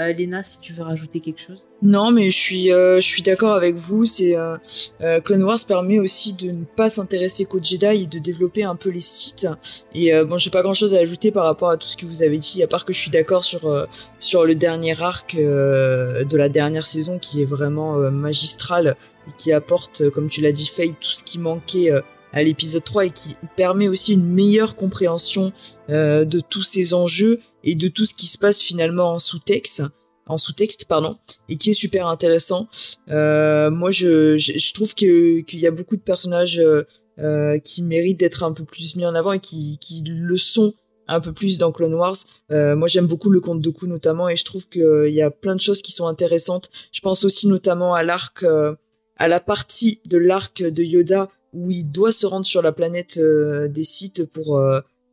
euh, Léna, si tu veux rajouter quelque chose. Non, mais je suis, euh, je suis d'accord avec vous. C'est euh, euh, Clone Wars permet aussi de ne pas s'intéresser qu'aux Jedi et de développer un peu les sites. Et bon, j'ai pas grand chose à ajouter par rapport à tout ce que vous avez dit, à part que je suis d'accord sur sur le dernier arc de la dernière saison qui est vraiment magistral et qui apporte, comme tu l'as dit, Faye, tout ce qui manquait à l'épisode 3 et qui permet aussi une meilleure compréhension de tous ces enjeux et de tout ce qui se passe finalement en sous-texte en sous-texte pardon et qui est super intéressant euh, moi je, je, trouve que qu'il y a beaucoup de personnages euh, euh, qui méritent d'être un peu plus mis en avant et qui, qui le sont un peu plus dans Clone Wars. Euh, moi, j'aime beaucoup le conte Doku notamment, et je trouve qu'il y a plein de choses qui sont intéressantes. Je pense aussi notamment à l'arc, à la partie de l'arc de Yoda où il doit se rendre sur la planète des sites pour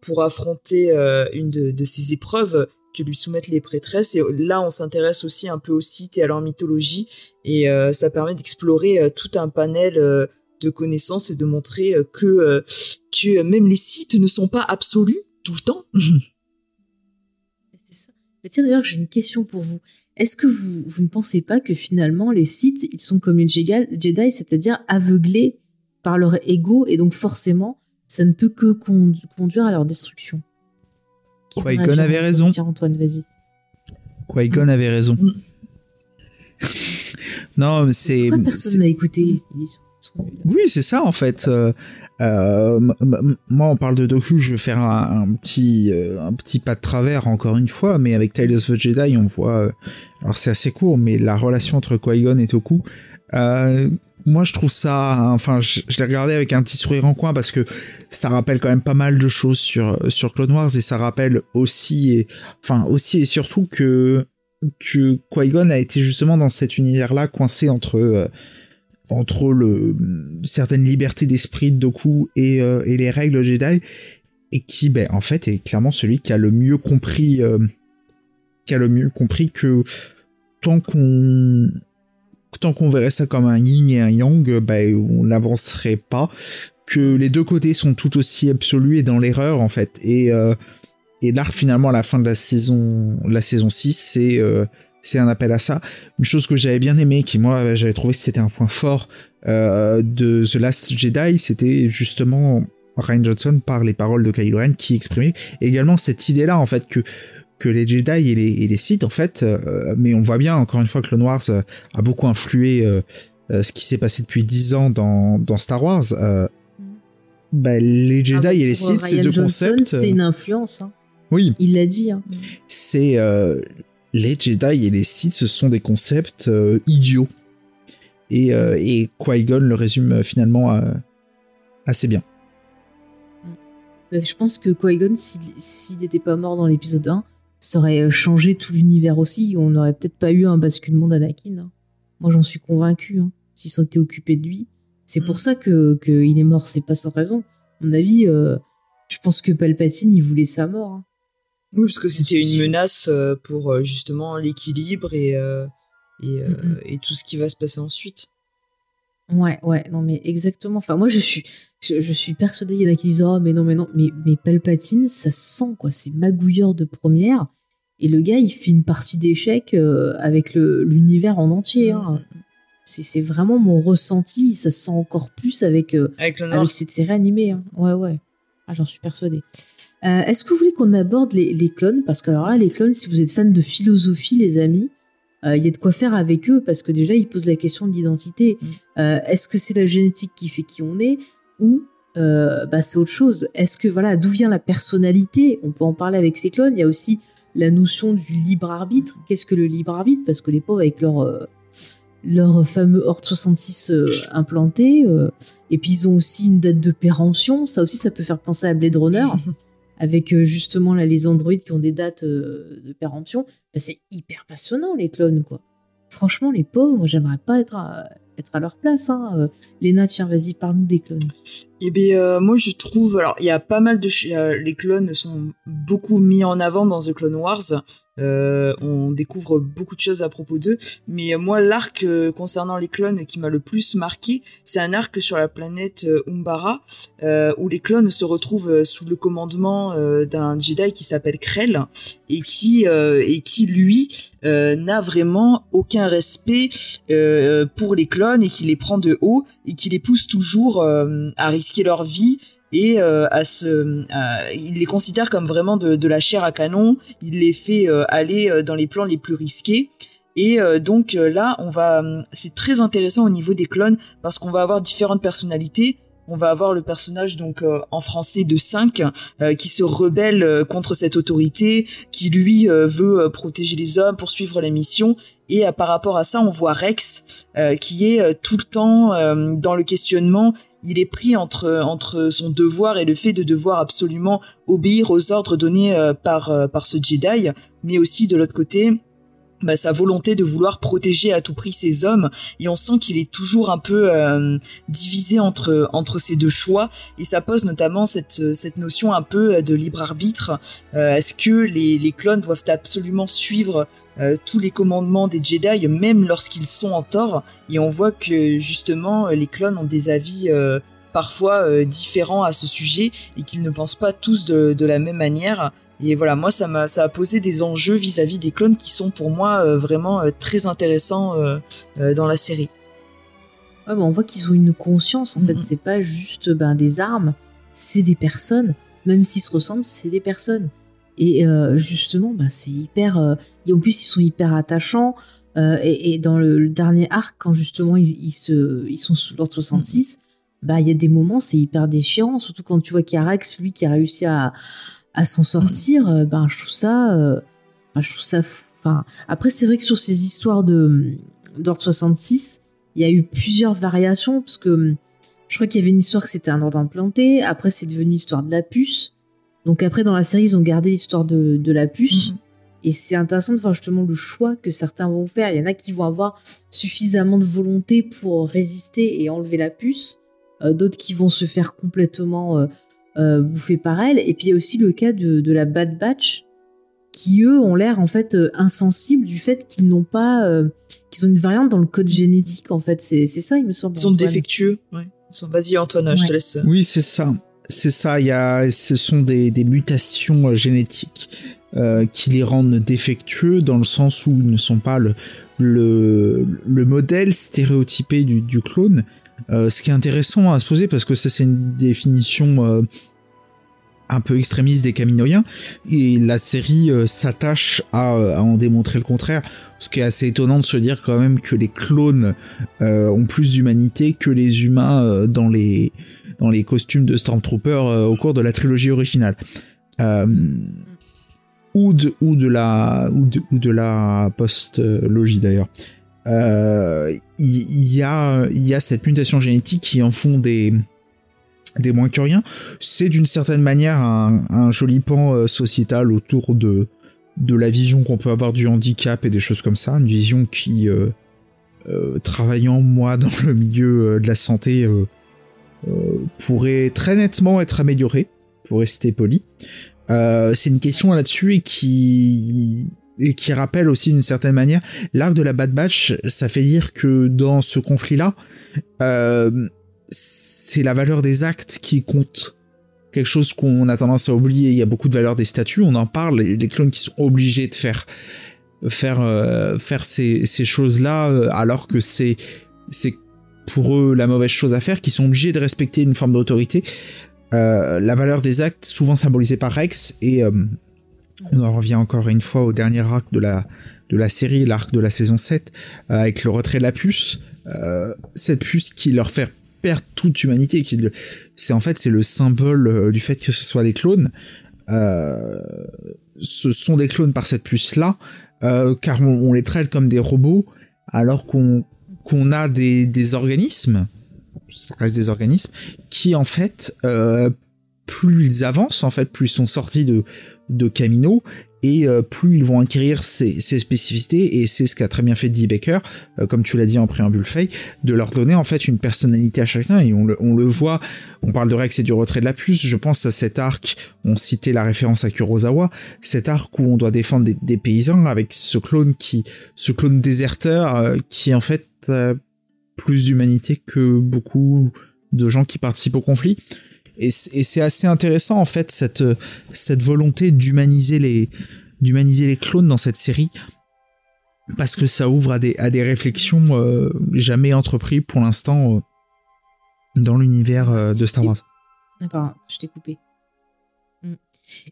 pour affronter euh, une de, ces épreuves que lui soumettent les prêtresses. Et là, on s'intéresse aussi un peu aux sites et à leur mythologie, et euh, ça permet d'explorer euh, tout un panel de connaissances et de montrer que même les sites ne sont pas absolus tout le temps. C'est ça. Tiens d'ailleurs, j'ai une question pour vous. Est-ce que vous, ne pensez pas que finalement les sites, ils sont comme les Jedi, c'est-à-dire aveuglés par leur ego et donc forcément ça ne peut que conduire à leur destruction. Qui-Gon avait raison. Antoine, vas-y. Qui-Gon avait raison. Mm. non, c'est. Personne n'a écouté? Oui, c'est ça en fait. Euh, euh, moi, on parle de Doku, je vais faire un, petit, euh, un petit pas de travers encore une fois, mais avec Tales of the Jedi, on voit. alors c'est assez court, mais la relation entre Qui-Gon et Doku moi je trouve ça enfin je, l'ai regardé avec un petit sourire en coin parce que ça rappelle quand même pas mal de choses sur sur Clone Wars et ça rappelle aussi et enfin aussi et surtout que que Qui-Gon a été justement dans cet univers là coincé entre euh, entre le certaines libertés d'esprit de Doku et euh, et les règles Jedi et qui ben en fait est clairement celui qui a le mieux compris euh, qui a le mieux compris que tant qu'on tant qu'on verrait ça comme un yin et un yang, ben, on n'avancerait pas. que les deux côtés sont tout aussi absolus et dans l'erreur en fait. Et, euh, et l'arc finalement à la fin de la saison, la saison 6, c'est euh, c'est un appel à ça. Une chose que j'avais bien aimé, qui moi j'avais trouvé que c'était un point fort euh, de The Last Jedi, c'était justement Ryan Johnson par les paroles de Kylo Ren qui exprimait également cette idée-là en fait que que les Jedi et les, et les Sith en fait, euh, mais on voit bien encore une fois que le Noir a beaucoup influé euh, euh, ce qui s'est passé depuis 10 ans dans, dans Star Wars. Euh, bah, les Jedi Ah, et les Sith, Ryan ces deux concepts. C'est une influence. hein. Oui, Il l'a dit. hein. c'est euh, les Jedi et les Sith, ce sont des concepts euh, idiots. Et, euh, et Qui-Gon le résume euh, finalement euh, assez bien. Mais je pense que Qui-Gon, s'il s'il n'était pas mort dans l'épisode 1, ça aurait euh, changé tout l'univers aussi. On n'aurait peut-être pas eu un basculement d'Anakin. hein. Moi, j'en suis convaincu. Hein, S'ils s'étaient occupés de lui. C'est pour ça que qu'il est mort. C'est pas sans raison. À mon avis, euh, je pense que Palpatine, il voulait sa mort. hein. Oui, parce que c'était une menace euh, pour justement l'équilibre et, euh, et, euh, Mhm. et tout ce qui va se passer ensuite. Ouais, ouais, non, mais exactement. Enfin, moi, je suis, je, je suis persuadée, il y en a qui disent, oh, mais non, mais non, mais, mais Palpatine, ça se sent, quoi. C'est magouilleur de première. Et le gars, il fait une partie d'échecs euh, avec l'univers en entier. hein. C'est c'est vraiment mon ressenti. Ça se sent encore plus avec, euh, Avec avec cette série animée. hein. Ouais, ouais. Ah, j'en suis persuadée. Euh, Est-ce que vous voulez qu'on aborde les, les clones? Parce que alors là, les clones, si vous êtes fan de philosophie, les amis, euh, il y a de quoi faire avec eux parce que déjà, ils posent la question de l'identité. Mm. Euh, Est-ce que c'est la génétique qui fait qui on est ou euh, bah, c'est autre chose Est-ce que voilà, d'où vient la personnalité? On peut en parler avec ces clones. Il y a aussi la notion du libre arbitre. Qu'est-ce que le libre arbitre? Parce que les pauvres avec leur leur fameux Horde 66 euh, implanté, et puis ils ont aussi une date de péremption. Ça aussi, ça peut faire penser à Blade Runner, avec euh, justement les androïdes qui ont des dates euh, de péremption. Enfin, c'est hyper passionnant les clones, quoi. Franchement, les pauvres, j'aimerais pas être à, leur place. Hein. Euh, Léna, tiens, vas-y, parle-nous des clones. Eh bien, moi, je trouve, alors, il y a pas mal de, les clones sont beaucoup mis en avant dans The Clone Wars. Euh, on découvre beaucoup de choses à propos d'eux, mais moi, l'arc euh, concernant les clones qui m'a le plus marqué, c'est un arc sur la planète euh, Umbara, où les clones se retrouvent sous le commandement d'un Jedi qui s'appelle Krell et qui et qui lui n'a vraiment aucun respect pour les clones et qui les prend de haut et qui les pousse toujours à risquer leur vie et euh, à se à- il les considère comme vraiment de, de la chair à canon. Il les fait euh, aller euh, dans les plans les plus risqués. Et euh, donc euh, là on va hum, c'est très intéressant au niveau des clones parce qu'on va avoir différentes personnalités. On va avoir le personnage donc euh, en français de 5 qui se rebelle contre cette autorité qui lui veut protéger les hommes poursuivre la mission. Et par rapport à ça on voit Rex qui est tout le temps dans le questionnement il est pris entre entre son devoir et le fait de devoir absolument obéir aux ordres donnés euh, par euh, par ce Jedi, mais aussi de l'autre côté bah, sa volonté de vouloir protéger à tout prix ces hommes et on sent qu'il est toujours un peu euh, divisé entre entre ces deux choix et ça pose notamment cette cette notion un peu de libre arbitre. Euh, est-ce que les les clones doivent absolument suivre euh, tous les commandements des Jedi même lorsqu'ils sont en tort et on voit que justement les clones ont des avis euh, parfois euh, différents à ce sujet et qu'ils ne pensent pas tous de, de la même manière et voilà moi ça m'a ça a posé des enjeux vis-à-vis des clones qui sont pour moi euh, vraiment euh, très intéressants euh, euh, dans la série Ouais, bah, on voit qu'ils ont une conscience, en fait. Mhm. C'est pas juste ben, des armes, c'est des personnes. Même s'ils se ressemblent, c'est des personnes. Et euh, justement, bah, c'est hyper. euh, et en plus, ils sont hyper attachants. Euh, et, dans le, dernier arc, quand justement ils, sont sous l'ordre 66, bah, il y a des moments, c'est hyper déchirant. Surtout quand tu vois qu'il y a Rex, lui, qui a réussi à, s'en sortir. ben, je trouve ça. je trouve ça fou. Enfin, après, c'est vrai que sur ces histoires de d'ordre 66, il y a eu plusieurs variations parce que hum, je crois qu'il y avait une histoire que c'était un ordre implanté. Après, c'est devenu l'histoire de la puce. Donc après, dans la série, ils ont gardé l'histoire de, de la puce. Mhm. Et c'est intéressant de voir justement le choix que certains vont faire. Il y en a qui vont avoir suffisamment de volonté pour résister et enlever la puce. Euh, D'autres qui vont se faire complètement euh, euh, bouffer par elle. Et puis il y a aussi le cas de, de la Bad Batch, qui eux ont l'air en fait euh, insensibles du fait qu'ils n'ont pas, euh, qu'ils ont une variante dans le code génétique en fait. C'est ça, il me semble. ils sont Antoine. défectueux ouais. Vas-y Antoine, je te laisse. Oui, c'est ça. C'est ça. Il y a, ce sont des, des mutations euh, génétiques euh, qui les rendent défectueux dans le sens où ils ne sont pas le, le, le modèle stéréotypé du, du clone. Euh, ce qui est intéressant à se poser parce que ça c'est une définition euh, un peu extrémiste des caminoïens et la série euh, s'attache à, à, en démontrer le contraire ce qui est assez étonnant de se dire quand même que les clones euh, ont plus d'humanité que les humains dans les dans les costumes de Stormtrooper au cours de la trilogie originale. Ou de ou de la ou de, la post-logie d'ailleurs. Il euh, y, a il y a cette mutation génétique qui en font des des moins que rien. C'est d'une certaine manière un, un, joli pan euh, sociétal autour de de la vision qu'on peut avoir du handicap et des choses comme ça, une vision qui euh, euh, travaillant moi dans le milieu euh, de la santé euh, pourrait très nettement être améliorée, pour rester poli. c'est une question là-dessus et qui et qui rappelle aussi d'une certaine manière l'arc de la Bad Batch. Ça fait dire que dans ce conflit-là, euh, c'est la valeur des actes qui compte. Quelque chose qu'on a tendance à oublier. Il y a beaucoup de valeur des statuts. On en parle. Les clones qui sont obligés de faire faire euh, faire ces, ces choses-là, euh, alors que c'est c'est pour eux la mauvaise chose à faire, qui sont obligés de respecter une forme d'autorité. Euh, la valeur des actes, souvent symbolisée par Rex, et euh, on en revient encore une fois au dernier arc de la, de la série, l'arc de la saison 7, euh, avec le retrait de la puce. Cette puce qui leur fait perdre toute humanité. Qui. C'est en fait c'est le symbole du fait que ce soit des clones. Ce sont des clones par cette puce-là, euh, car on, les traite comme des robots, alors qu'on qu'on a des, organismes, ça reste des organismes, qui en fait, plus ils avancent, en fait, plus ils sont sortis de de Camino et euh, plus ils vont acquérir ces, ces spécificités et c'est ce qu'a très bien fait Dee Baker euh, comme tu l'as dit en préambule Faye de leur donner en fait une personnalité à chacun. Et on le, on le voit on parle de Rex et du retrait de la puce. Je pense à cet arc on citait la référence à Kurosawa cet arc où on doit défendre des, des paysans avec ce clone qui ce clone déserteur euh, qui en fait plus d'humanité que beaucoup de gens qui participent au conflit et c'est assez intéressant en fait cette cette volonté d'humaniser les d'humaniser les clones dans cette série parce que ça ouvre à des à des réflexions euh, jamais entreprises pour l'instant euh, dans l'univers euh, de Star Wars. Ah pardon, je t'ai coupé.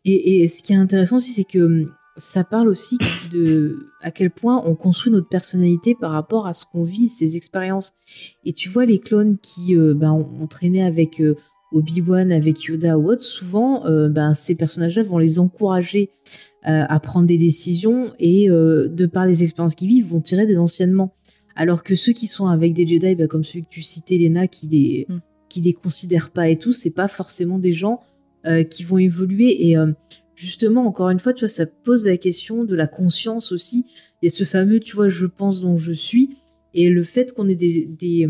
Et, et, ce qui est intéressant aussi, c'est que ça parle aussi de à quel point on construit notre personnalité par rapport à ce qu'on vit, ses expériences. Et tu vois les clones qui euh, ben, ont traîné avec euh, Obi-Wan avec Yoda ou autre, souvent, euh, ben, ces personnages-là vont les encourager euh, à prendre des décisions et, euh, de par les expériences qu'ils vivent, vont tirer des enseignements. Alors que ceux qui sont avec des Jedi, ben, comme celui que tu citais, Lena, qui les, mm. qui les considèrent pas et tout, c'est pas forcément des gens qui vont évoluer. Et justement, encore une fois, tu vois, ça pose la question de la conscience aussi. Et ce fameux, tu vois, je pense donc je suis. Et le fait qu'on ait des, des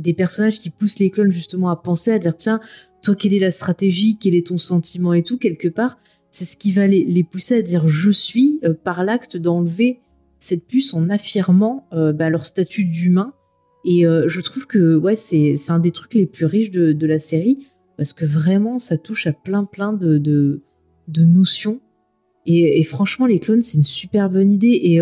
des personnages qui poussent les clones justement à penser, à dire tiens, toi quelle est la stratégie, quel est ton sentiment et tout, quelque part, c'est ce qui va les, les, pousser à dire je suis euh, par l'acte d'enlever cette puce en affirmant euh, bah, leur statut d'humain. Et euh, je trouve que ouais, c'est un des trucs les plus riches de, de, la série parce que vraiment ça touche à plein plein de, de, notions. Et, et, franchement, les clones, c'est une super bonne idée. Et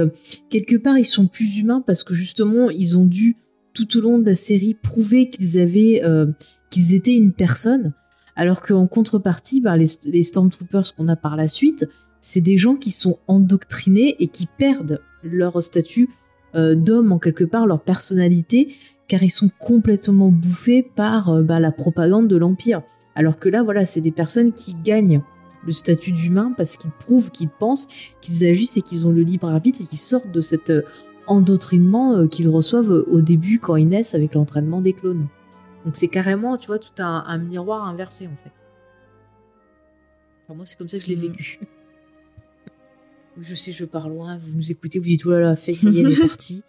quelque part, ils sont plus humains parce que justement, ils ont dû tout au long de la série prouver qu'ils avaient euh, qu'ils étaient une personne. Alors qu'en contrepartie bah, les, Stormtroopers qu'on a par la suite c'est des gens qui sont endoctrinés et qui perdent leur statut euh, d'homme en quelque part leur personnalité car ils sont complètement bouffés par euh, bah, la propagande de l'empire. Alors que là voilà c'est des personnes qui gagnent le statut d'humain parce qu'ils prouvent qu'ils pensent qu'ils agissent et qu'ils ont le libre arbitre et qu'ils sortent de cette endoctrinement euh, qu'ils reçoivent au début quand ils naissent avec l'entraînement des clones. Donc c'est carrément, tu vois, tout un, un, miroir inversé en fait. Enfin, moi, c'est comme ça que je l'ai mmh. vécu. je sais, je pars loin, vous nous écoutez, vous dites, oh là là, fait, ça y est, elle est partie.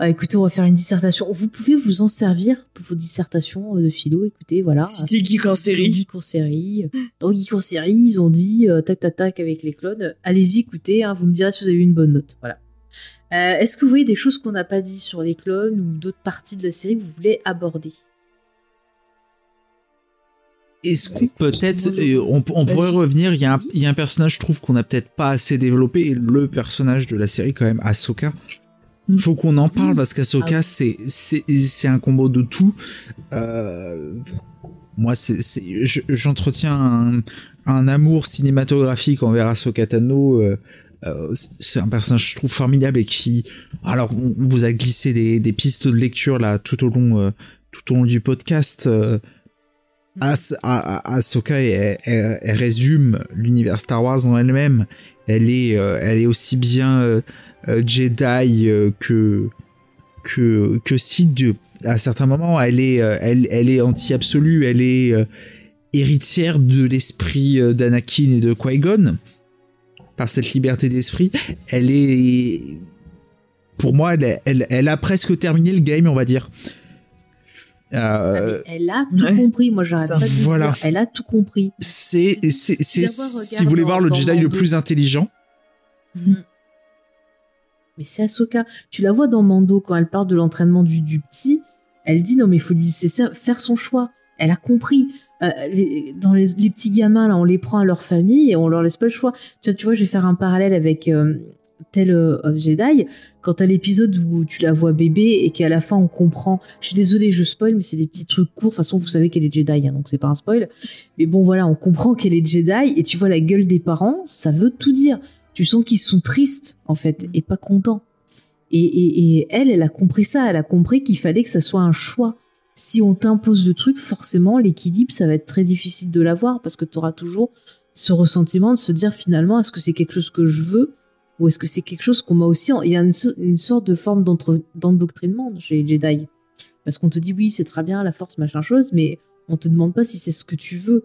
Ah, écoutez, on va faire une dissertation. Vous pouvez vous en servir pour vos dissertations de philo. Écoutez, voilà. C'était Geek en série. Geek en série. Dans Geek en série, ils ont dit euh, tac tac tac avec les clones. Allez-y, écoutez. Hein, vous me direz si vous avez eu une bonne note. Voilà. Euh, Est-ce que vous voyez des choses qu'on n'a pas dit sur les clones ou d'autres parties de la série que vous voulez aborder? Est-ce qu'on peut-être, on, on pourrait revenir, il y, a un, il y a un personnage, je trouve, qu'on a peut-être pas assez développé, le personnage de la série quand même, Ahsoka. Il faut qu'on en parle parce qu'Ahsoka, Ah c'est c'est un combo de tout. Euh, moi, j'entretiens un, un, amour cinématographique envers Ahsoka Tano. Euh, euh, c'est un personnage je trouve formidable et qui alors on vous a glissé des, des pistes de lecture là tout au long euh, tout au long du podcast euh, As, Ahsoka elle, elle, elle résume l'univers Star Wars en elle-même. Elle est elle est aussi bien Jedi que que que Sith. À certains moments elle est elle, elle est anti absolue elle est héritière de l'esprit d'Anakin et de Qui-Gon par cette liberté d'esprit, elle est, pour moi, elle, elle, elle, a presque terminé le game, on va dire. Euh... elle a tout ouais. compris. Moi, j'arrête pas de voilà. dire. Elle a tout compris. C'est, c'est, c'est, si vous voulez voir le Jedi le plus intelligent. Mmh. Mais c'est Ahsoka. Tu la vois dans Mando quand elle parle de l'entraînement du, du petit. Elle dit non, mais il faut lui laisser faire son choix. Elle a compris. Euh, les, dans les, petits gamins là on les prend à leur famille et on leur laisse pas le choix. Tu vois, tu vois je vais faire un parallèle avec euh, Tale of Jedi. Quand t'as l'épisode où tu la vois bébé et qu'à la fin on comprend je suis désolée je spoil mais c'est des petits trucs courts. De toute façon vous savez qu'elle est Jedi hein, donc c'est pas un spoil. Mais bon voilà on comprend qu'elle est Jedi et tu vois la gueule des parents ça veut tout dire. Tu sens qu'ils sont tristes en fait et pas contents. Et, et elle elle a compris ça. Elle a compris qu'il fallait que ça soit un choix si on t'impose le truc, forcément, l'équilibre, ça va être très difficile de l'avoir parce que tu auras toujours ce ressentiment de se dire finalement, est-ce que c'est quelque chose que je veux ou est-ce que c'est quelque chose qu'on m'a aussi. Il y a une, sorte de forme d'endoctrinement chez les Jedi. Parce qu'on te dit, oui, c'est très bien, la force, machin chose, mais on te demande pas si c'est ce que tu veux.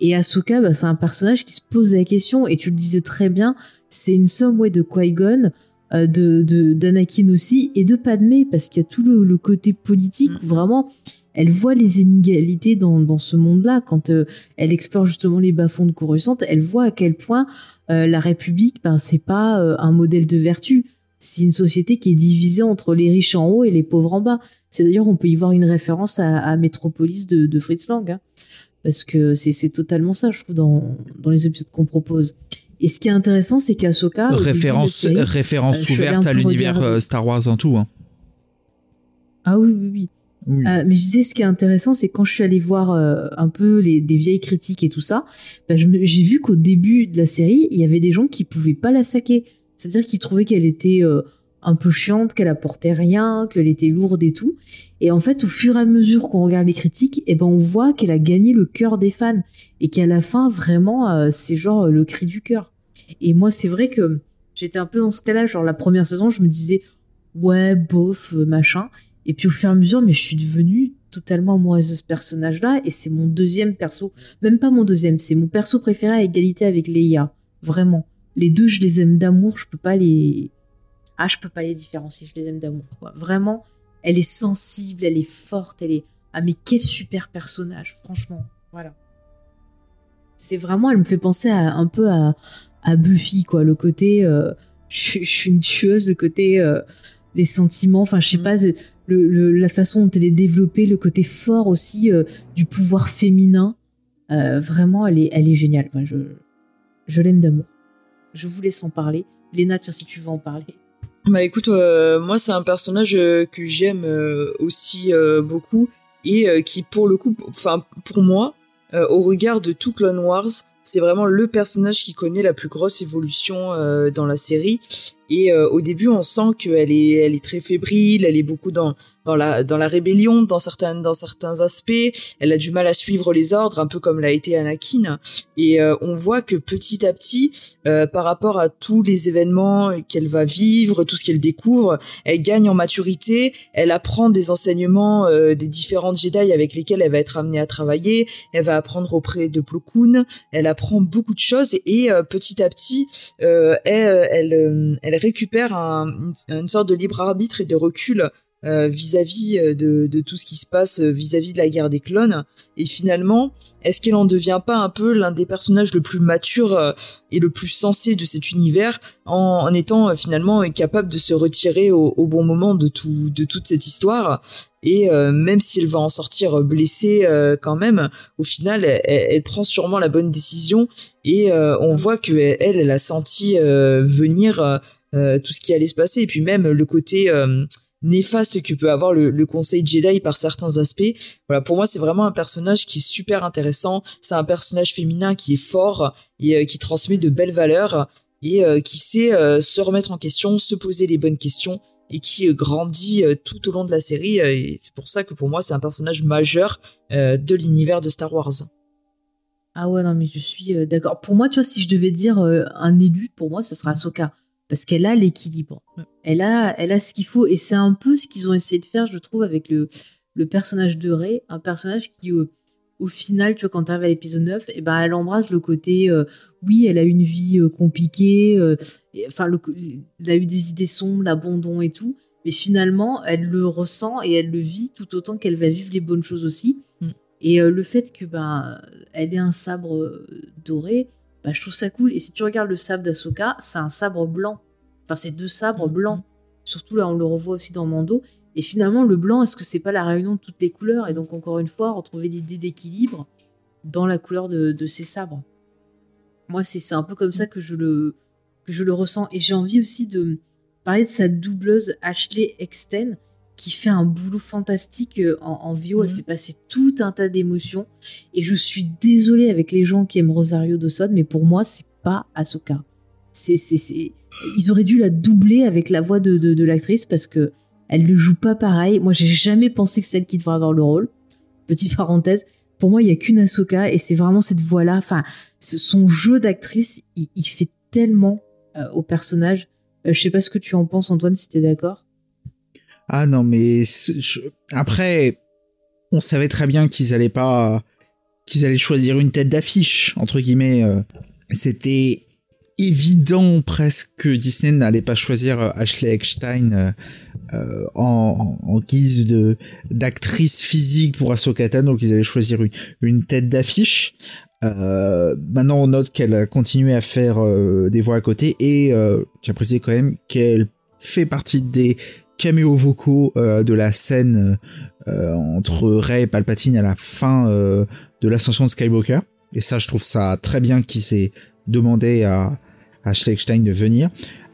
Et Ahsoka, bah, c'est un personnage qui se pose la question, et tu le disais très bien, c'est une somme de Qui-Gon, de d'Anakin aussi et de Padmé parce qu'il y a tout le, le côté politique où vraiment elle voit les inégalités dans, dans ce monde-là. Quand euh, elle explore justement les bas-fonds de Coruscant elle voit à quel point euh, la République ben c'est pas euh, un modèle de vertu. C'est une société qui est divisée entre les riches en haut et les pauvres en bas. C'est d'ailleurs on peut y voir une référence à, à Metropolis de, de Fritz Lang hein, parce que c'est totalement ça je trouve dans, dans les épisodes qu'on propose et ce qui est intéressant, c'est qu'Ahsoka. Référence, série, référence euh, ouverte à l'univers Star Wars en tout. Hein. Ah oui, oui, oui. oui. Euh, mais je disais, ce qui est intéressant, c'est quand je suis allée voir euh, un peu les, des vieilles critiques et tout ça, bah, j'ai vu qu'au début de la série, il y avait des gens qui pouvaient pas la saquer. C'est-à-dire qu'ils trouvaient qu'elle était euh, un peu chiante, qu'elle apportait rien, qu'elle était lourde et tout. Et en fait, au fur et à mesure qu'on regarde les critiques, eh ben, on voit qu'elle a gagné le cœur des fans. Et qu'à la fin, vraiment, euh, c'est genre le cri du cœur. Et moi, c'est vrai que j'étais un peu dans ce cas-là. Genre, la première saison, je me disais, ouais, bof, machin. Et puis, au fur et à mesure, mais je suis devenue totalement amoureuse de ce personnage-là. Et c'est mon deuxième perso. Même pas mon deuxième, c'est mon perso préféré à égalité avec Leia. Vraiment. Les deux, je les aime d'amour. Je peux pas les. Ah, je peux pas les différencier. Je les aime d'amour, quoi. Vraiment, elle est sensible, elle est forte, elle est. Ah, mais quel super personnage, franchement. Voilà. C'est vraiment, elle me fait penser à, un peu à, à Buffy, quoi. Le côté, euh, je, je, suis une tueuse, le côté euh, des sentiments, enfin, je sais mmh. pas, le, le, la façon dont elle est développée, le côté fort aussi euh, du pouvoir féminin. Euh, vraiment, elle est, elle est géniale. Enfin, je, je l'aime d'amour. Je vous laisse en parler. Léna, tiens, si tu veux en parler. Bah écoute, euh, moi c'est un personnage euh, que j'aime euh, aussi beaucoup et qui pour le coup, enfin pour moi, au regard de tout Clone Wars, c'est vraiment le personnage qui connaît la plus grosse évolution dans la série. Et au début, on sent qu'elle est, elle est très fébrile, elle est beaucoup dans dans la dans la rébellion, dans certains dans certains aspects. Elle a du mal à suivre les ordres, un peu comme l'a été Anakin. Et euh, on voit que petit à petit, euh, par rapport à tous les événements qu'elle va vivre, tout ce qu'elle découvre, elle gagne en maturité. Elle apprend des enseignements euh, des différentes Jedi avec lesquels elle va être amenée à travailler. Elle va apprendre auprès de Plo Koon. Elle apprend beaucoup de choses et, et petit à petit, elle elle, elle récupère un, une sorte de libre arbitre et de recul vis-à-vis euh, de, de, tout ce qui se passe vis-à-vis -vis de la guerre des clones. Et finalement, est-ce qu'elle en devient pas un peu l'un des personnages le plus mature euh, et le plus sensé de cet univers en, en étant euh, finalement capable de se retirer au, au, bon moment de tout de toute cette histoire? Et euh, même si elle va en sortir blessée euh, quand même, au final, elle, elle, prend sûrement la bonne décision et euh, on voit que elle, elle a senti venir tout ce qui allait se passer et puis même le côté néfaste que peut avoir le, le, Conseil Jedi par certains aspects. Voilà, pour moi, c'est vraiment un personnage qui est super intéressant. C'est un personnage féminin qui est fort et qui transmet de belles valeurs et qui sait se remettre en question, se poser les bonnes questions et qui euh, grandit euh, tout au long de la série. Euh, et c'est pour ça que pour moi, c'est un personnage majeur de l'univers de Star Wars. Ah ouais, non, mais je suis d'accord. Pour moi, tu vois, si je devais dire un élu, pour moi, ce sera Ahsoka. Parce qu'elle a l'équilibre. Elle a, elle a ce qu'il faut. Et c'est un peu ce qu'ils ont essayé de faire, je trouve, avec le, le personnage de Rey. Un personnage qui, au final, tu vois, quand tu arrives à l'épisode 9, et eh ben, elle embrasse le côté, euh, oui, elle a une vie euh, compliquée, euh, enfin, elle a eu des idées sombres, l'abandon et tout, mais finalement, elle le ressent et elle le vit tout autant qu'elle va vivre les bonnes choses aussi. Mm. Et le fait que ben, elle ait un sabre doré, ben, je trouve ça cool. Et si tu regardes le sabre d'Asoka, c'est un sabre blanc. Enfin, c'est deux sabres mm. blancs. Surtout là, on le revoit aussi dans Mando. Et finalement, le blanc, est-ce que c'est pas la réunion de toutes les couleurs? Et donc, encore une fois, retrouver l'idée d'équilibre dans la couleur de, ces sabres. Moi, c'est un peu comme ça que je le, que je le ressens. Et j'ai envie aussi de parler de sa doubleuse Ashley Exten, qui fait un boulot fantastique euh, en, en Elle mhm. fait passer tout un tas d'émotions. Et je suis désolée avec les gens qui aiment Rosario Dawson, mais pour moi, c'est pas Ahsoka. C'est, Ils auraient dû la doubler avec la voix de, de l'actrice parce que elle ne joue pas pareil. Moi, j'ai jamais pensé que c'est elle qui devrait avoir le rôle. Petite parenthèse. Pour moi, il y a qu'une Ahsoka et c'est vraiment cette voix-là. Enfin, son jeu d'actrice, il, fait tellement euh, au personnage. Je euh, je sais pas ce que tu en penses, Antoine, si tu es d'accord. Ah non, mais après, on savait très bien qu'ils allaient pas, qu'ils allaient choisir une tête d'affiche entre guillemets. Euh. C'était évident presque que Disney n'allait pas choisir euh, Ashley Eckstein euh, en, guise de d'actrice physique pour Ahsoka Tano, qu'ils allaient choisir une, tête d'affiche. maintenant, on note qu'elle a continué à faire des voix à côté et j'apprécie quand même qu'elle fait partie des caméos vocaux de la scène entre Rey et Palpatine à la fin de l'ascension de Skywalker. Et ça, je trouve ça très bien qu'il s'est demandé à, à Schleckstein de venir.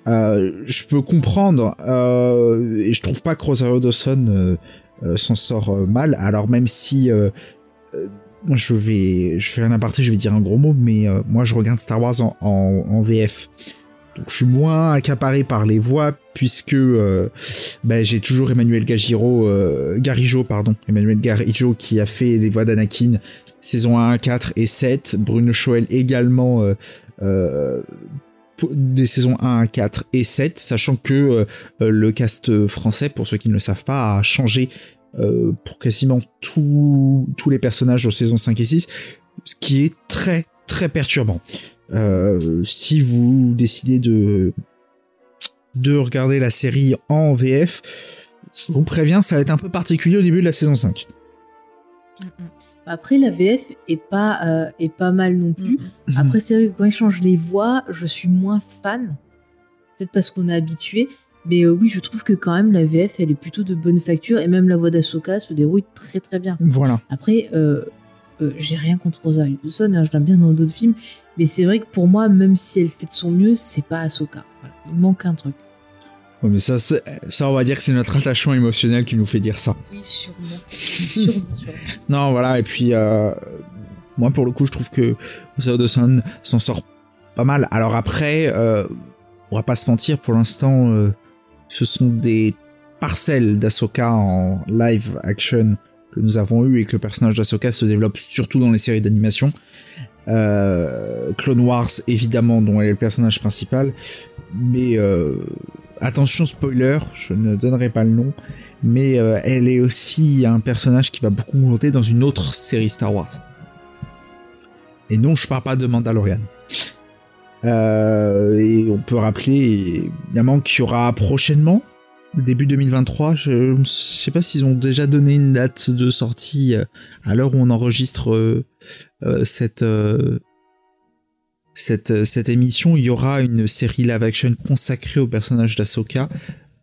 Euh, je peux comprendre, euh, et je trouve pas que Rosario Dawson euh, euh s'en sort euh, mal. Alors même si euh, moi je vais, je un aparté, je vais dire un gros mot, mais moi je regarde Star Wars en, VF. Je suis moins accaparé par les voix puisque ben, j'ai toujours Emmanuel Garijo pardon, Emmanuel Garijo qui a fait les voix d'Anakin saison 1, 4 et 7. Bruno Choel également euh, des saisons 1 4 et 7, sachant que euh, euh, le cast français, pour ceux qui ne le savent pas, a changé euh, pour quasiment tous les personnages aux saisons 5 et 6, ce qui est très très perturbant. Si vous décidez de, de regarder la série en VF, je vous préviens, ça va être un peu particulier au début de la saison 5. Après, la VF est pas, euh, est pas mal non plus. Après, c'est vrai que quand ils changent les voix, je suis moins fan. Peut-être parce qu'on est habitué. Mais euh, oui, je trouve que quand même, la VF, elle est plutôt de bonne facture. Et même la voix d'Asoka se déroule très très bien. Voilà. Après, euh, j'ai rien contre Rosario Dawson. Hein, je l'aime bien dans d'autres films. Mais c'est vrai que pour moi, même si elle fait de son mieux, c'est pas Ahsoka. Il manque un truc mais ça, ça, on va dire que c'est notre attachement émotionnel qui nous fait dire ça. Oui, sûrement. non, voilà, et puis, euh, moi, pour le coup, je trouve que Rosario Dawson s'en sort pas mal. Alors après, euh, on va pas se mentir, pour l'instant, euh, ce sont des parcelles d'Asoka en live action nous avons eu et que le personnage d'Asoka se développe surtout dans les séries d'animation. Clone Wars, évidemment, dont elle est le personnage principal, mais attention spoiler, je ne donnerai pas le nom, mais euh, elle est aussi un personnage qui va beaucoup monter dans une autre série Star Wars. Et non, je parle pas de Mandalorian. Euh, et on peut rappeler évidemment qu'il y aura prochainement, début 2023, je ne sais pas s'ils ont déjà donné une date de sortie euh, à l'heure où on enregistre cette cette, cette émission, il y aura une série live action consacrée au personnage d'Asoka,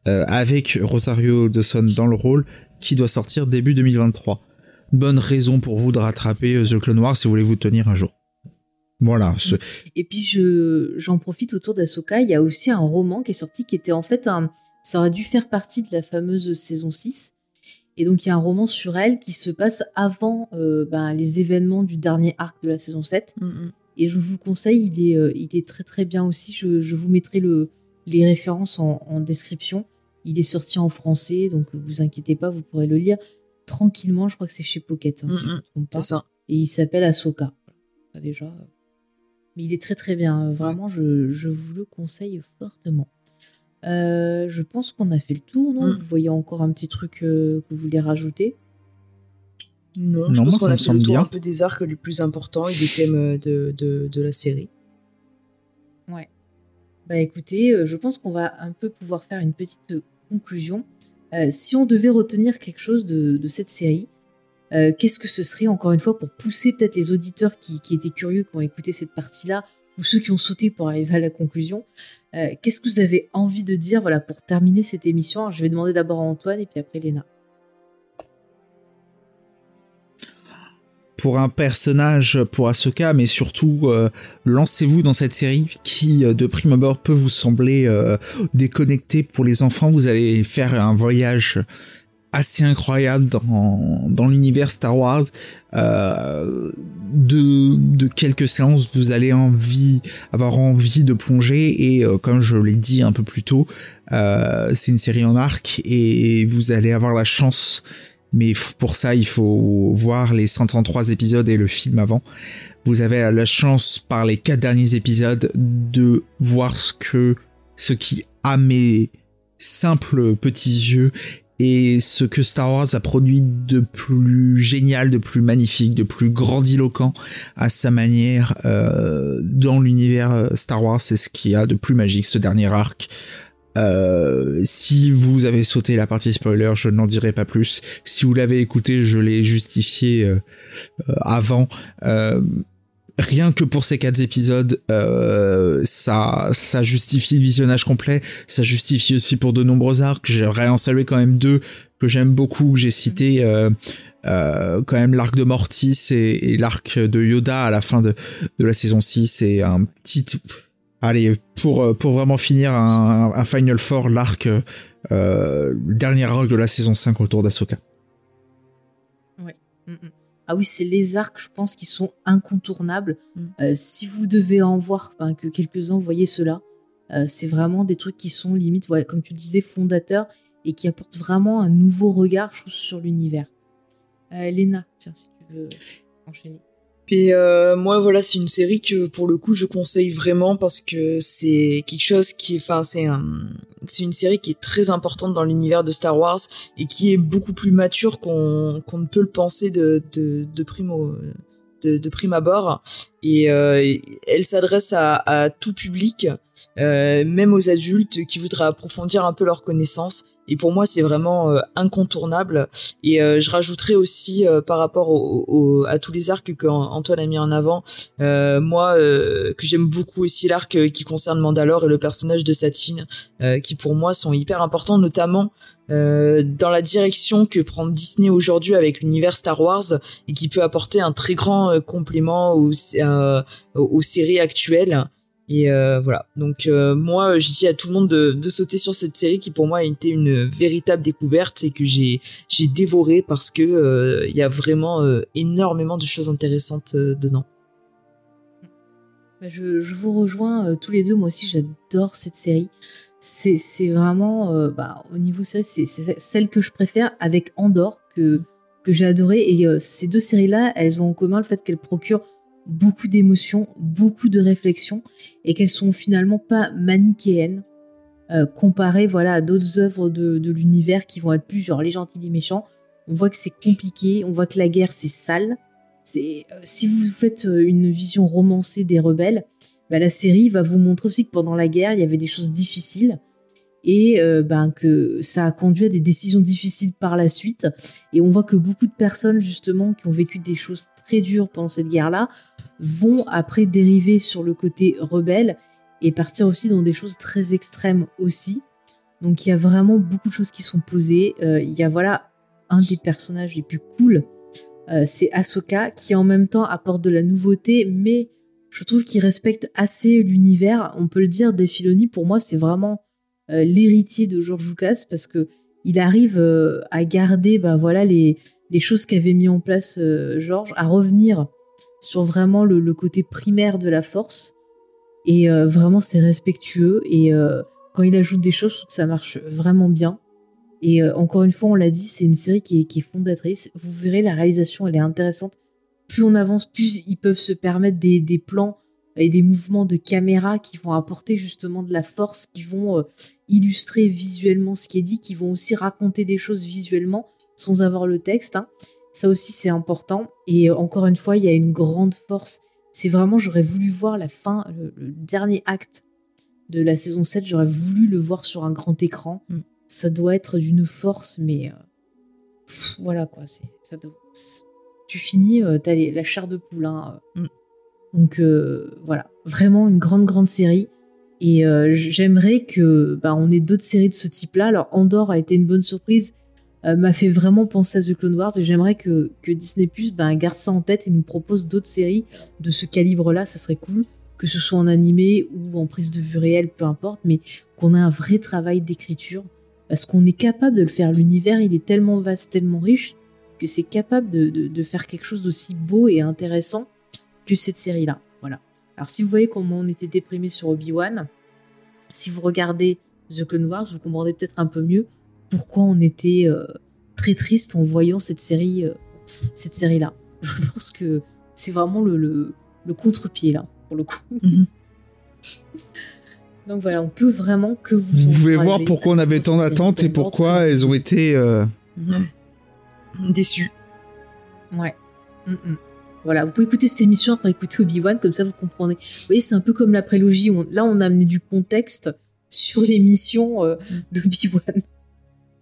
euh, avec Rosario Dawson dans le rôle, qui doit sortir début 2023. Bonne raison pour vous de rattraper euh, The Clone Wars si vous voulez vous tenir un jour. Voilà. Et puis je j'en profite autour d'Asoka, il y a aussi un roman qui est sorti qui était en fait un ça aurait dû faire partie de la fameuse saison 6. Et donc il y a un roman sur elle qui se passe avant euh, ben, les événements du dernier arc de la saison 7. Mm, mm. Et je vous le conseille, il est, euh, il est très très bien aussi. Je, je vous mettrai le, les références en, en description. Il est sorti en français, donc euh, vous inquiétez pas, vous pourrez le lire tranquillement. Je crois que c'est chez Pocket, hein, si Mm, je ne me trompe pas C'est ça. et il s'appelle Ahsoka. Voilà, déjà. Mais il est très très bien. Vraiment, je, je vous le conseille fortement. Euh, je pense qu'on a fait le tour, non? Mm. Vous voyez encore un petit truc euh, que vous voulez rajouter? Non, je Non, moi, pense ça qu'on me a fait semble le tour bien. un peu des arcs les plus importants et des thèmes euh, de, de, de la série. Ouais. Bah écoutez, euh, je pense qu'on va un peu pouvoir faire une petite conclusion. Euh, si on devait retenir quelque chose de, de cette série, euh, qu'est-ce que ce serait encore une fois pour pousser peut-être les auditeurs qui, qui étaient curieux, qui ont écouté cette partie-là, ou ceux qui ont sauté pour arriver à la conclusion? Euh, Qu'est-ce que vous avez envie de dire voilà, pour terminer cette émission? Je vais demander d'abord à Antoine et puis après Léna. pour un personnage, pour Ahsoka, mais surtout euh, lancez-vous dans cette série qui, euh, de prime abord, peut vous sembler déconnectée pour les enfants. Vous allez faire un voyage assez incroyable dans, l'univers Star Wars. Euh, de, quelques séances, vous allez avoir envie de plonger et, euh, comme je l'ai dit un peu plus tôt, euh, c'est une série en arc et vous allez avoir la chance mais pour ça, il faut voir les 133 épisodes et le film avant. Vous avez la chance, par les quatre derniers épisodes, de voir ce que, ce qui, à mes simples petits yeux, et ce que Star Wars a produit de plus génial, de plus magnifique, de plus grandiloquent à sa manière euh, dans l'univers euh, Star Wars. C'est ce qu'il y a de plus magique, ce dernier arc. Euh, si vous avez sauté la partie spoiler, je n'en dirai pas plus. Si vous l'avez écouté, je l'ai justifié euh, avant. Euh, rien que pour ces quatre épisodes, euh, ça, ça justifie le visionnage complet. Ça justifie aussi pour de nombreux arcs. J'aimerais en saluer quand même deux que j'aime beaucoup. que J'ai cité euh, euh, quand même l'arc de Mortis et, et l'arc de Yoda à la fin de, de la saison 6 et un petit Allez, pour, euh, pour vraiment finir un, un Final Four, l'arc, euh, le dernier arc de la saison 5 autour d'Asoka. Mm, mm. Ah oui, c'est les arcs, je pense, qui sont incontournables. Mm. Euh, si vous devez en voir enfin, que quelques-uns, voyez cela. Euh, c'est vraiment des trucs qui sont limite, ouais, comme tu disais, fondateurs et qui apportent vraiment un nouveau regard, je trouve, sur l'univers. Euh, Léna, tiens, si tu veux enchaîner. Puis euh, moi voilà c'est une série que pour le coup je conseille vraiment parce que c'est quelque chose qui est enfin c'est un c'est une série qui est très importante dans l'univers de Star Wars et qui est beaucoup plus mature qu'on ne peut le penser de prime abord. Et euh, elle s'adresse à, à tout public euh, même aux adultes qui voudraient approfondir un peu leurs connaissances et pour moi c'est vraiment euh, incontournable et euh, je rajouterais aussi euh, par rapport au, au- à tous les arcs que An- Antoine a mis en avant, euh, moi euh, que j'aime beaucoup aussi l'arc euh, qui concerne Mandalore et le personnage de Satine, qui pour moi sont hyper importants, notamment dans la direction que prend Disney aujourd'hui avec l'univers Star Wars et qui peut apporter un très grand complément aux, aux séries actuelles. Et euh, voilà. Donc euh, moi, je dis à tout le monde de, sauter sur cette série qui pour moi a été une véritable découverte et que j'ai j'ai dévoré parce que euh, il y a vraiment énormément de choses intéressantes dedans. Bah, je, je vous rejoins tous les deux. Moi aussi, j'adore cette série. C'est c'est vraiment, bah, au niveau série, c'est celle que je préfère avec Andorre, que, que j'ai adoré. Et ces deux séries-là, elles ont en commun le fait qu'elles procurent beaucoup d'émotions, beaucoup de réflexions, et qu'elles sont finalement pas manichéennes, euh, comparées voilà, à d'autres œuvres de, l'univers qui vont être plus genre les gentils, les méchants. On voit que c'est compliqué, on voit que la guerre, c'est sale. C'est euh, si vous faites euh, une vision romancée des rebelles, bah, la série va vous montrer aussi que pendant la guerre, il y avait des choses difficiles et euh, ben, que ça a conduit à des décisions difficiles par la suite. Et on voit que beaucoup de personnes, justement, qui ont vécu des choses très dures pendant cette guerre-là, vont après dériver sur le côté rebelle et partir aussi dans des choses très extrêmes aussi. Donc il y a vraiment beaucoup de choses qui sont posées. Euh, il y a voilà un des personnages les plus cool, euh, c'est Ahsoka, qui en même temps apporte de la nouveauté, mais je trouve qu'il respecte assez l'univers. On peut le dire, Filoni, pour moi, c'est vraiment euh, l'héritier de George Lucas, parce que il arrive euh, à garder bah, voilà, les, les choses qu'avait mis en place George, à revenir sur vraiment le, côté primaire de la force. Et vraiment, c'est respectueux. Et quand il ajoute des choses, ça marche vraiment bien. Et euh, encore une fois, on l'a dit, c'est une série qui est, fondatrice. Vous verrez, la réalisation, elle est intéressante. Plus on avance, plus ils peuvent se permettre des, plans et des mouvements de caméra qui vont apporter justement de la force, qui vont euh, illustrer visuellement ce qui est dit, qui vont aussi raconter des choses visuellement sans avoir le texte. Hein. Ça aussi, c'est important. Et euh, encore une fois, il y a une grande force. C'est vraiment, j'aurais voulu voir la fin, le, dernier acte de la saison 7, j'aurais voulu le voir sur un grand écran. Mm ça doit être d'une force, mais euh, voilà quoi. C'est ça tu finis, euh, t'as la chair de poulain. Euh. Mm. Donc voilà, vraiment une grande grande série. Et j'aimerais que bah, on ait d'autres séries de ce type-là. Alors Andorre a été une bonne surprise, m'a fait vraiment penser à The Clone Wars et j'aimerais que, que, Disney Plus bah, garde ça en tête et nous propose d'autres séries de ce calibre-là. Ça serait cool, que ce soit en animé ou en prise de vue réelle, peu importe, mais qu'on ait un vrai travail d'écriture parce qu'on est capable de le faire. L'univers, il est tellement vaste, tellement riche, que c'est capable de, faire quelque chose d'aussi beau et intéressant que cette série-là. Voilà. Alors si vous voyez comment on était déprimé sur Obi-Wan, si vous regardez The Clone Wars, vous comprendrez peut-être un peu mieux pourquoi on était euh, très triste en voyant cette série, euh, cette série-là. Je pense que c'est vraiment le, contre-pied là, pour le coup. Mhm. Donc voilà, on peut vraiment que vous. Vous pouvez voir pourquoi on avait tant d'attentes et pourquoi elles ont été euh, déçues. Ouais. Mm. Voilà, vous pouvez écouter cette émission après écouter Obi-Wan, comme ça vous comprenez. Vous voyez, c'est un peu comme la prélogie. là, on a amené du contexte sur l'émission euh, d'Obi-Wan.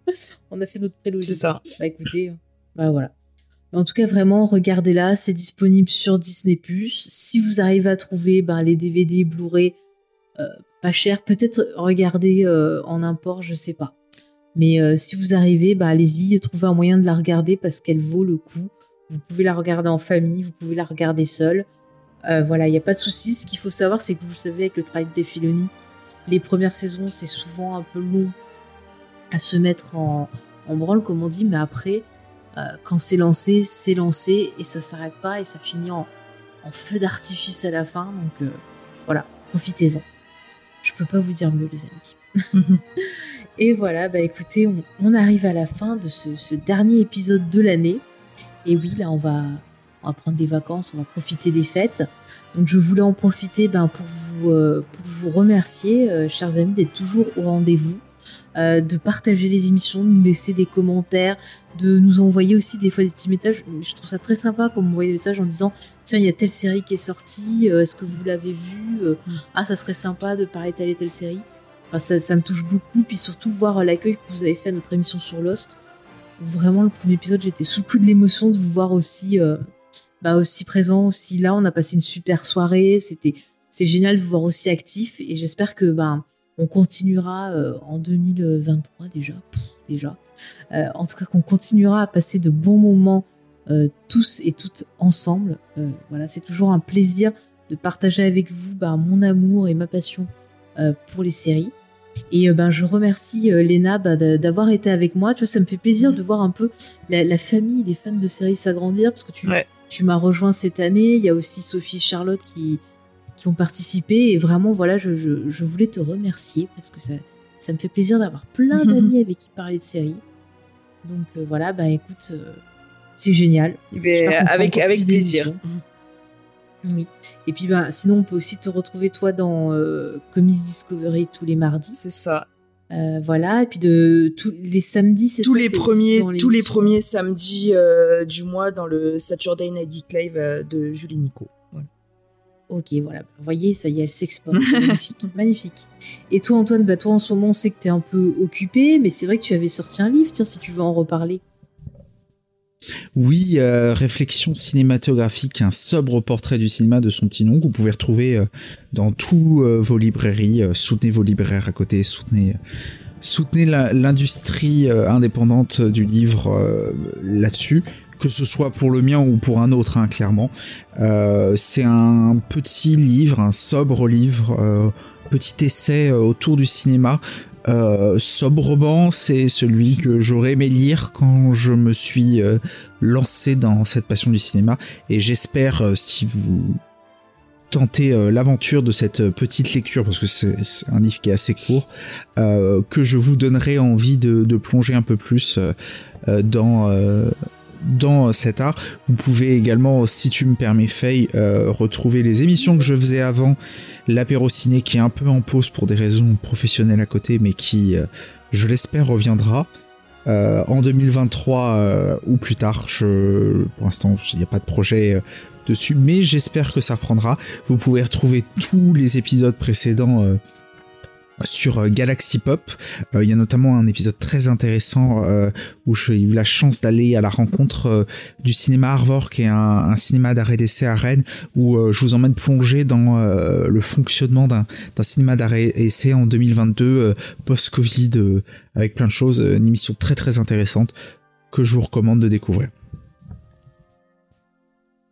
on a fait notre prélogie. C'est ça. Bah écoutez, euh, bah voilà. En tout cas, vraiment, regardez-la, c'est disponible sur Disney+. Si vous arrivez à trouver ben, les DVD Blu-ray, pas cher. Peut-être regarder euh, en import, je sais pas. Mais euh, si vous arrivez, bah, allez-y, trouvez un moyen de la regarder parce qu'elle vaut le coup. Vous pouvez la regarder en famille, vous pouvez la regarder seule. Euh, voilà, il n'y a pas de souci. Ce qu'il faut savoir, c'est que vous savez, avec le travail de Filoni, les premières saisons, c'est souvent un peu long à se mettre en, branle, comme on dit, mais après, quand c'est lancé, c'est lancé et ça s'arrête pas et ça finit en, en feu d'artifice à la fin. Donc voilà, profitez-en. Je peux pas vous dire mieux, les amis. et voilà, bah écoutez, on, arrive à la fin de ce, dernier épisode de l'année. Et oui, là, on va, prendre des vacances, on va profiter des fêtes. Donc, je voulais en profiter ben, pour, vous, euh, pour vous remercier, euh, chers amis, d'être toujours au rendez-vous. Euh, de partager les émissions, de nous laisser des commentaires, de nous envoyer aussi des fois des petits messages. Je trouve ça très sympa quand vous envoyez des messages en disant tiens il y a telle série qui est sortie, est-ce que vous l'avez vue euh, mm. Ah ça serait sympa de parler telle et telle série. Enfin, ça, ça me touche beaucoup, puis surtout voir l'accueil que vous avez fait à notre émission sur Lost. Vraiment le premier épisode j'étais sous le coup de l'émotion de vous voir aussi, bah, aussi présent, aussi là. On a passé une super soirée, c'était c'est génial de vous voir aussi actif et j'espère que ben on continuera euh, en 2023 déjà, déjà. Euh, en tout cas, qu'on continuera à passer de bons moments euh, tous et toutes ensemble. voilà, c'est toujours un plaisir de partager avec vous bah, mon amour et ma passion pour les séries. Et ben, je remercie Léna bah, d'avoir été avec moi. Tu vois, ça me fait plaisir de voir un peu la, famille des fans de séries s'agrandir parce que tu, tu m'as rejoint cette année. Il y a aussi Sophie Charlotte qui, qui ont participé. Et vraiment, voilà, je, je, voulais te remercier parce que ça, ça me fait plaisir d'avoir plein d'amis avec qui parler de séries. Donc euh, voilà, bah écoute, euh, c'est génial. Eh ben, avec avec plaisir. Oui. Et puis bah, sinon, on peut aussi te retrouver toi dans euh, Comics Discovery tous les mardis. C'est ça. voilà, et puis de tous les samedis, c'est tous les premiers, tous les premiers samedis du mois dans le Saturday Night Live de Julie Nico. Ok, voilà. Vous voyez, ça y est, elle s'exporte. magnifique, magnifique. Et toi, Antoine, bah, toi, en ce moment, on sait que tu es un peu occupé, mais c'est vrai que tu avais sorti un livre. Tiens, si tu veux en reparler. Oui, euh, réflexion cinématographique, un sobre portrait du cinéma de son petit nom que vous pouvez retrouver euh, dans tous euh, vos librairies. soutenez vos libraires à côté, soutenez l'industrie indépendante du livre là-dessus que ce soit pour le mien ou pour un autre, hein, clairement. c'est un petit livre, un sobre livre, petit essai autour du cinéma euh, c'est celui que j'aurais aimé lire quand je me suis euh, lancé dans cette passion du cinéma. Et j'espère, euh, si vous tentez l'aventure de cette petite lecture, parce que c'est un livre qui est assez court, que je vous donnerai envie de plonger un peu plus dans dans cet art. Vous pouvez également, si tu me permets, Faye, euh, retrouver les émissions que je faisais avant, l'apéro ciné qui est un peu en pause pour des raisons professionnelles à côté, mais qui, euh, je l'espère, reviendra. Euh, en 2023 ou plus tard, je, pour l'instant, il n'y a pas de projet dessus, mais j'espère que ça reprendra. Vous pouvez retrouver tous les épisodes précédents sur euh, Galaxy Pop. Euh, il y a notamment un épisode très intéressant euh, où j'ai eu la chance d'aller à la rencontre du cinéma Arvor, qui est un, cinéma d'arrêt d'essai à Rennes, où je vous emmène plonger dans le fonctionnement d'un cinéma d'arrêt d'essai en 2022, post-Covid, avec plein de choses. Une émission très très intéressante que je vous recommande de découvrir.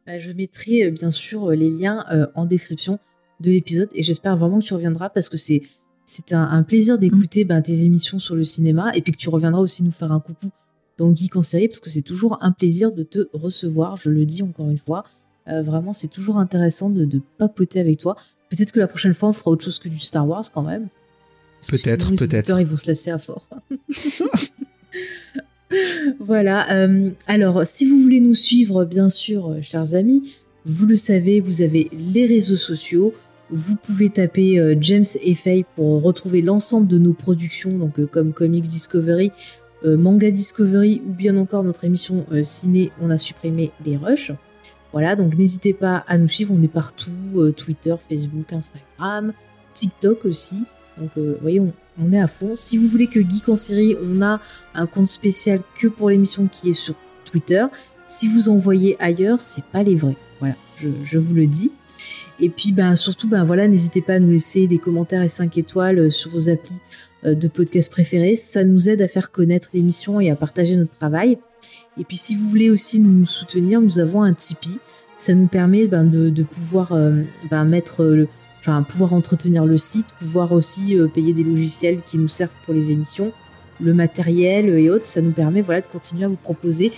Bah, je mettrai bien sûr les liens en description de l'épisode et j'espère vraiment que tu reviendras parce que c'est c'est un, plaisir d'écouter ben, tes émissions sur le cinéma et puis que tu reviendras aussi nous faire un coucou dans Geek en série parce que c'est toujours un plaisir de te recevoir. Je le dis encore une fois. Euh, vraiment, c'est toujours intéressant de, papoter avec toi. Peut-être que la prochaine fois, on fera autre chose que du Star Wars quand même. Peut-être, peut-être. Ils vont se lasser à fort. voilà. Euh, alors, si vous voulez nous suivre, bien sûr, euh, chers amis, vous le savez, vous avez les réseaux sociaux. Vous pouvez taper euh, James et Faye pour retrouver l'ensemble de nos productions, donc euh, comme Comics Discovery, euh, Manga Discovery ou bien encore notre émission ciné. On a supprimé les rushs. Voilà, donc n'hésitez pas à nous suivre. On est partout Twitter, Facebook, Instagram, TikTok aussi. Donc, vous voyez, on, est à fond. Si vous voulez que Geek en série, on a un compte spécial que pour l'émission qui est sur Twitter. Si vous envoyez ailleurs, c'est pas les vrais. Voilà, je vous le dis. Et puis ben, surtout, ben, voilà, n'hésitez pas à nous laisser des commentaires et 5 étoiles euh, sur vos applis euh, de podcast préférés. Ça nous aide à faire connaître l'émission et à partager notre travail. Et puis si vous voulez aussi nous soutenir, nous avons un Tipeee. Ça nous permet ben, de, pouvoir euh, ben, mettre le, enfin pouvoir entretenir le site, pouvoir aussi payer des logiciels qui nous servent pour les émissions, le matériel et autres. Ça nous permet voilà de continuer à vous proposer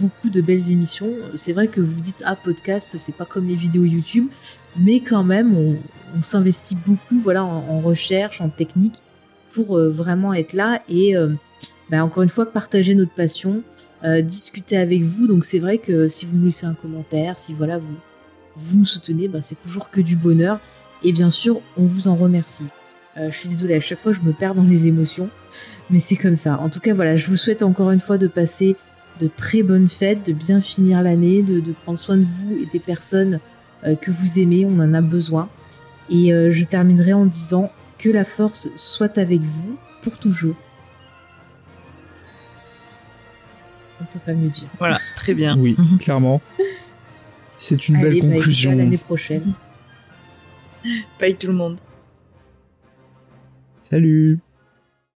beaucoup de belles émissions. C'est vrai que vous dites ah podcast, c'est pas comme les vidéos YouTube, mais quand même, on, s'investit beaucoup voilà, en, recherche, en technique, pour euh, vraiment être là et, euh, bah, encore une fois, partager notre passion, euh, discuter avec vous. Donc c'est vrai que si vous nous laissez un commentaire, si voilà, vous, vous nous soutenez, bah, c'est toujours que du bonheur. Et bien sûr, on vous en remercie. je suis désolée, à chaque fois, je me perds dans les émotions, mais c'est comme ça. En tout cas, voilà, je vous souhaite encore une fois de passer de très bonnes fêtes, de bien finir l'année, de, prendre soin de vous et des personnes euh, que vous aimez, on en a besoin. Et euh, je terminerai en disant que la force soit avec vous pour toujours. On peut pas mieux dire. Voilà, très bien. Oui, clairement. C'est une belle bah, conclusion. l'année prochaine. Bye tout le monde. Salut.